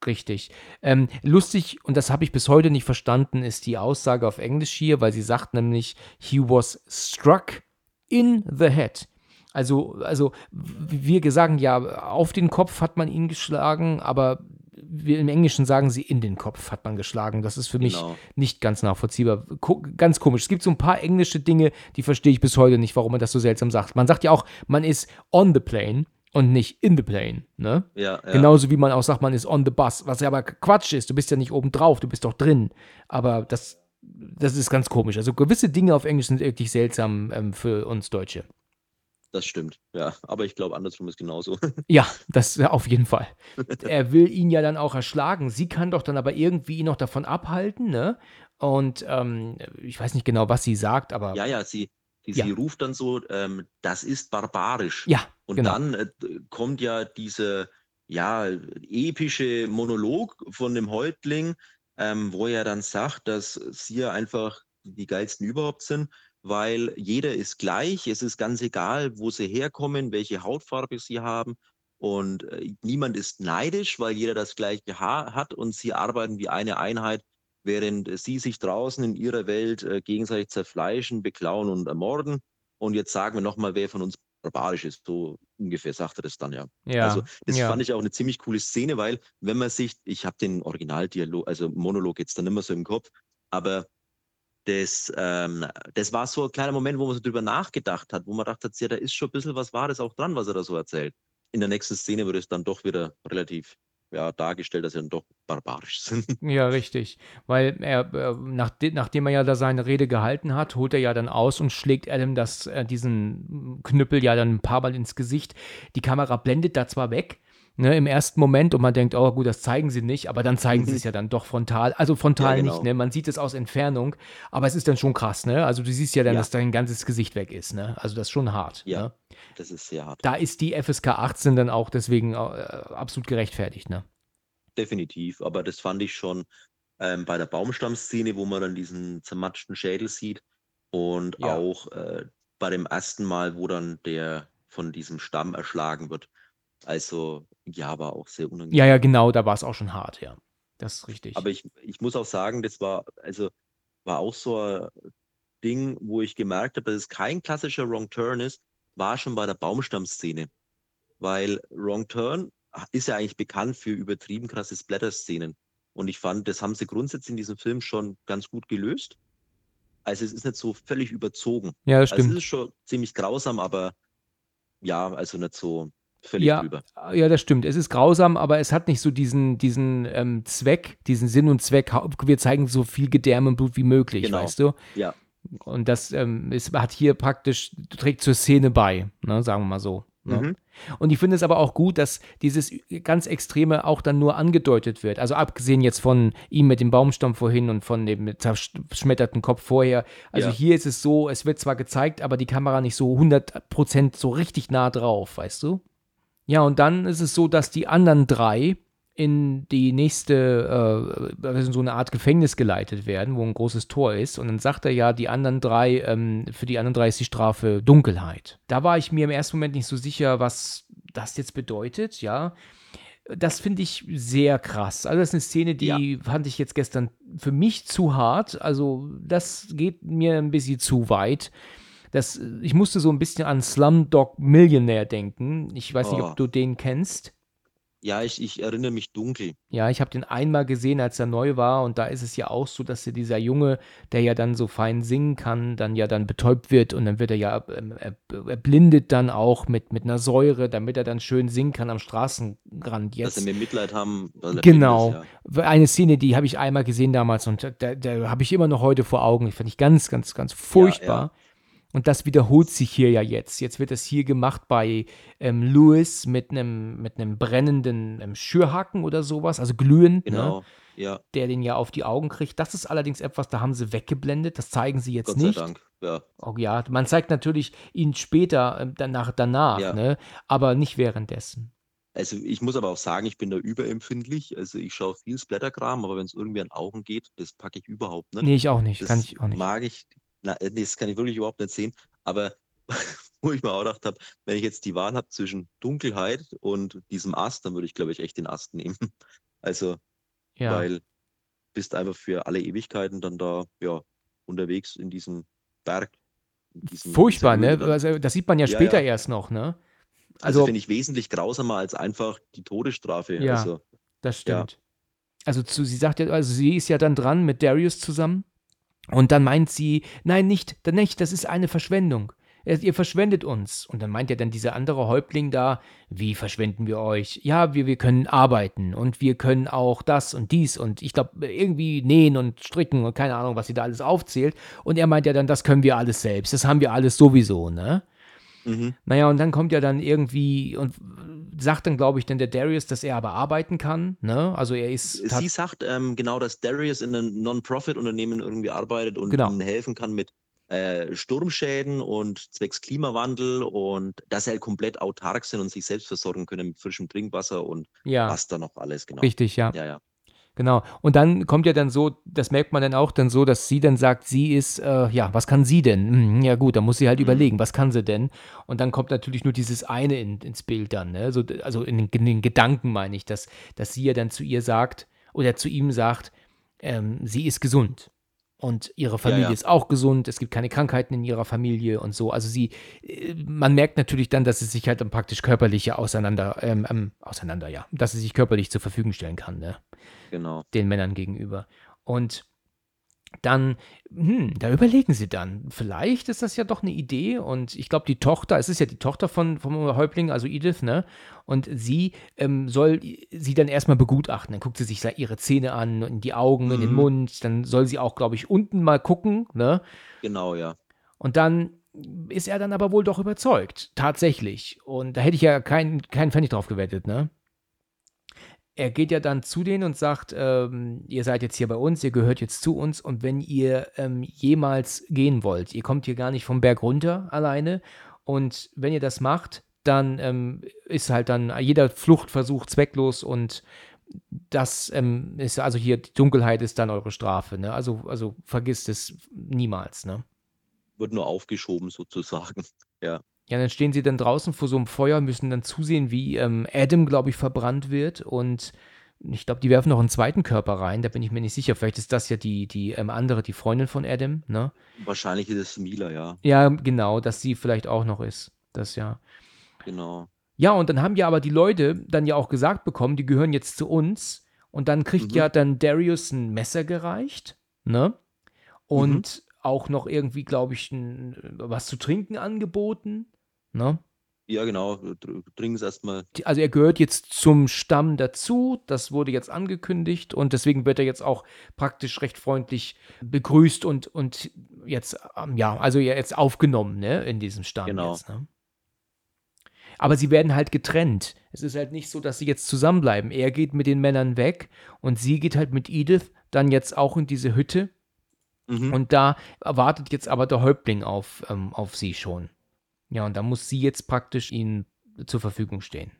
Richtig. Ähm, lustig, und das habe ich bis heute nicht verstanden, ist die Aussage auf Englisch hier, weil sie sagt nämlich, he was struck in the head. Also, also wir sagen ja, auf den Kopf hat man ihn geschlagen, aber wir im Englischen sagen sie, in den Kopf hat man geschlagen. Das ist für mich Genau. nicht ganz nachvollziehbar. Ko ganz komisch. Es gibt so ein paar englische Dinge, die verstehe ich bis heute nicht, warum man das so seltsam sagt. Man sagt ja auch, man ist on the plane und nicht in the plane. Ne? Ja, ja. Genauso wie man auch sagt, man ist on the bus, was ja aber Quatsch ist. Du bist ja nicht oben drauf, du bist doch drin. Aber das, das ist ganz komisch. Also gewisse Dinge auf Englisch sind wirklich seltsam ähm, für uns Deutsche. Das stimmt. Ja, aber ich glaube, andersrum ist genauso. Ja, das auf jeden Fall. er will ihn ja dann auch erschlagen. Sie kann doch dann aber irgendwie ihn noch davon abhalten, ne? Und ähm, ich weiß nicht genau, was sie sagt, aber ja, ja, sie, sie, Ja. sie ruft dann so, ähm, das ist barbarisch. ja, Und genau. dann äh, kommt ja dieser ja, epische Monolog von dem Häuptling, ähm, wo er dann sagt, dass sie ja einfach die geilsten überhaupt sind, weil jeder ist gleich. Es ist ganz egal, wo sie herkommen, welche Hautfarbe sie haben. und äh, niemand ist neidisch, weil jeder das gleiche Haar hat und sie arbeiten wie eine Einheit, während sie sich draußen in ihrer Welt äh, gegenseitig zerfleischen, beklauen und ermorden. Und jetzt sagen wir nochmal, wer von uns barbarisch ist. So ungefähr sagt er das dann ja. Ja, Also das ja. fand ich auch eine ziemlich coole Szene, weil wenn man sich, ich habe den Originaldialog, also Monolog jetzt dann immer so im Kopf, aber das, ähm, das war so ein kleiner Moment, wo man so drüber nachgedacht hat, wo man dachte, ja, da ist schon ein bisschen was Wahres auch dran, was er da so erzählt. In der nächsten Szene wird es dann doch wieder relativ ja, dargestellt, dass sie dann doch barbarisch sind. Ja, richtig. Weil er, äh, nachde nachdem er ja da seine Rede gehalten hat, holt er ja dann aus und schlägt Adam das, äh, diesen Knüppel ja dann ein paar Mal ins Gesicht. Die Kamera blendet da zwar weg, ne, im ersten Moment und man denkt, oh gut, das zeigen sie nicht, aber dann zeigen sie Mhm. es ja dann doch frontal. Also frontal Ja, nicht, genau. ne? Man sieht es aus Entfernung, aber es ist dann schon krass, ne? Also du siehst ja dann, Ja. dass dein ganzes Gesicht weg ist, ne? Also das ist schon hart. Ja. Ne? Das ist sehr hart. Da ist die FSK 18 dann auch deswegen äh, absolut gerechtfertigt, ne? Definitiv. Aber das fand ich schon ähm, bei der Baumstammszene, wo man dann diesen zermatschten Schädel sieht und Ja. auch äh, bei dem ersten Mal, wo dann der von diesem Stamm erschlagen wird. Also ja, war auch sehr unangenehm. Ja, ja, genau, da war es auch schon hart, ja. Das ist richtig. Aber ich, ich muss auch sagen, das war, also war auch so ein Ding, wo ich gemerkt habe, dass es kein klassischer Wrong Turn ist, war schon bei der Baumstammszene. Weil Wrong Turn ist ja eigentlich bekannt für übertrieben krasse Splatter-Szenen. Und ich fand, das haben sie grundsätzlich in diesem Film schon ganz gut gelöst. Also es ist nicht so völlig überzogen. ja, das Also es stimmt. ist schon ziemlich grausam, aber ja, also nicht so völlig Ja, drüber. ja, das stimmt. Es ist grausam, aber es hat nicht so diesen, diesen ähm, Zweck, diesen Sinn und Zweck. Wir zeigen so viel Gedärme und Blut wie möglich, Genau. weißt du? Ja. Und das ähm, ist, hat hier praktisch, trägt zur Szene bei, ne, sagen wir mal so. Ne? Mhm. Und ich finde es aber auch gut, dass dieses ganz Extreme auch dann nur angedeutet wird. Also abgesehen jetzt von ihm mit dem Baumstamm vorhin und von dem zerschmetterten Kopf vorher. Also Ja. hier ist es so, es wird zwar gezeigt, aber die Kamera nicht so 100% so richtig nah drauf, weißt du? Ja, und dann ist es so, dass die anderen drei in die nächste, äh, also in so eine Art Gefängnis geleitet werden, wo ein großes Tor ist. Und dann sagt er ja, die anderen drei, ähm, für die anderen drei ist die Strafe Dunkelheit. Da war ich mir im ersten Moment nicht so sicher, was das jetzt bedeutet, ja. Das finde ich sehr krass. Also, das ist eine Szene, die fand ich jetzt gestern für mich zu hart. Also, das geht mir ein bisschen zu weit. Das, ich musste so ein bisschen an Slumdog Millionaire denken. Ich weiß nicht, Oh. ob du den kennst. Ja, ich, ich erinnere mich dunkel. Ja, ich habe den einmal gesehen, als er neu war und da ist es ja auch so, dass ja dieser Junge, der ja dann so fein singen kann, dann ja dann betäubt wird und dann wird er ja, ähm, er, er blindet dann auch mit, mit einer Säure, damit er dann schön singen kann am Straßenrand Dass jetzt. sie mir Mitleid haben. er Genau. ist, ja. Eine Szene, die habe ich einmal gesehen damals und da, da habe ich immer noch heute vor Augen. Ich fand ich ganz, ganz, ganz furchtbar. Und das wiederholt sich hier ja jetzt. Jetzt wird das hier gemacht bei ähm, Lewis mit einem mit einem brennenden ähm, Schürhaken oder sowas, also glühend, ne? Genau. Ja, der den ja auf die Augen kriegt. Das ist allerdings etwas, da haben sie weggeblendet. Das zeigen sie jetzt Gott nicht. sei Dank. Ja. Oh, ja, man zeigt natürlich ihn später, ähm, danach, danach, Ja. ne? aber nicht währenddessen. Also ich muss aber auch sagen, ich bin da überempfindlich. Also ich schaue viel Splatterkram, aber wenn es irgendwie an Augen geht, das packe ich überhaupt nicht. Nee, ich auch nicht. das Kann ich auch nicht. mag ich, na, äh, nee, das kann ich wirklich überhaupt nicht sehen. Aber wo ich mir auch gedacht habe, wenn ich jetzt die Wahl habe zwischen Dunkelheit und diesem Ast, dann würde ich, glaube ich, echt den Ast nehmen. Also, Ja. weil bist einfach für alle Ewigkeiten dann da ja unterwegs in diesem Berg. in diesem- Furchtbar, ne? Also, das sieht man ja Ja, später ja. erst noch, ne? Also, Also, finde ich wesentlich grausamer als einfach die Todesstrafe. Ja. Also, Das stimmt. Also zu, sie sagt ja, also sie ist ja dann dran mit Darius zusammen und dann meint sie, nein, nicht, nicht, das ist eine Verschwendung. Ihr ihr verschwendet uns. Und dann meint ja dann dieser andere Häuptling da, wie verschwenden wir euch? Ja, wir, wir können arbeiten und wir können auch das und dies und ich glaube irgendwie nähen und stricken und keine Ahnung, was sie da alles aufzählt. Und er meint ja dann, das können wir alles selbst, das haben wir alles sowieso, ne? Mhm. Naja, und dann kommt ja dann irgendwie und sagt dann, glaube ich, dann der Darius, dass er aber arbeiten kann. Ne? Also er ist. Sie sagt ähm, genau, dass Darius in einem Non-Profit-Unternehmen irgendwie arbeitet und Genau. ihnen helfen kann mit äh, Sturmschäden und zwecks Klimawandel und dass sie halt komplett autark sind und sich selbst versorgen können mit frischem Trinkwasser und ja, was da noch alles genau. richtig, ja. Ja, ja. Genau. Und dann kommt ja dann so, das merkt man dann auch dann so, dass sie dann sagt, sie ist, äh, ja, was kann sie denn? Hm, ja gut, dann muss sie halt Mhm. überlegen, was kann sie denn? Und dann kommt natürlich nur dieses eine in, ins Bild dann, ne? So, also in den, in den Gedanken meine ich, dass, dass sie ja dann zu ihr sagt oder zu ihm sagt, ähm, sie ist gesund. Und ihre Familie ja. ist auch gesund, es gibt keine Krankheiten in ihrer Familie und so. Also sie, äh, man merkt natürlich dann, dass sie sich halt dann praktisch körperlich auseinander, ähm, ähm, auseinander, ja, dass sie sich körperlich zur Verfügung stellen kann, ne? Genau. den Männern gegenüber. Und dann, hm, da überlegen sie dann, vielleicht ist das ja doch eine Idee und ich glaube, die Tochter, es ist ja die Tochter von, vom Häuptling, also Edith, ne? Und sie ähm, soll sie dann erstmal begutachten. Dann guckt sie sich ihre Zähne an, in die Augen, in den Mhm. Mund. Dann soll sie auch, glaube ich, unten mal gucken, ne? Genau, ja. Und dann ist er dann aber wohl doch überzeugt, tatsächlich. Und da hätte ich ja keinen keinen Pfennig drauf gewettet, ne? Er geht ja dann zu denen und sagt, ähm, ihr seid jetzt hier bei uns, ihr gehört jetzt zu uns und wenn ihr ähm, jemals gehen wollt, ihr kommt hier gar nicht vom Berg runter alleine und wenn ihr das macht, dann ähm, ist halt dann jeder Fluchtversuch zwecklos und das ähm, ist also hier, die Dunkelheit ist dann eure Strafe, ne? Also, also vergisst es niemals, ne? Wird nur aufgeschoben sozusagen. Ja. Ja, dann stehen sie dann draußen vor so einem Feuer, müssen dann zusehen, wie ähm, Adam, glaube ich, verbrannt wird. Und ich glaube, die werfen noch einen zweiten Körper rein. Da bin ich mir nicht sicher. Vielleicht ist das ja die, die ähm, andere, die Freundin von Adam, ne? Wahrscheinlich ist es Mila, ja. Ja, genau, dass sie vielleicht auch noch ist. Das ja. Genau. Ja, und dann haben ja aber die Leute dann ja auch gesagt bekommen, die gehören jetzt zu uns. Und dann kriegt Mhm. ja dann Darius ein Messer gereicht, ne? Und auch noch irgendwie, glaube ich, ein, was zu trinken angeboten, ne? Ja, genau. Trinken es erstmal. Also er gehört jetzt zum Stamm dazu, das wurde jetzt angekündigt und deswegen wird er jetzt auch praktisch recht freundlich begrüßt und, und jetzt, ähm, ja, also jetzt aufgenommen, ne, in diesem Stamm Genau. jetzt, ne? Aber sie werden halt getrennt. Es ist halt nicht so, dass sie jetzt zusammenbleiben. Er geht mit den Männern weg und sie geht halt mit Edith dann jetzt auch in diese Hütte Mhm. und da wartet jetzt aber der Häuptling auf, ähm, auf sie schon. Ja, und da muss sie jetzt praktisch ihnen zur Verfügung stehen.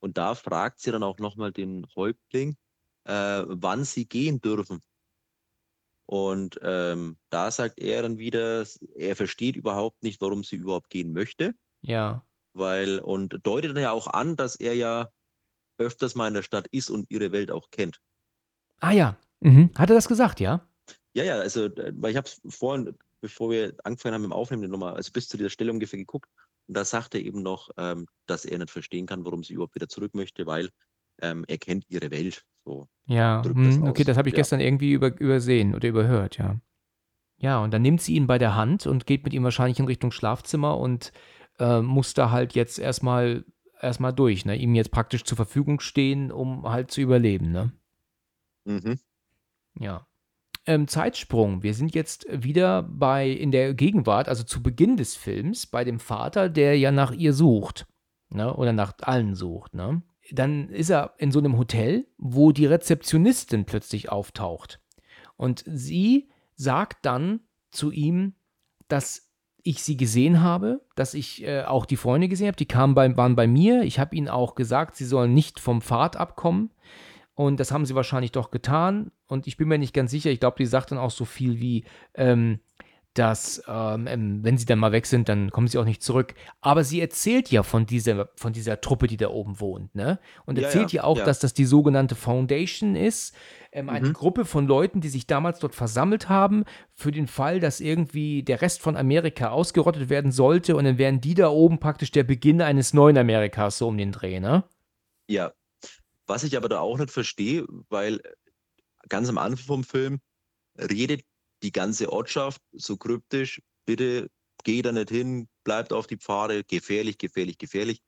Und da fragt sie dann auch nochmal den Häuptling, äh, wann sie gehen dürfen. Und ähm, da sagt er dann wieder, er versteht überhaupt nicht, warum sie überhaupt gehen möchte, Ja. weil und deutet dann ja auch an, dass er ja öfters mal in der Stadt ist und ihre Welt auch kennt. Ah ja. Mhm. Hat er das gesagt, ja? Ja, ja, also, äh, weil ich habe es vorhin, bevor wir angefangen haben mit dem Aufnehmen, nochmal, also bis zu dieser Stelle ungefähr geguckt. Und da sagt er eben noch, ähm, dass er nicht verstehen kann, warum sie überhaupt wieder zurück möchte, weil ähm, er kennt ihre Welt. So. Ja. Drückt das Mhm. Okay, das habe ich Ja. gestern irgendwie über, übersehen oder überhört, ja. Ja, und dann nimmt sie ihn bei der Hand und geht mit ihm wahrscheinlich in Richtung Schlafzimmer und äh, muss da halt jetzt erstmal erstmal durch, ne? Ihm jetzt praktisch zur Verfügung stehen, um halt zu überleben, ne? Mhm. Ja. Ähm, Zeitsprung. Wir sind jetzt wieder bei in der Gegenwart, also zu Beginn des Films, bei dem Vater, der ja nach ihr sucht. Ne? Oder nach allen sucht. Ne? Dann ist er in so einem Hotel, wo die Rezeptionistin plötzlich auftaucht. Und sie sagt dann zu ihm, dass ich sie gesehen habe, dass ich äh, auch die Freunde gesehen habe. Die kamen bei, waren bei mir. Ich habe ihnen auch gesagt, sie sollen nicht vom Pfad abkommen. Und das haben sie wahrscheinlich doch getan. Und ich bin mir nicht ganz sicher. Ich glaube, die sagt dann auch so viel wie, ähm, dass, ähm, ähm, wenn sie dann mal weg sind, dann kommen sie auch nicht zurück. Aber sie erzählt ja von dieser, von dieser Truppe, die da oben wohnt, ne? Und Ja, erzählt ja, ja, auch, ja. dass das die sogenannte Foundation ist. Ähm, eine Mhm. Gruppe von Leuten, die sich damals dort versammelt haben, für den Fall, dass irgendwie der Rest von Amerika ausgerottet werden sollte. Und dann wären die da oben praktisch der Beginn eines neuen Amerikas, so um den Dreh, ne? Ja. Was ich aber da auch nicht verstehe, weil ganz am Anfang vom Film redet die ganze Ortschaft so kryptisch, bitte geh da nicht hin, bleibt auf die Pfade, gefährlich, gefährlich, gefährlich.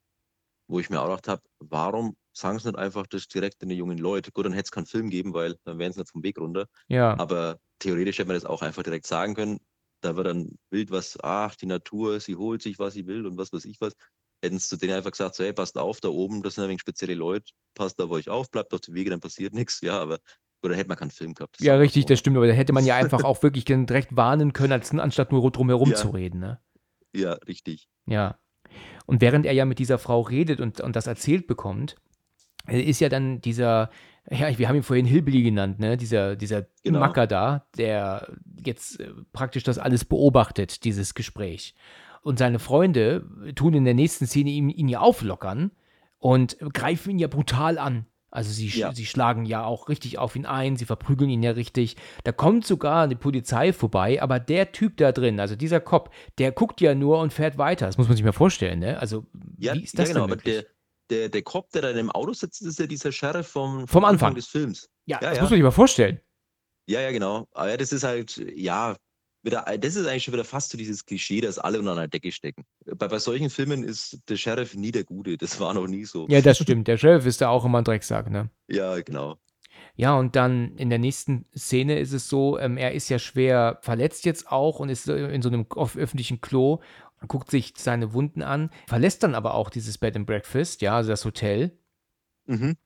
Wo ich mir auch gedacht habe, warum sagen sie nicht einfach das direkt den jungen Leuten? Gut, dann hätte es keinen Film geben, weil dann wären sie nicht vom Weg runter. Ja. Aber theoretisch hätte man das auch einfach direkt sagen können. Da wird dann wild was, ach, die Natur, sie holt sich, was sie will und was weiß ich was. Hätten sie zu denen einfach gesagt, so, hey, passt auf, da oben, das sind ein wenig spezielle Leute, passt auf euch auf, bleibt auf die Wege, dann passiert nichts. Ja, aber, oder hätte man keinen Film gehabt. Ja, richtig, so. das stimmt, aber da hätte man ja einfach auch wirklich direkt warnen können, als, anstatt nur drumherum Ja. zu reden, ne? Ja, richtig. Ja. Und während er ja mit dieser Frau redet und, und das erzählt bekommt, äh, ist ja dann dieser, ja, wir haben ihn vorhin Hillbilly genannt, ne? Dieser, dieser Genau. Macker da, der jetzt äh, praktisch das alles beobachtet, dieses Gespräch. Und seine Freunde tun in der nächsten Szene ihn, ihn ja auflockern und greifen ihn ja brutal an. Also sie, Ja. sie schlagen ja auch richtig auf ihn ein, sie verprügeln ihn ja richtig. Da kommt sogar die Polizei vorbei, aber der Typ da drin, also dieser Cop, der guckt ja nur und fährt weiter. Das muss man sich mal vorstellen, ne? Also Ja, wie ist das ja genau, denn aber möglich? der, der, der Cop, der da im Auto sitzt, ist ja dieser Sheriff vom, Vom Anfang. des Films. ja, ja, das muss man sich mal vorstellen. Ja, ja, genau. Aber das ist halt, ja, wieder, das ist eigentlich schon wieder fast so dieses Klischee, dass alle unter einer Decke stecken. Bei, bei solchen Filmen ist der Sheriff nie der Gute. Das war noch nie so. Ja, das stimmt. Der Sheriff ist da auch immer ein Drecksack, ne? Ja, genau. Ja, und dann in der nächsten Szene ist es so, ähm, er ist ja schwer verletzt jetzt auch und ist in so einem öffentlichen Klo und guckt sich seine Wunden an, verlässt dann aber auch dieses Bed and Breakfast, ja, also das Hotel. Mhm.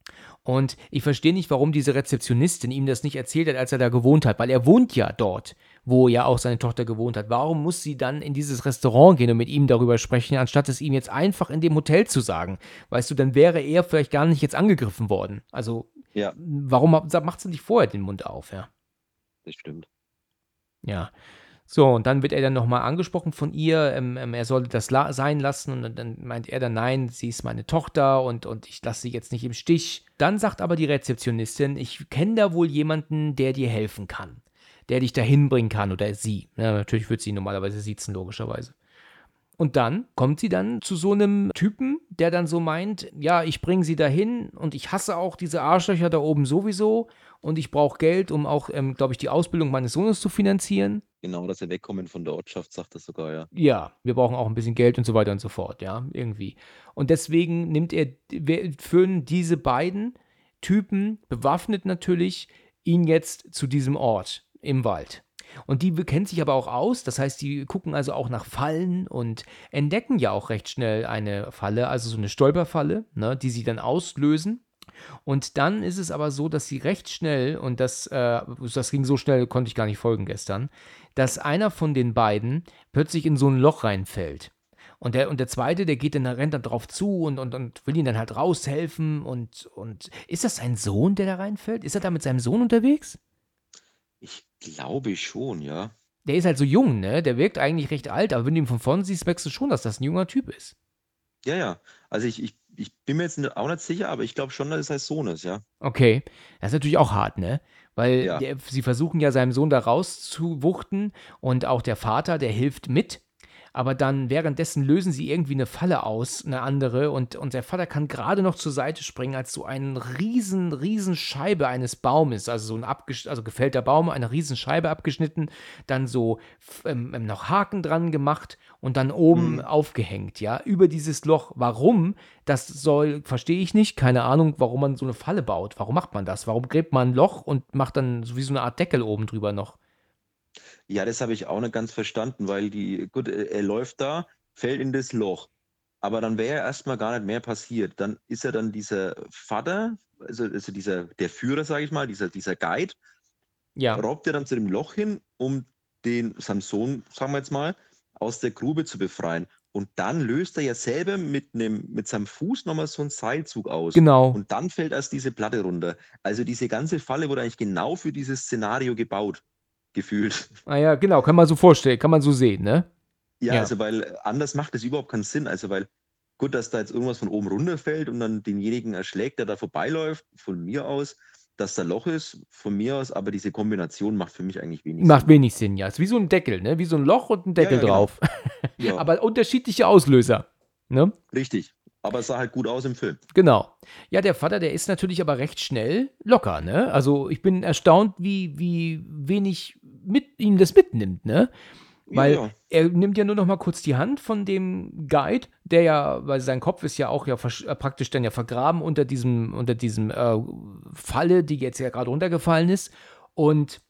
Und ich verstehe nicht, warum diese Rezeptionistin ihm das nicht erzählt hat, als er da gewohnt hat, weil er wohnt ja dort, wo ja auch seine Tochter gewohnt hat. Warum muss sie dann in dieses Restaurant gehen und mit ihm darüber sprechen, anstatt es ihm jetzt einfach in dem Hotel zu sagen? Weißt du, dann wäre er vielleicht gar nicht jetzt angegriffen worden. Also, Ja. warum macht sie nicht vorher den Mund auf, ja? Das stimmt. Ja. So, und dann wird er dann nochmal angesprochen von ihr, ähm, ähm, er solle das la sein lassen. Und dann, meint er dann, nein, sie ist meine Tochter und, und ich lasse sie jetzt nicht im Stich. Dann sagt aber die Rezeptionistin, ich kenne da wohl jemanden, der dir helfen kann. Der dich dahin bringen kann oder sie. Ja, natürlich wird sie normalerweise siezen, logischerweise. Und dann kommt sie dann zu so einem Typen, der dann so meint, ja, ich bringe sie dahin und ich hasse auch diese Arschlöcher da oben sowieso und ich brauche Geld, um auch, ähm, glaube ich, die Ausbildung meines Sohnes zu finanzieren. Genau, dass er wegkommen von der Ortschaft, sagt er sogar, ja. Ja, wir brauchen auch ein bisschen Geld und so weiter und so fort, ja, irgendwie. Und deswegen nimmt er, führen diese beiden Typen, bewaffnet natürlich, ihn jetzt zu diesem Ort im Wald. Und die kennen sich aber auch aus, das heißt, die gucken also auch nach Fallen und entdecken ja auch recht schnell eine Falle, also so eine Stolperfalle, ne, die sie dann auslösen. Und dann ist es aber so, dass sie recht schnell, und das, äh, das ging so schnell, konnte ich gar nicht folgen gestern, dass einer von den beiden plötzlich in so ein Loch reinfällt. Und der, und der zweite, der geht dann, rennt dann drauf zu und, und, und will ihn dann halt raushelfen. Und, und ist das sein Sohn, der da reinfällt? Ist er da mit seinem Sohn unterwegs? Ich glaube schon, ja. Der ist halt so jung, ne? Der wirkt eigentlich recht alt, aber wenn du ihn von vorne siehst, merkst du schon, dass das ein junger Typ ist. Ja, ja. Also ich, ich, ich bin mir jetzt auch nicht sicher, aber ich glaube schon, dass es sein Sohn ist, ja. Okay, das ist natürlich auch hart, ne? Weil Ja. der, sie versuchen ja seinem Sohn da rauszuwuchten und auch der Vater, der hilft mit. Aber dann währenddessen lösen sie irgendwie eine Falle aus, eine andere, und, und der Vater kann gerade noch zur Seite springen, als so eine riesen, riesen Scheibe eines Baumes, also so ein abgesch also gefällter Baum, eine riesen Scheibe abgeschnitten, dann so ähm, ähm, noch Haken dran gemacht und dann oben Mhm. aufgehängt, ja, über dieses Loch. Warum? Das soll, verstehe ich nicht, keine Ahnung, warum man so eine Falle baut. Warum macht man das? Warum gräbt man ein Loch und macht dann so wie so eine Art Deckel oben drüber noch? Ja, das habe ich auch nicht ganz verstanden, weil die, gut, er er läuft da, fällt in das Loch. Aber dann wäre erstmal gar nicht mehr passiert. Dann ist er dann dieser Vater, also, also dieser, der Führer, sage ich mal, dieser, dieser Guide, Ja, robbt er dann zu dem Loch hin, um den Samson, sagen wir jetzt mal, aus der Grube zu befreien. Und dann löst er ja selber mit, einem, mit seinem Fuß nochmal so einen Seilzug aus. genau. Und dann fällt erst diese Platte runter. Also diese ganze Falle wurde eigentlich genau für dieses Szenario gebaut, gefühlt. Ah ja, genau, kann man so vorstellen, kann man so sehen, ne? Ja, Ja. also weil anders macht es überhaupt keinen Sinn. Also weil gut, dass da jetzt irgendwas von oben runterfällt und dann denjenigen erschlägt, der da vorbeiläuft, von mir aus, dass da Loch ist, von mir aus, aber diese Kombination macht für mich eigentlich wenig Macht Sinn. wenig Sinn, ja. Ist wie so ein Deckel, ne? Wie so ein Loch und ein Deckel ja, genau. drauf. Ja, Aber unterschiedliche Auslöser, ne? richtig. Aber es sah halt gut aus im Film. Genau. Ja, der Vater, der ist natürlich aber recht schnell locker, ne? Also ich bin erstaunt, wie, wie wenig mit ihm das mitnimmt, ne? Weil ja, ja. er nimmt ja nur noch mal kurz die Hand von dem Guide, der ja, weil sein Kopf ist ja auch ja äh, praktisch dann ja vergraben unter diesem, unter diesem äh, Falle, die jetzt ja gerade runtergefallen ist. Und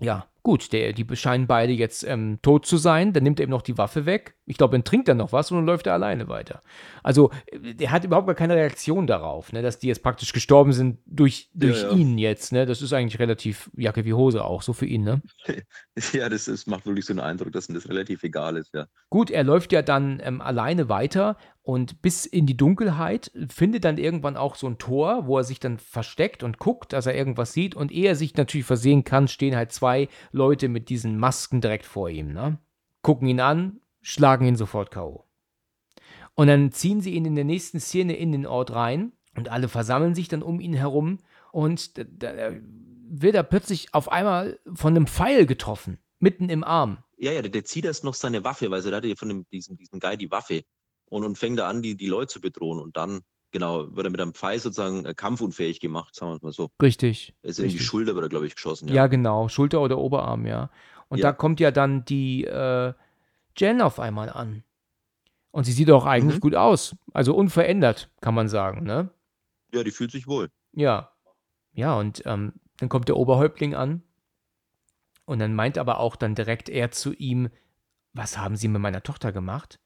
ja, gut, der, die scheinen beide jetzt ähm, tot zu sein. Dann nimmt er ihm noch die Waffe weg, Ich glaube, dann trinkt er noch was und dann läuft er alleine weiter. Also, äh, der hat überhaupt gar keine Reaktion darauf, ne, dass die jetzt praktisch gestorben sind durch, durch ja. ihn jetzt. Ne? Das ist eigentlich relativ Jacke wie Hose auch, so für ihn. Ne? Ja, das, das macht wirklich so einen Eindruck, dass ihm das relativ egal ist, ja. Gut, er läuft ja dann ähm, alleine weiter und bis in die Dunkelheit findet dann irgendwann auch so ein Tor, wo er sich dann versteckt und guckt, dass er irgendwas sieht. Und ehe er sich natürlich versehen kann, stehen halt zwei Leute mit diesen Masken direkt vor ihm. Ne? Gucken ihn an, schlagen ihn sofort K.O. Und dann ziehen sie ihn in der nächsten Szene in den Ort rein und alle versammeln sich dann um ihn herum und da, wird er plötzlich auf einmal von einem Pfeil getroffen, mitten im Arm. Ja, ja, der, der zieht erst noch seine Waffe, weil er hatte von dem, diesem, diesem Guy die Waffe und, und fängt da an, die, die Leute zu bedrohen. Und dann, genau, wird er mit einem Pfeil sozusagen äh, kampfunfähig gemacht, sagen wir es mal so. Richtig. Er ist in die richtig. Schulter, wird er, glaube ich, geschossen. Ja, genau. Schulter oder Oberarm, ja. Und Ja. da kommt ja dann die äh, Jen auf einmal an. Und sie sieht auch eigentlich Mhm. gut aus. Also unverändert, kann man sagen, ne? ja, die fühlt sich wohl. Ja. Ja, und ähm, dann kommt der Oberhäuptling an. Und dann meint aber auch dann direkt er zu ihm, was haben Sie mit meiner Tochter gemacht?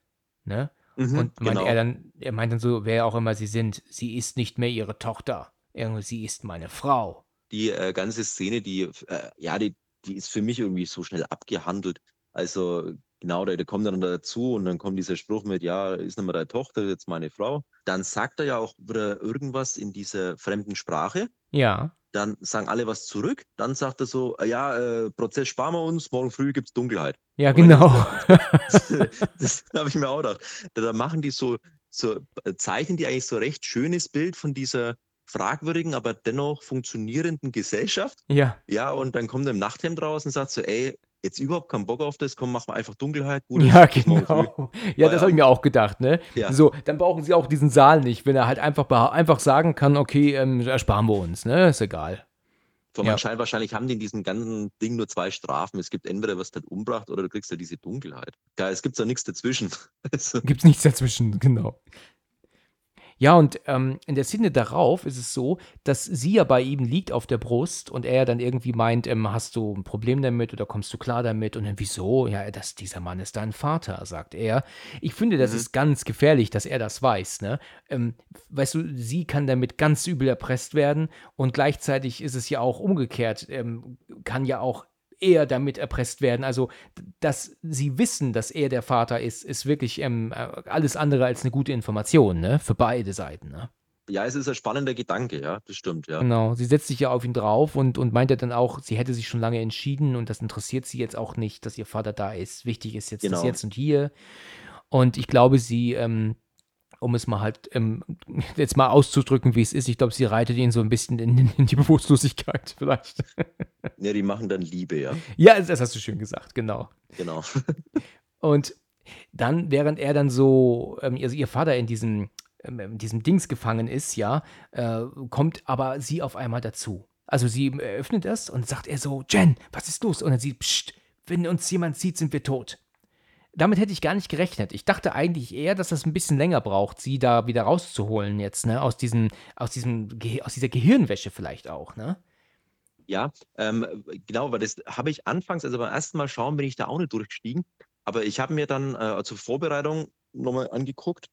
Ne? Mhm, Und meint genau. er dann, er meint dann so, wer auch immer sie sind, sie ist nicht mehr ihre Tochter. Irgendwie, sie ist meine Frau. die äh, ganze Szene, die, äh, ja, die, die ist für mich irgendwie so schnell abgehandelt. Also genau, der, der kommt dann dazu und dann kommt dieser Spruch mit, ja, ist nicht mehr deine Tochter, jetzt meine Frau. Dann sagt er ja auch wieder irgendwas in dieser fremden Sprache. Ja, Dann sagen alle was zurück. Dann sagt er so, äh, ja, äh, Prozess sparen wir uns, morgen früh gibt's Dunkelheit. ja, Aber das- genau. das habe ich mir auch gedacht. Da, da machen die so, so, äh, zeichnen die eigentlich so recht schönes Bild von dieser fragwürdigen, aber dennoch funktionierenden Gesellschaft. ja, Ja, und dann kommt er im Nachthemd raus und sagt so, ey, jetzt überhaupt keinen Bock auf das, komm, mach mal einfach Dunkelheit. Gut, ja, genau. Ja, das habe ich mir auch gedacht, ne? Ja. So, dann brauchen sie auch diesen Saal nicht, wenn er halt einfach, einfach sagen kann, okay, ähm, ersparen wir uns, ne? Ist egal. Vom Ja. Anschein wahrscheinlich haben die in diesem ganzen Ding nur zwei Strafen. Es gibt entweder was halt umbracht oder du kriegst ja diese Dunkelheit. Ja, es gibt da nichts dazwischen. Also, Gibt's nichts dazwischen, genau. Ja, und ähm, in der Szene darauf ist es so, dass sie ja bei ihm liegt auf der Brust und er dann irgendwie meint, ähm, hast du ein Problem damit oder kommst du klar damit? Und dann, wieso? Ja, das, dieser Mann ist dein Vater, sagt er. Ich finde, das Mhm. ist ganz gefährlich, dass er das weiß. Ne? Ähm, weißt du, sie kann damit ganz übel erpresst werden und gleichzeitig ist es ja auch umgekehrt, ähm, kann ja auch er damit erpresst werden. Also, dass sie wissen, dass er der Vater ist, ist wirklich ähm, äh, alles andere als eine gute Information, ne? Für beide Seiten, ne? ja, es ist ein spannender Gedanke, ja, das stimmt, ja. Genau. Sie setzt sich ja auf ihn drauf und, und meint ja dann auch, sie hätte sich schon lange entschieden und das interessiert sie jetzt auch nicht, dass ihr Vater da ist. Wichtig ist jetzt das Genau. Jetzt und Hier. Und ich glaube, sie, ähm, um es mal halt ähm, jetzt mal auszudrücken, wie es ist, ich glaube, sie reitet ihn so ein bisschen in, in die Bewusstlosigkeit vielleicht. Ja, die machen dann Liebe, ja, ja, das hast du schön gesagt, genau. genau. Und dann, während er dann so, ähm, also ihr Vater in diesem, ähm, in diesem Dings gefangen ist, ja, äh, kommt aber sie auf einmal dazu. Also sie eröffnet das und sagt er so, Jen, was ist los? Und dann sie, pst, wenn uns jemand sieht, sind wir tot. Damit hätte ich gar nicht gerechnet. Ich dachte eigentlich eher, dass das ein bisschen länger braucht, sie da wieder rauszuholen jetzt, ne? Aus diesem, aus diesem, Ge aus dieser Gehirnwäsche vielleicht auch, ne? Ja, ähm, genau, weil das habe ich anfangs, also beim ersten Mal schauen, bin ich da auch nicht durchgestiegen. Aber ich habe mir dann äh, zur Vorbereitung nochmal angeguckt,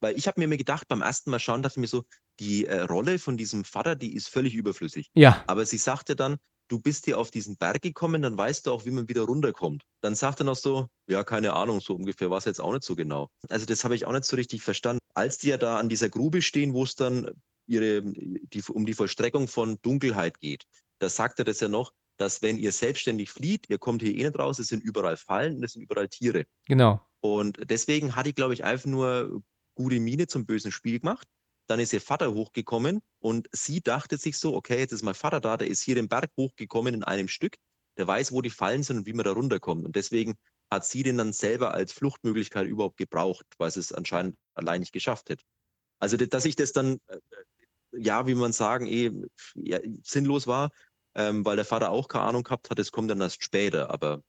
weil ich habe mir gedacht, beim ersten Mal schauen, dachte ich mir so, die äh, Rolle von diesem Vater, die ist völlig überflüssig. Ja, Aber sie sagte dann, du bist hier auf diesen Berg gekommen, dann weißt du auch, wie man wieder runterkommt. Dann sagt er noch so, ja, keine Ahnung, so ungefähr war es jetzt auch nicht so genau. Also das habe ich auch nicht so richtig verstanden. Als die ja da an dieser Grube stehen, wo es dann ihre, die, um die Vollstreckung von Dunkelheit geht, da sagt er das ja noch, dass wenn ihr selbstständig flieht, ihr kommt hier eh nicht raus, es sind überall Fallen und es sind überall Tiere. genau. Und deswegen hat die, glaube ich, einfach nur gute Miene zum bösen Spiel gemacht. Dann ist ihr Vater hochgekommen und sie dachte sich so, okay, jetzt ist mein Vater da, der ist hier den Berg hochgekommen in einem Stück, der weiß, wo die Fallen sind und wie man da runterkommt. Und deswegen hat sie den dann selber als Fluchtmöglichkeit überhaupt gebraucht, weil sie es anscheinend allein nicht geschafft hätte. Also, dass ich das dann, äh, ja, wie man sagen, eh ja, sinnlos war, ähm, weil der Vater auch keine Ahnung gehabt hat, das kommt dann erst später, aber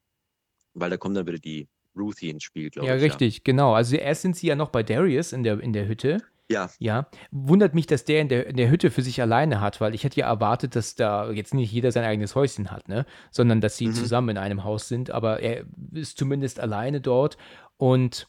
weil da kommt dann wieder die Ruthie ins Spiel, glaube Ja, ich. richtig, genau. Also erst sind sie ja noch bei Darius in der, in der Hütte. Ja. Ja, wundert mich, dass der in der, in der Hütte für sich alleine hat, weil ich hätte ja erwartet, dass da jetzt nicht jeder sein eigenes Häuschen hat, ne? Sondern dass sie Mhm. zusammen in einem Haus sind, aber er ist zumindest alleine dort und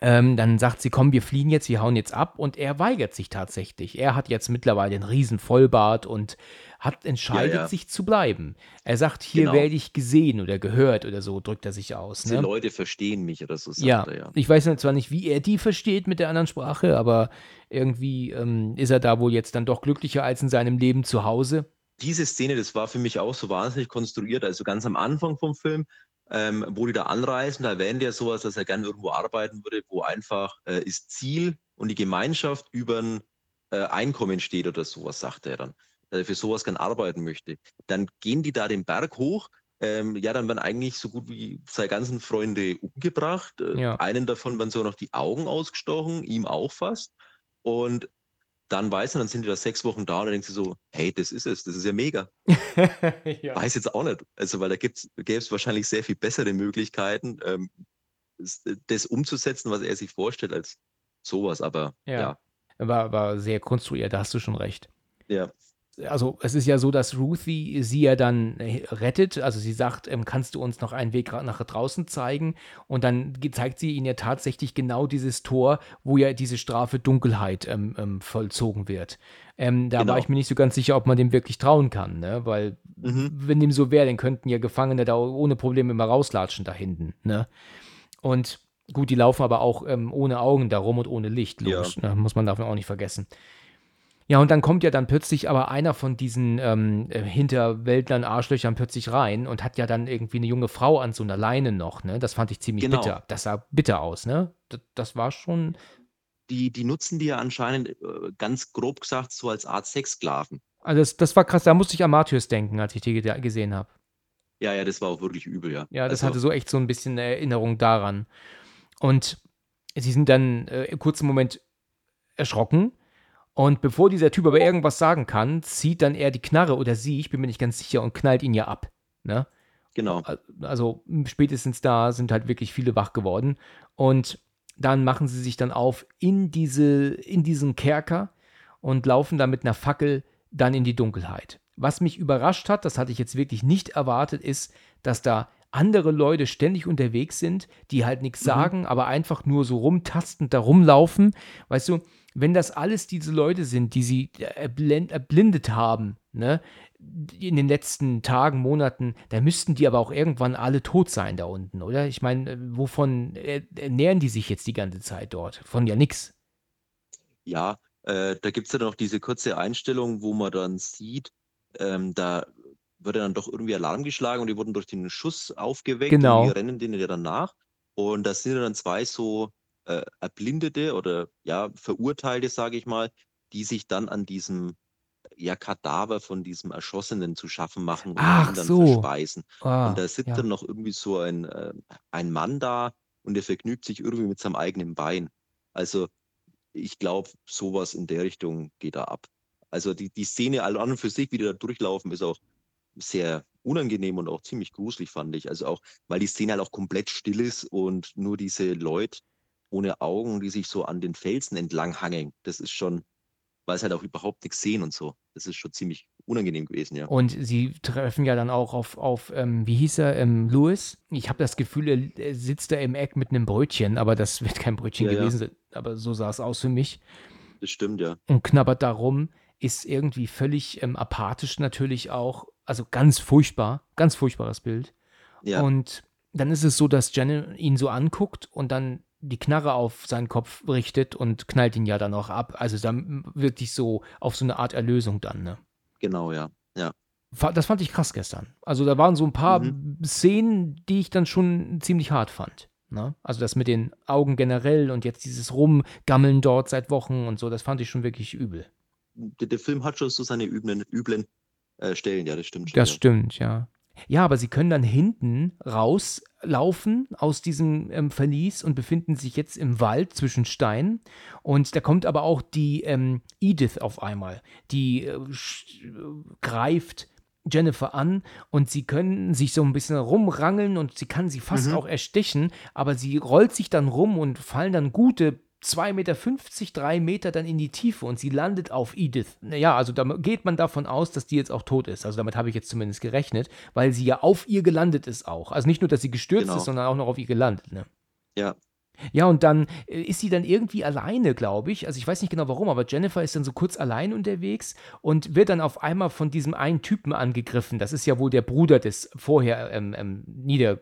ähm, dann sagt sie, komm, wir fliehen jetzt, wir hauen jetzt ab. Und er weigert sich tatsächlich. Er hat jetzt mittlerweile einen riesen Vollbart und hat entscheidet Ja, ja. sich zu bleiben. Er sagt, hier Genau. werde ich gesehen oder gehört oder so, drückt er sich aus. Diese Ne? Leute verstehen mich oder so, sagt Ja, er ja. ich weiß zwar nicht, wie er die versteht mit der anderen Sprache, aber irgendwie ähm, ist er da wohl jetzt dann doch glücklicher als in seinem Leben zu Hause. Diese Szene, das war für mich auch so wahnsinnig konstruiert. Also ganz am Anfang vom Film, ähm, wo die da anreisen, da erwähnt er sowas, dass er gerne irgendwo arbeiten würde, wo einfach äh, das Ziel und die Gemeinschaft über ein äh, Einkommen steht oder sowas, sagt er dann. Dass er für sowas gern arbeiten möchte. Dann gehen die da den Berg hoch. Ähm, ja, dann werden eigentlich so gut wie seine ganzen Freunde umgebracht. Äh, Ja. Einen davon werden so noch die Augen ausgestochen, ihm auch fast. Und dann weiß er, dann sind die da sechs Wochen da und dann denkt sie so, hey, das ist es, das ist ja mega. ja. Weiß jetzt auch nicht. Also, weil da gäbe es wahrscheinlich sehr viel bessere Möglichkeiten, ähm, das, das umzusetzen, was er sich vorstellt, als sowas. Aber Ja. ja, War, war sehr konstruiert, da hast du schon recht. ja, Also es ist ja so, dass Ruthie sie ja dann äh, rettet. Also sie sagt, ähm, kannst du uns noch einen Weg nach draußen zeigen? Und dann zeigt sie ihnen ja tatsächlich genau dieses Tor, wo ja diese Strafe Dunkelheit ähm, ähm, vollzogen wird. Ähm, da Genau. war ich mir nicht so ganz sicher, ob man dem wirklich trauen kann, ne? Weil Mhm. wenn dem so wäre, dann könnten ja Gefangene da ohne Probleme immer rauslatschen da hinten, ne? Und gut, die laufen aber auch ähm, ohne Augen darum und ohne Licht, Ja. logisch. Ne? Muss man davon auch nicht vergessen. Ja, und dann kommt ja dann plötzlich aber einer von diesen ähm, äh, Hinterwäldlern, Arschlöchern plötzlich rein und hat ja dann irgendwie eine junge Frau an so einer Leine noch, ne? Das fand ich ziemlich Genau. bitter. Das sah bitter aus, ne? Das, das war schon. die, die nutzen die ja anscheinend äh, ganz grob gesagt so als Art Sexsklaven. Also das, das war krass, da musste ich an Matthäus denken, als ich die ge- gesehen habe. Ja, ja, das war auch wirklich übel, ja. Ja, das also, hatte so echt so ein bisschen Erinnerung daran. Und sie sind dann äh, im kurzen Moment erschrocken. Und bevor dieser Typ aber irgendwas sagen kann, zieht dann er die Knarre oder sie, ich bin mir nicht ganz sicher, und knallt ihn ja ab. Ne? Genau. Also spätestens da sind halt wirklich viele wach geworden. Und dann machen sie sich dann auf in, diese, in diesen Kerker und laufen dann mit einer Fackel dann in die Dunkelheit. Was mich überrascht hat, das hatte ich jetzt wirklich nicht erwartet, ist, dass da andere Leute ständig unterwegs sind, die halt nichts Mhm. sagen, aber einfach nur so rumtastend da rumlaufen. Weißt du, wenn das alles diese Leute sind, die sie erblend, erblindet haben, ne, in den letzten Tagen, Monaten, da müssten die aber auch irgendwann alle tot sein da unten, oder? Ich meine, äh, wovon äh, ernähren die sich jetzt die ganze Zeit dort? Von ja nix. Ja, äh, da gibt es ja noch diese kurze Einstellung, wo man dann sieht, ähm, da wird dann doch irgendwie Alarm geschlagen und die wurden durch den Schuss aufgeweckt Genau. und die rennen denen ja dann nach. Und da sind dann zwei so äh, Erblindete oder ja, Verurteilte, sage ich mal, die sich dann an diesem ja, Kadaver von diesem Erschossenen zu schaffen machen und Ach ihn dann so. verspeisen. Ah, Und da sitzt ja. dann noch irgendwie so ein, äh, ein Mann da und der vergnügt sich irgendwie mit seinem eigenen Bein. Also ich glaube, sowas in der Richtung geht da ab. Also die, die Szene alle an und für sich, wie die da durchlaufen, ist auch sehr unangenehm und auch ziemlich gruselig, fand ich. Also auch, weil die Szene halt auch komplett still ist und nur diese Leute ohne Augen, die sich so an den Felsen entlang hangeln, das ist schon, weil es halt auch überhaupt nichts sehen und so. Das ist schon ziemlich unangenehm gewesen, ja. Und sie treffen ja dann auch auf, auf ähm, wie hieß er, ähm, Louis. Ich habe das Gefühl, er, sitzt da im Eck mit einem Brötchen, aber das wird kein Brötchen Ja, ja. gewesen sein. Aber so sah es aus für mich. Das stimmt, ja. Und knabbert da rum, ist irgendwie völlig ähm, apathisch natürlich auch. Also ganz furchtbar, ganz furchtbares Bild. Ja, Und dann ist es so, dass Jenny ihn so anguckt und dann die Knarre auf seinen Kopf richtet und knallt ihn ja dann auch ab. Also dann wirklich so auf so eine Art Erlösung dann, ne? genau, ja. Ja. Das fand ich krass gestern. Also da waren so ein paar Mhm. Szenen, die ich dann schon ziemlich hart fand. Ne? Also das mit den Augen generell und jetzt dieses Rumgammeln dort seit Wochen und so, das fand ich schon wirklich übel. der, der Film hat schon so seine üblen, üblen äh, Stellen, ja, das stimmt schon. Das ja. stimmt, ja. Ja, aber sie können dann hinten rauslaufen aus diesem ähm, Verlies und befinden sich jetzt im Wald zwischen Steinen. Und da kommt aber auch die ähm, Edith auf einmal. Die äh, äh, greift Jennifer an und sie können sich so ein bisschen rumrangeln und sie kann sie fast Mhm. auch erstechen, aber sie rollt sich dann rum und fallen dann gute 2,50 Meter, 3 Meter dann in die Tiefe und sie landet auf Edith. Naja, also da geht man davon aus, dass die jetzt auch tot ist. Also damit habe ich jetzt zumindest gerechnet, weil sie ja auf ihr gelandet ist auch. Also nicht nur, dass sie gestürzt Genau. ist, sondern auch noch auf ihr gelandet. Ne? Ja. Ja, und dann äh, ist sie dann irgendwie alleine, glaube ich. Also ich weiß nicht genau warum, aber Jennifer ist dann so kurz allein unterwegs und wird dann auf einmal von diesem einen Typen angegriffen. Das ist ja wohl der Bruder des vorher ähm, ähm, nieder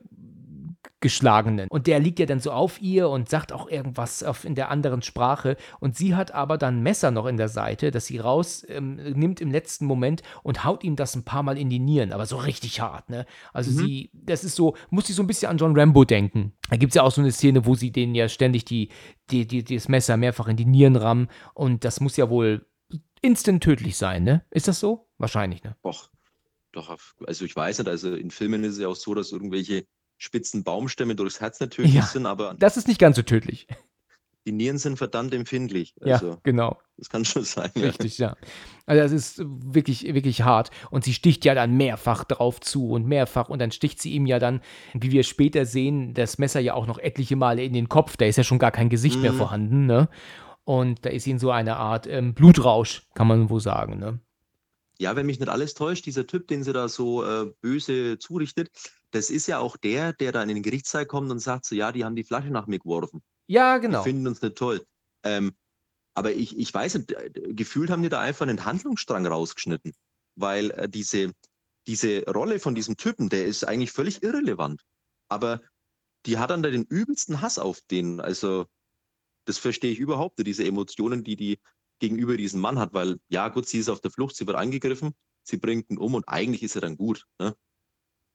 Geschlagenen. Und der liegt ja dann so auf ihr und sagt auch irgendwas auf, in der anderen Sprache. Und sie hat aber dann ein Messer noch in der Seite, das sie rausnimmt ähm, im letzten Moment und haut ihm das ein paar Mal in die Nieren, aber so richtig hart, ne? Also mhm. sie, das ist so, muss ich so ein bisschen an John Rambo denken. Da gibt es ja auch so eine Szene, wo sie denen ja ständig die, die, die, das Messer mehrfach in die Nieren rammen. Und das muss ja wohl instant tödlich sein, ne? Ist das so? Wahrscheinlich, ne? Doch. Doch, also ich weiß nicht, also in Filmen ist es ja auch so, dass irgendwelche spitzen Baumstämme durchs Herz nicht tödlich ja, sind, aber. Das ist nicht ganz so tödlich. Die Nieren sind verdammt empfindlich. Also, ja, genau. Das kann schon sein. Richtig, ja. Also das ist wirklich, wirklich hart. Und sie sticht ja dann mehrfach drauf zu und mehrfach. Und dann sticht sie ihm ja dann, wie wir später sehen, das Messer ja auch noch etliche Male in den Kopf. Da ist ja schon gar kein Gesicht mhm. mehr vorhanden, ne? Und da ist ihn so eine Art ähm, Blutrausch, kann man wohl sagen, ne? Ja, wenn mich nicht alles täuscht, dieser Typ, den sie da so äh, böse zurichtet, das ist ja auch der, der da in den Gerichtssaal kommt und sagt so, ja, die haben die Flasche nach mir geworfen. Ja, genau. Die finden uns nicht toll. Ähm, aber ich, ich weiß nicht, gefühlt haben die da einfach einen Handlungsstrang rausgeschnitten, weil äh, diese, diese Rolle von diesem Typen, der ist eigentlich völlig irrelevant. Aber die hat dann da den übelsten Hass auf den. Also, das verstehe ich überhaupt nicht, diese Emotionen, die die gegenüber diesem Mann hat, weil, ja, gut, sie ist auf der Flucht, sie wird angegriffen, sie bringt ihn um und eigentlich ist er dann gut. Ne?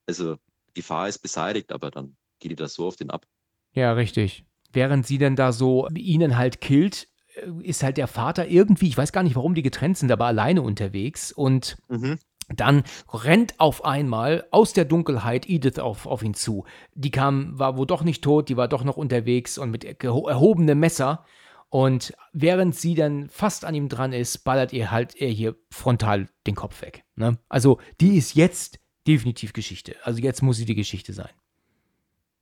Also, Gefahr ist beseitigt, aber dann geht die das so auf den ab. Ja, richtig. Während sie dann da so ihnen halt killt, äh, ist halt der Vater irgendwie, ich weiß gar nicht, warum die getrennt sind, aber alleine unterwegs und mhm. Dann rennt auf einmal aus der Dunkelheit Edith auf, auf ihn zu. Die kam, war wohl doch nicht tot, die war doch noch unterwegs und mit erhobenem Messer. Und während sie dann fast an ihm dran ist, ballert ihr halt er hier frontal den Kopf weg. Ne? Also die ist jetzt definitiv Geschichte. Also jetzt muss sie die Geschichte sein.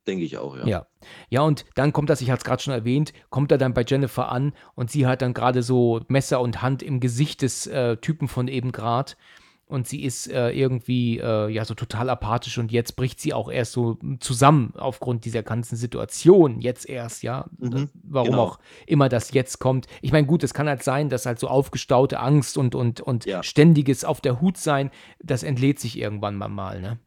Denke ich auch, ja. Ja. Ja, und dann kommt das, ich hatte es gerade schon erwähnt, kommt er dann bei Jennifer an und sie hat dann gerade so Messer und Hand im Gesicht des äh, Typen von eben gerade und sie ist äh, irgendwie äh, ja so total apathisch und jetzt bricht sie auch erst so zusammen aufgrund dieser ganzen Situation jetzt erst ja mhm, warum genau. auch immer das jetzt kommt ich meine gut es kann halt sein dass halt so aufgestaute Angst und und und ja. ständiges auf der Hut sein das entlädt sich irgendwann mal ne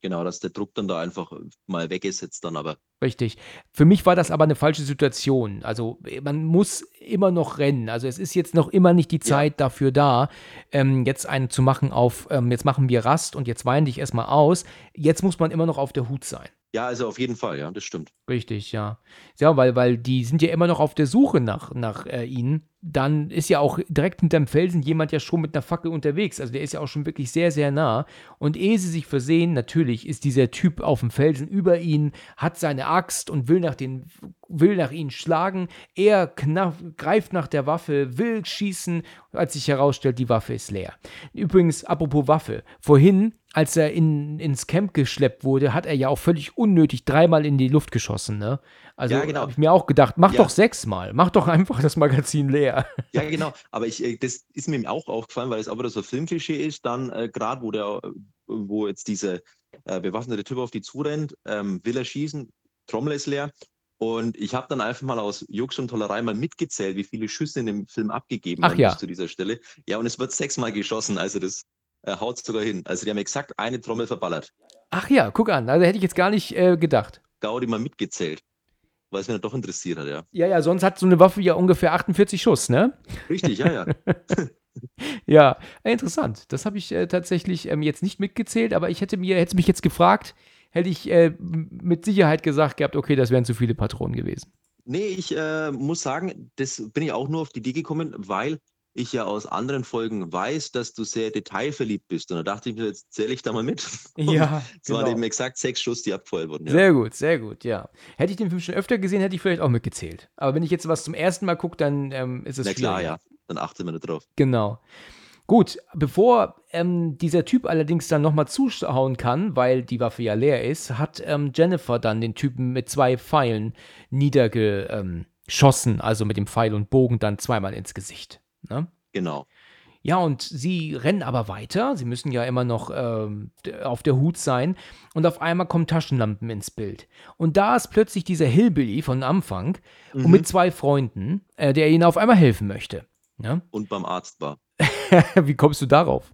Genau, dass der Druck dann da einfach mal weggesetzt dann aber. Richtig. Für mich war das aber eine falsche Situation. Also man muss immer noch rennen. Also es ist jetzt noch immer nicht die Zeit ja. dafür da, ähm, jetzt einen zu machen auf, ähm, jetzt machen wir Rast und jetzt weine dich erstmal aus. Jetzt muss man immer noch auf der Hut sein. Ja, also auf jeden Fall, ja, das stimmt. Richtig, ja. Ja, weil, weil die sind ja immer noch auf der Suche nach, nach äh, ihnen. Dann ist ja auch direkt hinterm Felsen jemand ja schon mit einer Fackel unterwegs. Also der ist ja auch schon wirklich sehr, sehr nah. Und ehe sie sich versehen, natürlich ist dieser Typ auf dem Felsen über ihnen, hat seine Axt und will nach, den, will nach ihnen schlagen. Er knapp, greift nach der Waffe, will schießen, als sich herausstellt, die Waffe ist leer. Übrigens, apropos Waffe. Vorhin als er in, ins Camp geschleppt wurde, hat er ja auch völlig unnötig dreimal in die Luft geschossen, ne? Also ja, genau. habe ich mir auch gedacht, mach ja. doch sechsmal, mach doch einfach das Magazin leer. Ja, genau. Aber ich, äh, das ist mir auch aufgefallen, weil es aber so ein Filmklischee ist, dann äh, gerade, wo der, wo jetzt dieser äh, bewaffnete Typ auf die zurennt, ähm, will er schießen, Trommel ist leer. Und ich habe dann einfach mal aus Jux und Tollerei mal mitgezählt, wie viele Schüsse in dem Film abgegeben Ach, ja. zu dieser Stelle. Ja, und es wird sechsmal geschossen. Also das äh, haut sogar hin. Also die haben exakt eine Trommel verballert. Ach ja, guck an. Also hätte ich jetzt gar nicht äh, gedacht. Gaudi mal mitgezählt. Weil es mir doch interessiert hat, ja. Ja, ja, sonst hat so eine Waffe ja ungefähr 48 Schuss, ne? Richtig, ja, ja. ja, interessant. Das habe ich äh, tatsächlich ähm, jetzt nicht mitgezählt, aber ich hätte mir, hätte mich jetzt gefragt, hätte ich äh, mit Sicherheit gesagt gehabt, okay, das wären zu viele Patronen gewesen. Nee, ich äh, muss sagen, das bin ich auch nur auf die Idee gekommen, weil ich ja aus anderen Folgen weiß, dass du sehr detailverliebt bist. Und da dachte ich mir, jetzt zähle ich da mal mit. Ja. Es genau. waren eben exakt sechs Schuss, die abgefeuert wurden. Ja. Sehr gut, sehr gut, ja. Hätte ich den Film schon öfter gesehen, hätte ich vielleicht auch mitgezählt. Aber wenn ich jetzt was zum ersten Mal gucke, dann ähm, ist es Na klar, ja. Dann achte man drauf. Genau. Gut, bevor ähm, dieser Typ allerdings dann nochmal zuschauen kann, weil die Waffe ja leer ist, hat ähm, Jennifer dann den Typen mit zwei Pfeilen niedergeschossen, also mit dem Pfeil und Bogen dann zweimal ins Gesicht. Ne? Genau. Ja, und sie rennen aber weiter. Sie müssen ja immer noch ähm, auf der Hut sein. Und auf einmal kommen Taschenlampen ins Bild. Und da ist plötzlich dieser Hillbilly von Anfang und Mhm. mit zwei Freunden, äh, der ihnen auf einmal helfen möchte. Ja? Und beim Arzt war. Wie kommst du darauf?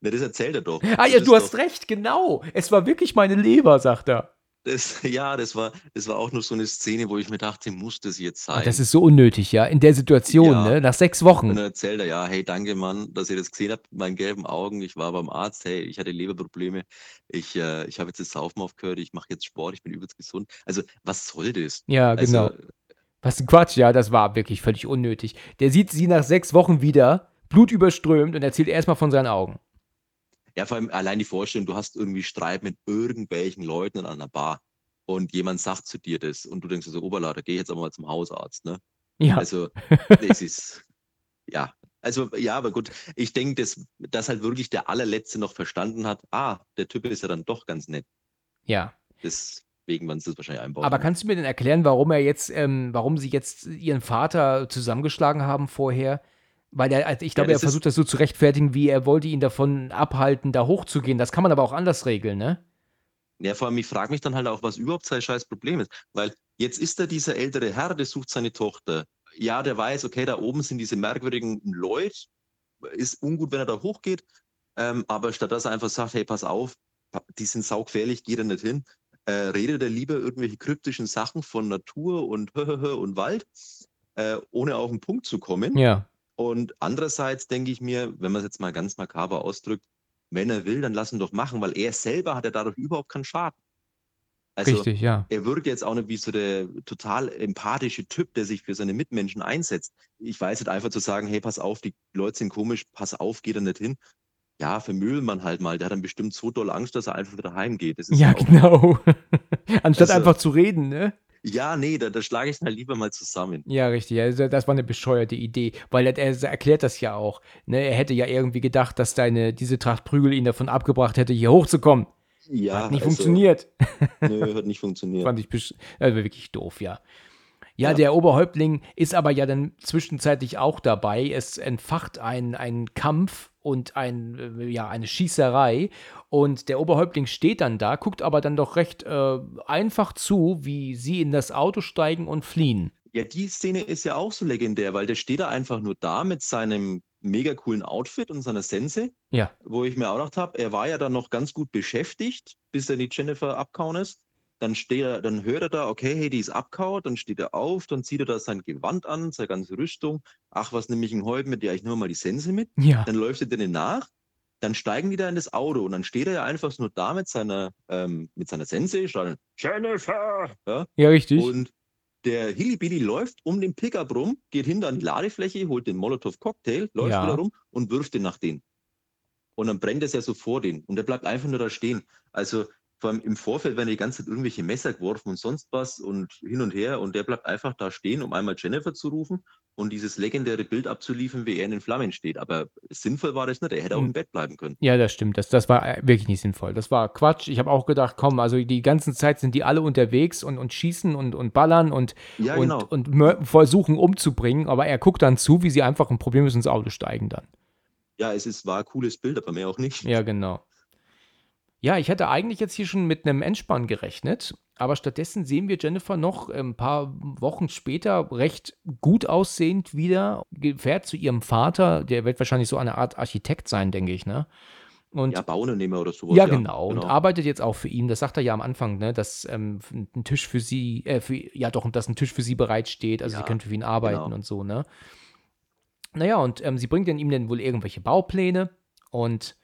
Na, das erzählt er doch. Ah ja, Das du hast doch, recht, genau. Es war wirklich meine Leber, sagt er. Das, ja, das war, das war auch nur so eine Szene, wo ich mir dachte, muss das jetzt Ah, sein? das ist so unnötig, ja. In der Situation, Ja. ne? Nach sechs Und Wochen. dann erzählt er, ja, hey, danke, Mann, dass ihr das gesehen habt mit meinen gelben Augen. Ich war beim Arzt, hey, ich hatte Leberprobleme. Ich, äh, ich habe jetzt das Saufen aufgehört, ich mache jetzt Sport, ich bin übelst gesund. Also, was soll das? Ja, genau. Also, Was ein Quatsch, ja, das war wirklich völlig unnötig. Der sieht sie nach sechs Wochen wieder, blutüberströmt und erzählt erstmal von seinen Augen. Ja, vor allem allein die Vorstellung, du hast irgendwie Streit mit irgendwelchen Leuten in einer Bar und jemand sagt zu dir das und du denkst so, Oberlader, geh jetzt aber mal zum Hausarzt, ne? Ja, Also, das ist, ja. Also, ja, aber gut, ich denke, dass, dass halt wirklich der allerletzte noch verstanden hat, ah, der Typ ist ja dann doch ganz nett. ja. Deswegen werden sie das wahrscheinlich einbauen. Aber kannst du mir denn erklären, warum er jetzt, ähm, warum sie jetzt ihren Vater zusammengeschlagen haben vorher? Weil er, also ich glaube, er das ist- versucht das so zu rechtfertigen, wie er wollte ihn davon abhalten, da hochzugehen. Das kann man aber auch anders regeln, ne? Ja, vor allem, ich frage mich dann halt auch, was überhaupt sein scheiß Problem ist. Weil jetzt ist da dieser ältere Herr, der sucht seine Tochter. Ja, der weiß, okay, da oben sind diese merkwürdigen Leute. Ist ungut, wenn er da hochgeht. Ähm, aber statt dass er einfach sagt, hey, pass auf, die sind saugefährlich, geh da nicht hin, äh, redet er lieber irgendwelche kryptischen Sachen von Natur und und Wald, äh, ohne auf den Punkt zu kommen. Ja. Und andererseits denke ich mir, wenn man es jetzt mal ganz makaber ausdrückt, wenn er will, dann lass ihn doch machen, weil er selber hat ja dadurch überhaupt keinen Schaden. Also Richtig, ja. er wirkt jetzt auch nicht wie so der total empathische Typ, der sich für seine Mitmenschen einsetzt. Ich weiß nicht einfach zu sagen, hey, pass auf, die Leute sind komisch, pass auf, geh da nicht hin. Ja, vermüllen man halt mal. Der hat dann bestimmt so doll Angst, dass er einfach wieder heimgeht. Ja, genau. Anstatt Also- einfach zu reden, ne? Ja, nee, da, da schlage ich ihn halt lieber mal zusammen. Ja, richtig. Also das war eine bescheuerte Idee, weil er, er erklärt das ja auch. Ne? Er hätte ja irgendwie gedacht, dass deine, diese Tracht Prügel ihn davon abgebracht hätte, hier hochzukommen. Ja, Hat nicht also, funktioniert. Nö, hat nicht funktioniert. Fand ich also wirklich doof, ja. Ja, Ja. der Oberhäuptling ist aber ja dann zwischenzeitlich auch dabei. Es entfacht ein, ein Kampf und ein, äh, ja, eine Schießerei. Und der Oberhäuptling steht dann da, guckt aber dann doch recht äh, einfach zu, wie sie in das Auto steigen und fliehen. Ja, die Szene ist ja auch so legendär, weil der steht da einfach nur da mit seinem mega coolen Outfit und seiner Sense, Ja, wo ich mir auch gedacht habe, er war ja dann noch ganz gut beschäftigt, bis er die Jennifer abkauen ist. Dann steht er, dann hört er da, okay, hey, die ist abkaut, dann steht er auf, dann zieht er da sein Gewand an, seine ganze Rüstung. Ach, was nehme ich denn heute mit? Ja, ich nehme mal die Sense mit. ja, Dann läuft er denen nach, dann steigen die da in das Auto und dann steht er ja einfach nur da mit seiner, ähm, mit seiner Sense, schreit dann, Jennifer! Ja, ja, richtig. und der Hillybilly läuft um den Pickup rum, geht hinter an die Ladefläche, holt den Molotow-Cocktail, läuft Ja. wieder rum und wirft den nach denen. Und dann brennt es ja so vor den. Und der bleibt einfach nur da stehen. Also vor allem im Vorfeld werden die ganze Zeit irgendwelche Messer geworfen und sonst was und hin und her. Und der bleibt einfach da stehen, um einmal Jennifer zu rufen und dieses legendäre Bild abzuliefern, wie er in den Flammen steht. Aber sinnvoll war das nicht. Er hätte auch Hm. im Bett bleiben können. Ja, das stimmt. Das, das war äh, wirklich nicht sinnvoll. Das war Quatsch. Ich habe auch gedacht, komm, also die ganze Zeit sind die alle unterwegs und, und schießen und, und ballern und, Ja, und, genau. und mör- versuchen umzubringen, aber er guckt dann zu, wie sie einfach ein Problem ins Auto steigen dann. Ja, es ist, war ein cooles Bild, aber mehr auch nicht. Ja, genau. Ja, ich hätte eigentlich jetzt hier schon mit einem Endspann gerechnet, aber stattdessen sehen wir Jennifer noch ein paar Wochen später recht gut aussehend wieder, fährt zu ihrem Vater, der wird wahrscheinlich so eine Art Architekt sein, denke ich, ne? Und Ja, Bauunternehmer oder sowas. Ja, genau. Und arbeitet jetzt auch für ihn. Das sagt er ja am Anfang, ne, dass ähm, ein Tisch für sie, äh, für, ja doch, dass ein Tisch für sie bereitsteht. Also sie Ja, könnte für ihn arbeiten genau. und so, ne? Naja, und ähm, sie bringt dann ihm dann wohl irgendwelche Baupläne und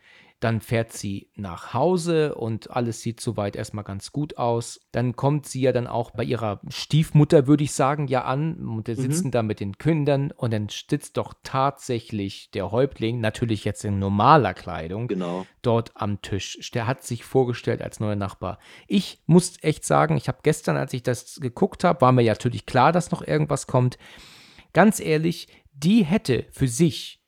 dann fährt sie nach Hause und alles sieht soweit erstmal ganz gut aus. Dann kommt sie ja dann auch bei ihrer Stiefmutter, würde ich sagen, ja an. Und die Mhm. sitzen da mit den Kindern und dann sitzt doch tatsächlich der Häuptling, natürlich jetzt in normaler Kleidung, Genau. dort am Tisch. Der hat sich vorgestellt als neuer Nachbar. Ich muss echt sagen, ich habe gestern, als ich das geguckt habe, war mir ja natürlich klar, dass noch irgendwas kommt. Ganz ehrlich, die hätte für sich,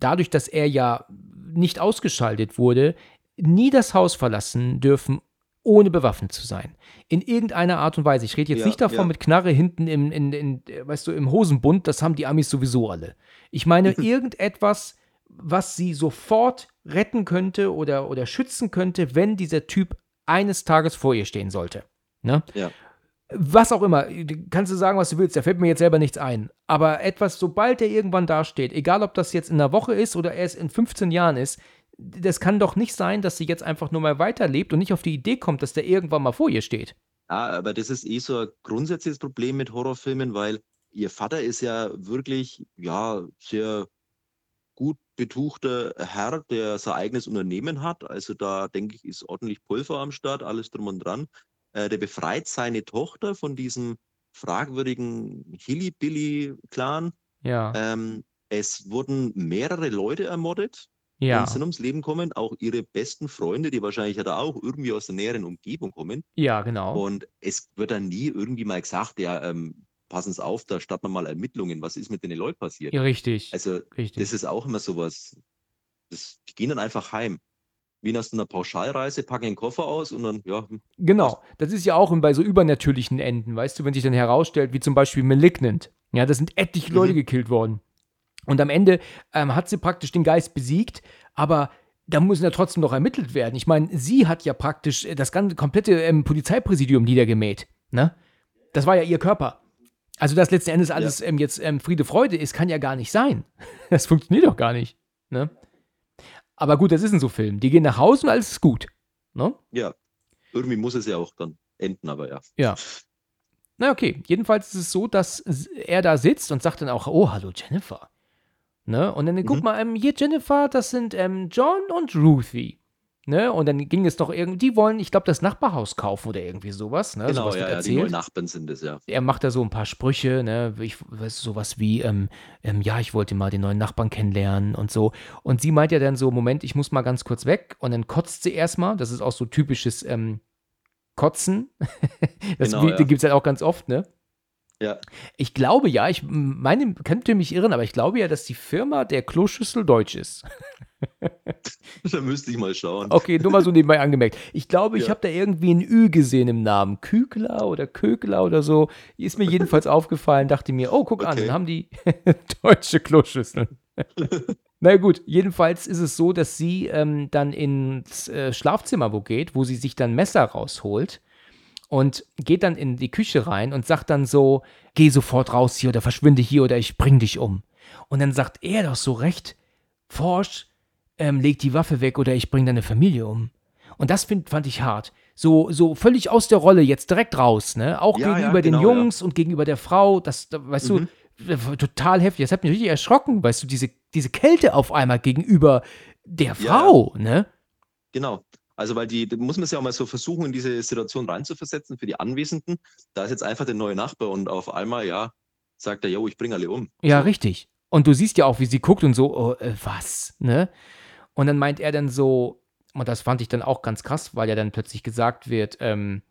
dadurch, dass er ja nicht ausgeschaltet wurde, nie das Haus verlassen dürfen, ohne bewaffnet zu sein. In irgendeiner Art und Weise. Ich rede jetzt Ja, nicht davon ja. mit Knarre hinten im, in, in, weißt du, im Hosenbund, das haben die Amis sowieso alle. Ich meine, irgendetwas, was sie sofort retten könnte oder, oder schützen könnte, wenn dieser Typ eines Tages vor ihr stehen sollte. Ne? Ja. Was auch immer, kannst du sagen, was du willst, da fällt mir jetzt selber nichts ein. Aber etwas, sobald er irgendwann dasteht, egal ob das jetzt in einer Woche ist oder erst in 15 Jahren ist, das kann doch nicht sein, dass sie jetzt einfach nur mal weiterlebt und nicht auf die Idee kommt, dass der irgendwann mal vor ihr steht. Ja, aber das ist eh so ein grundsätzliches Problem mit Horrorfilmen, weil ihr Vater ist ja wirklich, ja, sehr gut betuchter Herr, der sein eigenes Unternehmen hat. Also da denke ich, ist ordentlich Pulver am Start, alles drum und dran. Äh, der befreit seine Tochter von diesem fragwürdigen Hilly-Billy-Clan. Ja. Ähm, es wurden mehrere Leute ermordet ja. und sind ums Leben gekommen, auch ihre besten Freunde, die wahrscheinlich ja da auch irgendwie aus der näheren Umgebung kommen. Ja, genau. Und es wird dann nie irgendwie mal gesagt, ja, ähm, passen Sie auf, da starten wir mal Ermittlungen, was ist mit den Leuten passiert? Ja, richtig. Also, richtig. das ist auch immer sowas. Das, die gehen dann einfach heim. Wie nach einer Pauschalreise, packen den Koffer aus und dann, ja, Genau, das ist ja auch bei so übernatürlichen Enden, weißt du, wenn sich dann herausstellt, wie zum Beispiel Malignant. Ja, da sind etliche Leute Mhm. gekillt worden. Und am Ende ähm, hat sie praktisch den Geist besiegt, aber da muss ja trotzdem noch ermittelt werden. Ich meine, sie hat ja praktisch äh, das ganze komplette ähm, Polizeipräsidium niedergemäht. Ne? Das war ja ihr Körper. Also, dass letzten Endes alles ähm, jetzt ähm, Friede, Freude ist, kann ja gar nicht sein. Das funktioniert doch gar nicht. Ne? Aber gut, das ist ein so Film. Die gehen nach Hause und alles ist gut. Ne? ja, irgendwie muss es ja auch dann enden, aber ja. Ja. Na okay, jedenfalls ist es so, dass er da sitzt und sagt dann auch, oh, hallo Jennifer. Ne? Und dann, guck Mhm. mal, ähm, hier Jennifer, das sind ähm, John und Ruthie. Ne? Und dann ging es doch irgendwie, die wollen, ich glaube, das Nachbarhaus kaufen oder irgendwie sowas. Ne? genau, sowas ja, ja, die neuen Nachbarn sind es, ja. er macht da so ein paar Sprüche, ne, ich weiß sowas wie, ähm, ähm, ja, ich wollte mal den neuen Nachbarn kennenlernen und so. Und sie meint ja dann so, Moment, ich muss mal ganz kurz weg. Und dann kotzt sie erstmal. Das ist auch so typisches ähm, Kotzen. das Genau, ja. gibt es halt auch ganz oft, ne? Ja, Ich glaube ja, ich meine, könnte mich irren, aber ich glaube ja, dass die Firma der Kloschüssel deutsch ist. da müsste ich mal schauen. Okay, nur mal so nebenbei angemerkt. Ich glaube, ich Ja. habe da irgendwie ein Ü gesehen im Namen. Kügler oder Kögler oder so. Ist mir jedenfalls aufgefallen, dachte mir, oh, guck an, Okay. dann haben die deutsche Kloschüsseln. Na gut, jedenfalls ist es so, dass sie ähm, dann ins äh, Schlafzimmer wo geht, wo sie sich dann Messer rausholt und geht dann in die Küche rein und sagt dann so, geh sofort raus hier oder verschwinde hier oder ich bring dich um. Und dann sagt er doch so recht, forsch, ähm, leg die Waffe weg oder ich bring deine Familie um. Und das find, fand ich hart. So, so völlig aus der Rolle, jetzt direkt raus, ne? Auch Ja, ja, gegenüber den genau, ja. Jungs und gegenüber der Frau, das, da, weißt Mhm. du, äh, total heftig. Das hat mich richtig erschrocken, weißt du, diese, diese Kälte auf einmal gegenüber der Ja, Frau, ne? Genau. Also, weil die, da muss man sich auch mal so versuchen, in diese Situation reinzuversetzen für die Anwesenden. Da ist jetzt einfach der neue Nachbar und auf einmal, ja, sagt er, yo, ich bringe alle um. Ja, so. richtig. Und du siehst ja auch, wie sie guckt und so, oh, äh, was, ne? Und dann meint er dann so, und das fand ich dann auch ganz krass, weil ja dann plötzlich gesagt wird, ähm,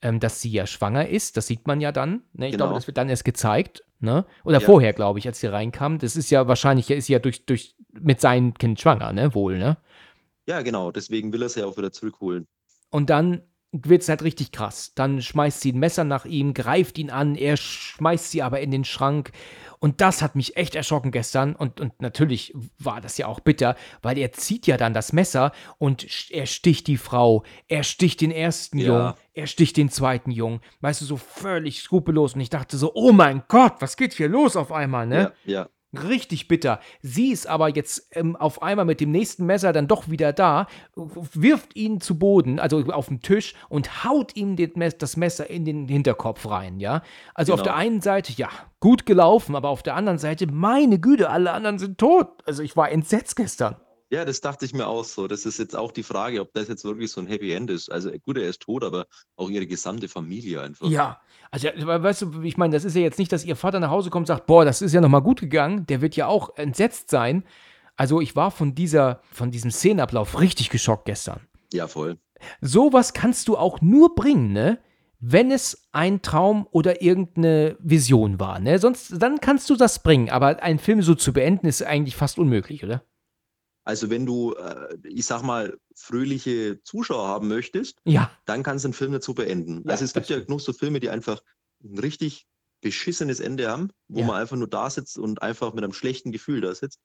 ähm, dass sie ja schwanger ist. Das sieht man ja dann. Ne? Ich glaube, Genau. das wird dann erst gezeigt. Ne? Oder Ja. vorher, glaube ich, als sie reinkam. Das ist ja wahrscheinlich, ist sie ja durch, durch mit seinem Kind schwanger, ne? Wohl, ne? Ja, genau. Deswegen will er sie ja auch wieder zurückholen. Und dann wird es halt richtig krass. Dann schmeißt sie ein Messer nach ihm, greift ihn an, er schmeißt sie aber in den Schrank. Und das hat mich echt erschrocken gestern. Und, und natürlich war das ja auch bitter, weil er zieht ja dann das Messer und er sticht die Frau, er sticht den ersten Ja. Jungen, er sticht den zweiten Jungen. Weißt du, so völlig skrupellos. Und ich dachte so, oh mein Gott, was geht hier los auf einmal, ne? Ja, ja. Richtig bitter. Sie ist aber jetzt ähm, auf einmal mit dem nächsten Messer dann doch wieder da, wirft ihn zu Boden, also auf den Tisch und haut ihm Mes das Messer in den Hinterkopf rein, ja. Also auf Genau. der einen Seite, ja, gut gelaufen, aber auf der anderen Seite, meine Güte, alle anderen sind tot. Also ich war entsetzt gestern. Ja, das dachte ich mir auch so. Das ist jetzt auch die Frage, ob das jetzt wirklich so ein Happy End ist. Also gut, er ist tot, aber auch ihre gesamte Familie einfach. Ja, also weißt du, ich meine, das ist ja jetzt nicht, dass ihr Vater nach Hause kommt und sagt, boah, das ist ja nochmal gut gegangen. Der wird ja auch entsetzt sein. Also ich war von dieser, von diesem Szenenablauf richtig geschockt gestern. Ja, voll. Sowas kannst du auch nur bringen, ne? Wenn es ein Traum oder irgendeine Vision war, ne? Sonst, dann kannst du das bringen. Aber einen Film so zu beenden, ist eigentlich fast unmöglich, oder? Also wenn du, äh, ich sag mal, fröhliche Zuschauer haben möchtest, Ja, dann kannst du einen Film so beenden. Ja, also es gibt ja genug so Filme, die einfach ein richtig beschissenes Ende haben, wo Ja. man einfach nur da sitzt und einfach mit einem schlechten Gefühl da sitzt.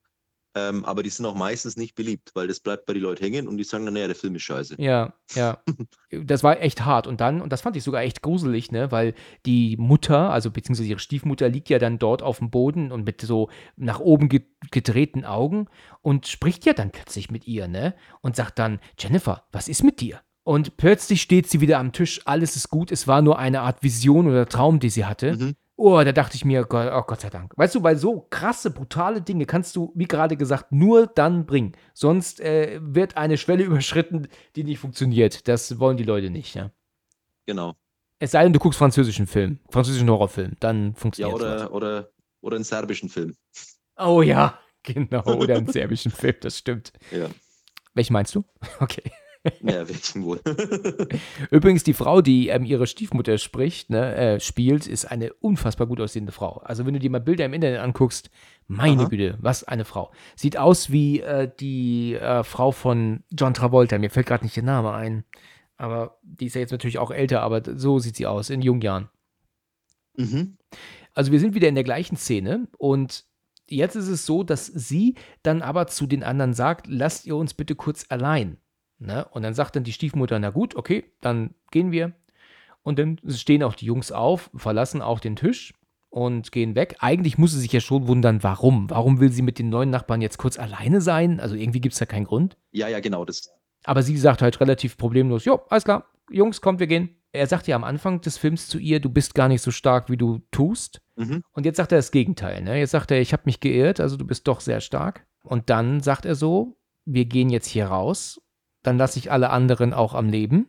Ähm, aber die sind auch meistens nicht beliebt, weil das bleibt bei den Leuten hängen und die sagen dann, naja, der Film ist scheiße. Ja, ja. Das war echt hart. Und dann, und das fand ich sogar echt gruselig, ne, weil die Mutter, also beziehungsweise ihre Stiefmutter, liegt ja dann dort auf dem Boden und mit so nach oben ge gedrehten Augen und spricht ja dann plötzlich mit ihr, ne? Und sagt dann, Jennifer, was ist mit dir? Und plötzlich steht sie wieder am Tisch, alles ist gut, es war nur eine Art Vision oder Traum, die sie hatte. Mhm. Oh, da dachte ich mir, Gott, oh Gott sei Dank. Weißt du, weil so krasse, brutale Dinge kannst du, wie gerade gesagt, nur dann bringen. Sonst äh, wird eine Schwelle überschritten, die nicht funktioniert. Das wollen die Leute nicht, ja. Genau. Es sei denn, du guckst französischen Film, französischen Horrorfilm, dann Ja, funktioniert oder, oder, oder einen serbischen Film. Oh ja, genau. Oder einen serbischen Film, das stimmt. Ja. Welchen meinst du? Okay. Ja, welchen wohl? Übrigens, die Frau, die ähm, ihre Stiefmutter spricht, ne, äh, spielt, ist eine unfassbar gut aussehende Frau. Also, wenn du dir mal Bilder im Internet anguckst, meine Aha. Güte, was eine Frau. Sieht aus wie äh, die äh, Frau von John Travolta. Mir fällt gerade nicht der Name ein. Aber die ist ja jetzt natürlich auch älter, aber so sieht sie aus, in jungen Jahren. mhm. Also wir sind wieder in der gleichen Szene und jetzt ist es so, dass sie dann aber zu den anderen sagt, lasst ihr uns bitte kurz allein. Ne? Und dann sagt dann die Stiefmutter, na gut, okay, dann gehen wir. Und dann stehen auch die Jungs auf, verlassen auch den Tisch und gehen weg. Eigentlich muss sie sich ja schon wundern, warum. Warum will sie mit den neuen Nachbarn jetzt kurz alleine sein? Also irgendwie gibt es da keinen Grund. Ja, ja, genau. Das, Aber sie sagt halt relativ problemlos, jo, alles klar, Jungs, kommt, wir gehen. Er sagt ja am Anfang des Films zu ihr, du bist gar nicht so stark, wie du tust. mhm. Und jetzt sagt er das Gegenteil. Ne? Jetzt sagt er, ich habe mich geirrt, also du bist doch sehr stark. Und dann sagt er so, wir gehen jetzt hier raus, dann lasse ich alle anderen auch am Leben.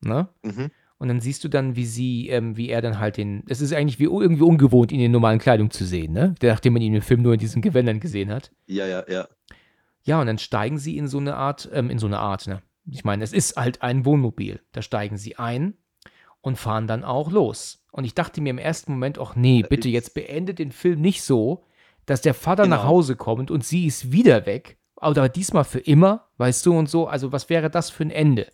Ne? Mhm. Und dann siehst du dann, wie sie, ähm, wie er dann halt den. Es ist eigentlich wie irgendwie ungewohnt, ihn in normalen Kleidung zu sehen, ne? Nachdem man ihn im Film nur in diesen Gewändern gesehen hat. Ja, ja, ja. Ja, und dann steigen sie in so eine Art, ähm, in so eine Art, ne? Ich meine, es ist halt ein Wohnmobil. Da steigen sie ein und fahren dann auch los. Und ich dachte mir im ersten Moment, ach nee, bitte jetzt beende den Film nicht so, dass der Vater nach Genau. Hause kommt und sie ist wieder weg. Aber diesmal für immer, weißt du, und so. Also, was wäre das für ein Ende?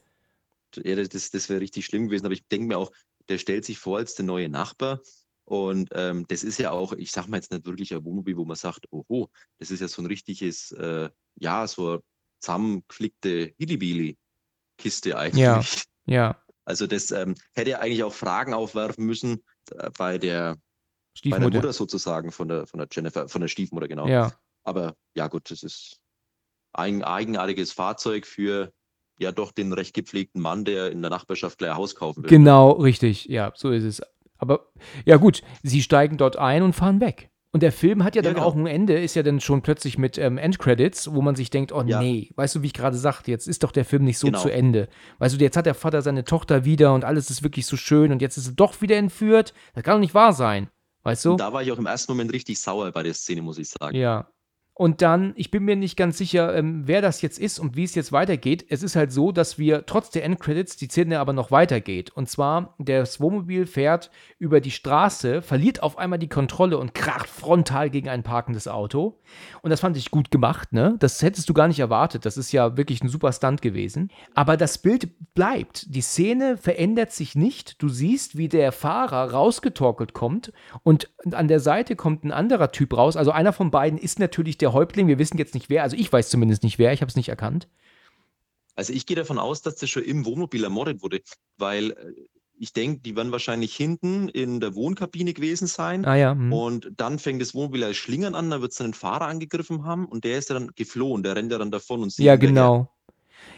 ja das, das, wäre richtig schlimm gewesen. Aber ich denke mir auch, der stellt sich vor als der neue Nachbar. Und ähm, das ist ja auch, ich sag mal jetzt nicht wirklich ein Wohnmobil, wo man sagt, oho, das ist ja so ein richtiges, äh, ja, so zusammengeflickte Hillbilly-Kiste eigentlich. Ja. Ja, Also das ähm, hätte ja eigentlich auch Fragen aufwerfen müssen äh, bei der, bei der Stiefmutter. Mutter sozusagen von der, von der Jennifer, von der Stiefmutter, genau. Ja, Aber ja gut, das ist ein eigenartiges Fahrzeug für ja doch den recht gepflegten Mann, der in der Nachbarschaft gleich ein Haus kaufen will. genau, richtig. Ja, so ist es. Aber ja, gut, sie steigen dort ein und fahren weg. Und der Film hat ja Ja, dann genau. auch ein Ende, ist ja dann schon plötzlich mit ähm, Endcredits, wo man sich denkt, oh Ja. nee, weißt du, wie ich gerade sagte, jetzt ist doch der Film nicht so Genau. zu Ende. Weißt du, jetzt hat der Vater seine Tochter wieder und alles ist wirklich so schön und jetzt ist er doch wieder entführt. Das kann doch nicht wahr sein. Weißt du? Und da war ich auch im ersten Moment richtig sauer bei der Szene, muss ich sagen. Ja. Und dann, ich bin mir nicht ganz sicher, ähm, wer das jetzt ist und wie es jetzt weitergeht. Es ist halt so, dass wir trotz der Endcredits die Szene aber noch weitergeht. Und zwar, das Wohnmobil fährt über die Straße, verliert auf einmal die Kontrolle und kracht frontal gegen ein parkendes Auto. Und das fand ich gut gemacht, ne? Das hättest du gar nicht erwartet. Das ist ja wirklich ein super Stunt gewesen. Aber das Bild bleibt. Die Szene verändert sich nicht. Du siehst, wie der Fahrer rausgetorkelt kommt und an der Seite kommt ein anderer Typ raus. Also einer von beiden ist natürlich der Häuptling. Wir wissen jetzt nicht wer. Also ich weiß zumindest nicht wer. Ich habe es nicht erkannt. Also ich gehe davon aus, dass das schon im Wohnmobil ermordet wurde, weil äh, ich denke, die werden wahrscheinlich hinten in der Wohnkabine gewesen sein. Ah ja. hm. Und dann fängt das Wohnmobil als Schlingern an, dann wird es einen Fahrer angegriffen haben und der ist dann geflohen, der rennt ja dann davon und sie Ja, genau.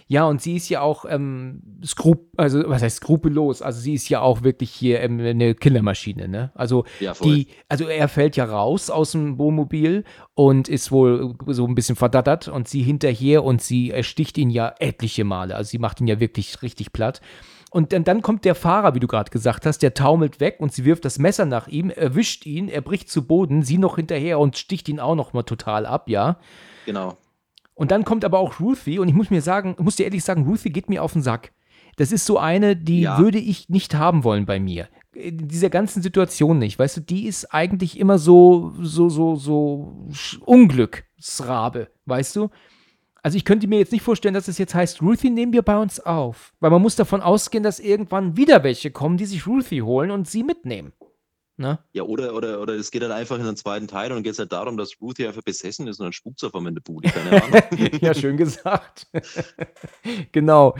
Ja, und sie ist ja auch ähm, skrup also was heißt skrupellos? Also sie ist ja auch wirklich hier ähm, eine Killermaschine, ne? Also Ja, die, also er fällt ja raus aus dem Wohnmobil und ist wohl so ein bisschen verdattert und sie hinterher und sie ersticht ihn ja etliche Male. Also sie macht ihn ja wirklich richtig platt. Und dann, dann kommt der Fahrer, wie du gerade gesagt hast, der taumelt weg und sie wirft das Messer nach ihm, erwischt ihn, er bricht zu Boden, sie noch hinterher und sticht ihn auch noch mal total ab, ja. Genau. Und dann kommt aber auch Ruthie und ich muss mir sagen, muss dir ehrlich sagen, Ruthie geht mir auf den Sack. Das ist so eine, die Ja. würde ich nicht haben wollen bei mir. In dieser ganzen Situation nicht. Weißt du, die ist eigentlich immer so, so, so, so Unglücksrabe, weißt du? Also ich könnte mir jetzt nicht vorstellen, dass es jetzt heißt, Ruthie nehmen wir bei uns auf. Weil man muss davon ausgehen, dass irgendwann wieder welche kommen, die sich Ruthie holen und sie mitnehmen. Ne? Ja, oder, oder, oder es geht halt einfach in den zweiten Teil und geht es halt darum, dass Ruthie einfach besessen ist und dann spukt auf einmal in der Bude. Keine Ahnung. ja, schön gesagt. genau.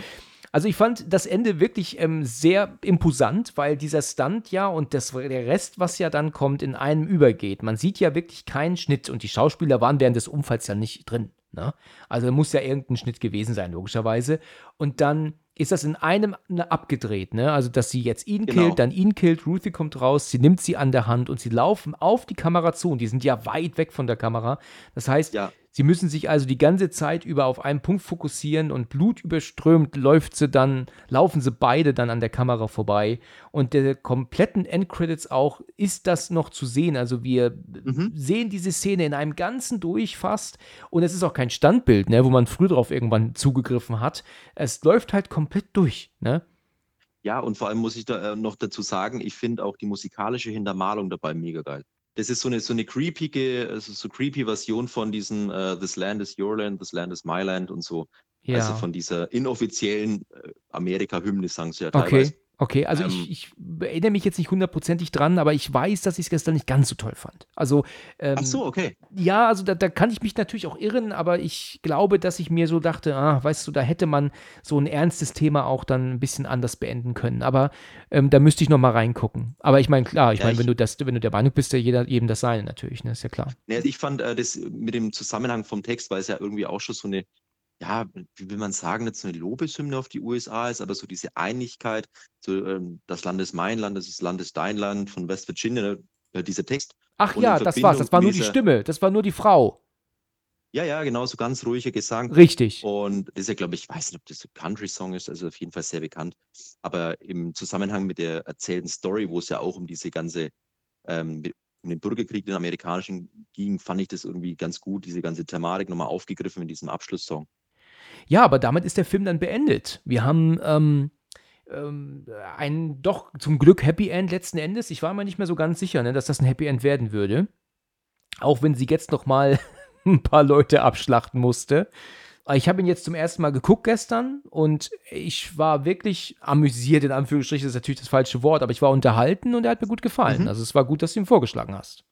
Also ich fand das Ende wirklich ähm, sehr imposant, weil dieser Stunt ja und das, der Rest, was ja dann kommt, in einem übergeht. Man sieht ja wirklich keinen Schnitt und die Schauspieler waren während des Unfalls ja nicht drin. Ne? Also muss ja irgendein Schnitt gewesen sein, logischerweise. Und dann ist das in einem ne, abgedreht, ne? Also, dass sie jetzt ihn Genau. killt, dann ihn killt, Ruthie kommt raus, sie nimmt sie an der Hand und sie laufen auf die Kamera zu und die sind ja weit weg von der Kamera. Das heißt, Ja. Sie müssen sich also die ganze Zeit über auf einen Punkt fokussieren und blutüberströmt läuft sie dann, laufen sie beide dann an der Kamera vorbei. Und der kompletten Endcredits auch ist das noch zu sehen. Also wir Mhm. sehen diese Szene in einem Ganzen durch fast. Und es ist auch kein Standbild, ne, wo man früher drauf irgendwann zugegriffen hat. Es läuft halt komplett durch. Ne? Ja, und vor allem muss ich da äh, noch dazu sagen, ich finde auch die musikalische Hintermalung dabei mega geil. Das ist so eine, so eine creepige, also so creepy Version von diesem äh, This Land is Your Land, This Land is My Land und so. Ja. Also von dieser inoffiziellen äh, Amerika-Hymne, sagen sie ja teilweise. Okay, also Ähm, ich, ich erinnere mich jetzt nicht hundertprozentig dran, aber ich weiß, dass ich es gestern nicht ganz so toll fand. Also, ähm, Ach so, okay. ja, also da, da kann ich mich natürlich auch irren, aber ich glaube, dass ich mir so dachte, ah, weißt du, da hätte man so ein ernstes Thema auch dann ein bisschen anders beenden können. Aber ähm, da müsste ich noch mal reingucken. Aber ich meine, klar, ich Ja, meine, wenn du das, wenn du der Meinung bist, ja jeder jedem das seine natürlich, ne, ist ja klar. Nee, also ich fand äh, das mit dem Zusammenhang vom Text, weil es ja irgendwie auch schon so eine, ja, wie will man sagen, so eine Lobeshymne auf die USA ist, aber so diese Einigkeit, so ähm, das Land ist mein Land, das ist Land ist dein Land von West Virginia, äh, dieser Text. Ach Und ja, das war's. Das war nur die Stimme. Das war nur die Frau. Ja, ja, genau, so ganz ruhiger Gesang. Richtig. Und das ist ja, glaube ich, ich weiß nicht, ob das ein Country-Song ist, also auf jeden Fall sehr bekannt. Aber im Zusammenhang mit der erzählten Story, wo es ja auch um diese ganze, ähm, um den Bürgerkrieg, den amerikanischen ging, fand ich das irgendwie ganz gut, diese ganze Thematik nochmal aufgegriffen in diesem Abschlusssong. Ja, aber damit ist der Film dann beendet. Wir haben ähm, ähm, ein doch zum Glück Happy End letzten Endes. Ich war mir nicht mehr so ganz sicher, ne, dass das ein Happy End werden würde. Auch wenn sie jetzt noch mal ein paar Leute abschlachten musste. Ich habe ihn jetzt zum ersten Mal geguckt gestern und ich war wirklich amüsiert, in Anführungsstrichen, ist natürlich das falsche Wort, aber ich war unterhalten und er hat mir gut gefallen. Mhm. Also es war gut, dass du ihn vorgeschlagen hast.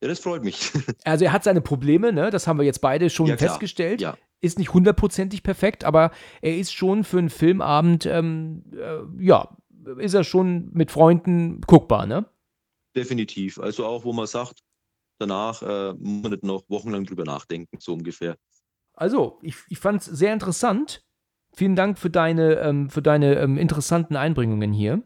Ja, das freut mich. Also er hat seine Probleme, ne? das haben wir jetzt beide schon Ja, festgestellt. Ja. Ist nicht hundertprozentig perfekt, aber er ist schon für einen Filmabend, ähm, äh, ja, ist er schon mit Freunden guckbar, ne? Definitiv. Also auch, wo man sagt, danach äh, muss man nicht noch wochenlang drüber nachdenken, so ungefähr. Also, ich, ich fand es sehr interessant. Vielen Dank für deine, ähm, für deine ähm, interessanten Einbringungen hier.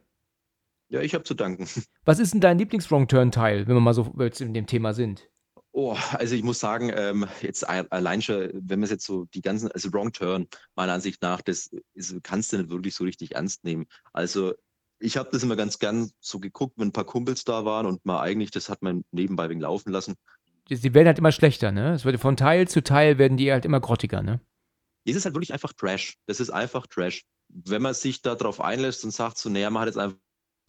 Ja, ich habe zu danken. Was ist denn dein Lieblings-Wrong-Turn-Teil, wenn wir mal so jetzt in dem Thema sind? Oh, also ich muss sagen, ähm, jetzt allein schon, wenn man es jetzt so die ganzen, also Wrong Turn, meiner Ansicht nach, das ist, kannst du nicht wirklich so richtig ernst nehmen. Also ich habe das immer ganz gern so geguckt, wenn ein paar Kumpels da waren und mal eigentlich, das hat man nebenbei wegen laufen lassen. Die werden halt immer schlechter, ne? Es wird von Teil zu Teil werden die halt immer grottiger, ne? Es ist halt wirklich einfach Trash. Das ist einfach Trash. Wenn man sich darauf einlässt und sagt, so, naja, man hat jetzt einfach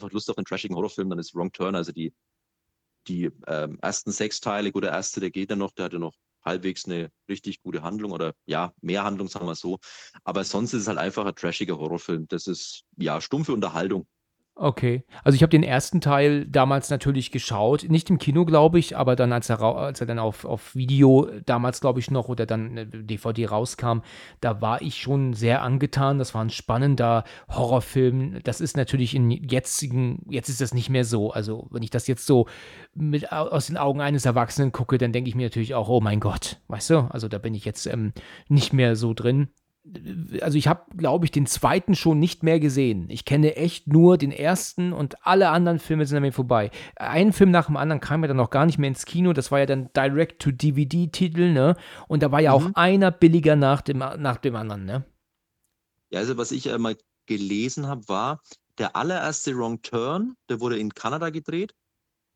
Lust auf einen trashigen Horrorfilm, dann ist Wrong Turn, also die, die ähm, ersten sechs Teile, gut, der erste, der geht dann noch, der hatte noch halbwegs eine richtig gute Handlung oder ja, mehr Handlung, sagen wir so. Aber sonst ist es halt einfach ein trashiger Horrorfilm. Das ist ja stumpfe Unterhaltung. Okay. Also ich habe den ersten Teil damals natürlich geschaut, nicht im Kino, glaube ich, aber dann, als er, als er dann auf, auf Video äh, damals, glaube ich, noch oder dann äh, DVD rauskam, da war ich schon sehr angetan. Das war ein spannender Horrorfilm. Das ist natürlich in jetzigen, jetzt ist das nicht mehr so. Also wenn ich das jetzt so mit au- aus den Augen eines Erwachsenen gucke, dann denke ich mir natürlich auch, oh mein Gott, weißt du? Also da bin ich jetzt ähm, nicht mehr so drin also ich habe, glaube ich, den zweiten schon nicht mehr gesehen. Ich kenne echt nur den ersten und alle anderen Filme sind an mir vorbei. Ein Film nach dem anderen kam ja dann noch gar nicht mehr ins Kino. Das war ja dann Direct-to-DVD-Titel, ne? Und da war ja auch Mhm. einer billiger nach dem, nach dem anderen, ne? Ja, also was ich äh, mal gelesen habe, war, der allererste Wrong Turn, der wurde in Kanada gedreht.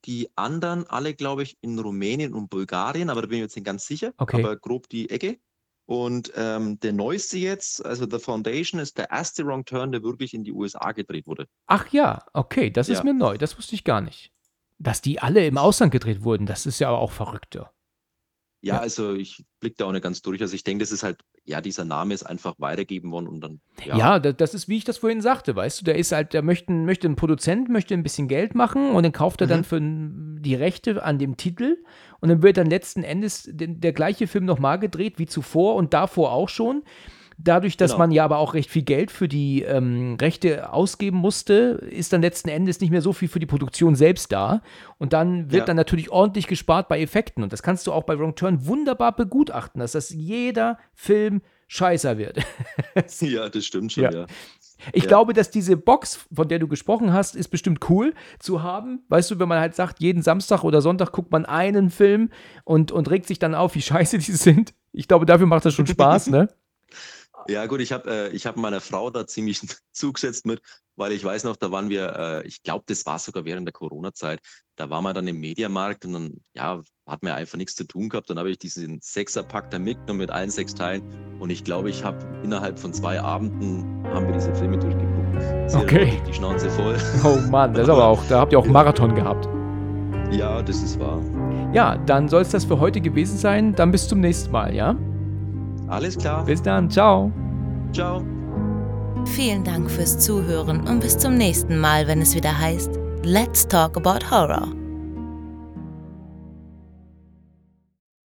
Die anderen alle, glaube ich, in Rumänien und Bulgarien, aber da bin ich mir jetzt nicht ganz sicher. Okay. Aber grob die Ecke. Und ähm, der neueste jetzt, also The Foundation, ist der erste Wrong Turn, der wirklich in die USA gedreht wurde. Ach ja, okay, das ist Ja. mir neu. Das wusste ich gar nicht. Dass die alle im Ausland gedreht wurden, das ist ja aber auch verrückter. Ja, Ja. also ich blicke da auch nicht ganz durch. Also ich denke, das ist halt, ja, dieser Name ist einfach weitergegeben worden und dann, ja. Ja, da- das ist, wie ich das vorhin sagte, weißt du, der ist halt, der möchte, möchte ein Produzent, möchte ein bisschen Geld machen und dann kauft er dann Mhm. für n- die Rechte an dem Titel und dann wird dann letzten Endes den, der gleiche Film nochmal gedreht wie zuvor und davor auch schon. Dadurch, dass Genau. man ja aber auch recht viel Geld für die ähm, Rechte ausgeben musste, ist dann letzten Endes nicht mehr so viel für die Produktion selbst da. Und dann wird Ja. dann natürlich ordentlich gespart bei Effekten. Und das kannst du auch bei Wrong Turn wunderbar begutachten, dass das jeder Film scheißer wird. Ja, das stimmt schon, Ja. ja. Ich Ja. glaube, dass diese Box, von der du gesprochen hast, ist bestimmt cool zu haben. Weißt du, wenn man halt sagt, jeden Samstag oder Sonntag guckt man einen Film und, und regt sich dann auf, wie scheiße die sind. Ich glaube, dafür macht das schon Spaß, ne? Ja, gut, ich habe äh, ich hab meiner Frau da ziemlich zugesetzt mit, weil ich weiß noch, da waren wir, äh, ich glaube, das war sogar während der Corona-Zeit, da waren wir dann im Mediamarkt und dann, ja, hat mir einfach nichts zu tun gehabt. Dann habe ich diesen Sechserpack da mitgenommen mit allen sechs Teilen und ich glaube, ich habe innerhalb von zwei Abenden haben wir diese Filme durchgeguckt. Okay. Die Schnauze voll. Oh Mann, das ist aber auch, da habt ihr auch einen Marathon gehabt. Ja, das ist wahr. Ja, dann soll es das für heute gewesen sein. Dann bis zum nächsten Mal, ja? Alles klar. Bis dann, ciao. Ciao. Vielen Dank fürs Zuhören und bis zum nächsten Mal, wenn es wieder heißt Let's Talk About Horror.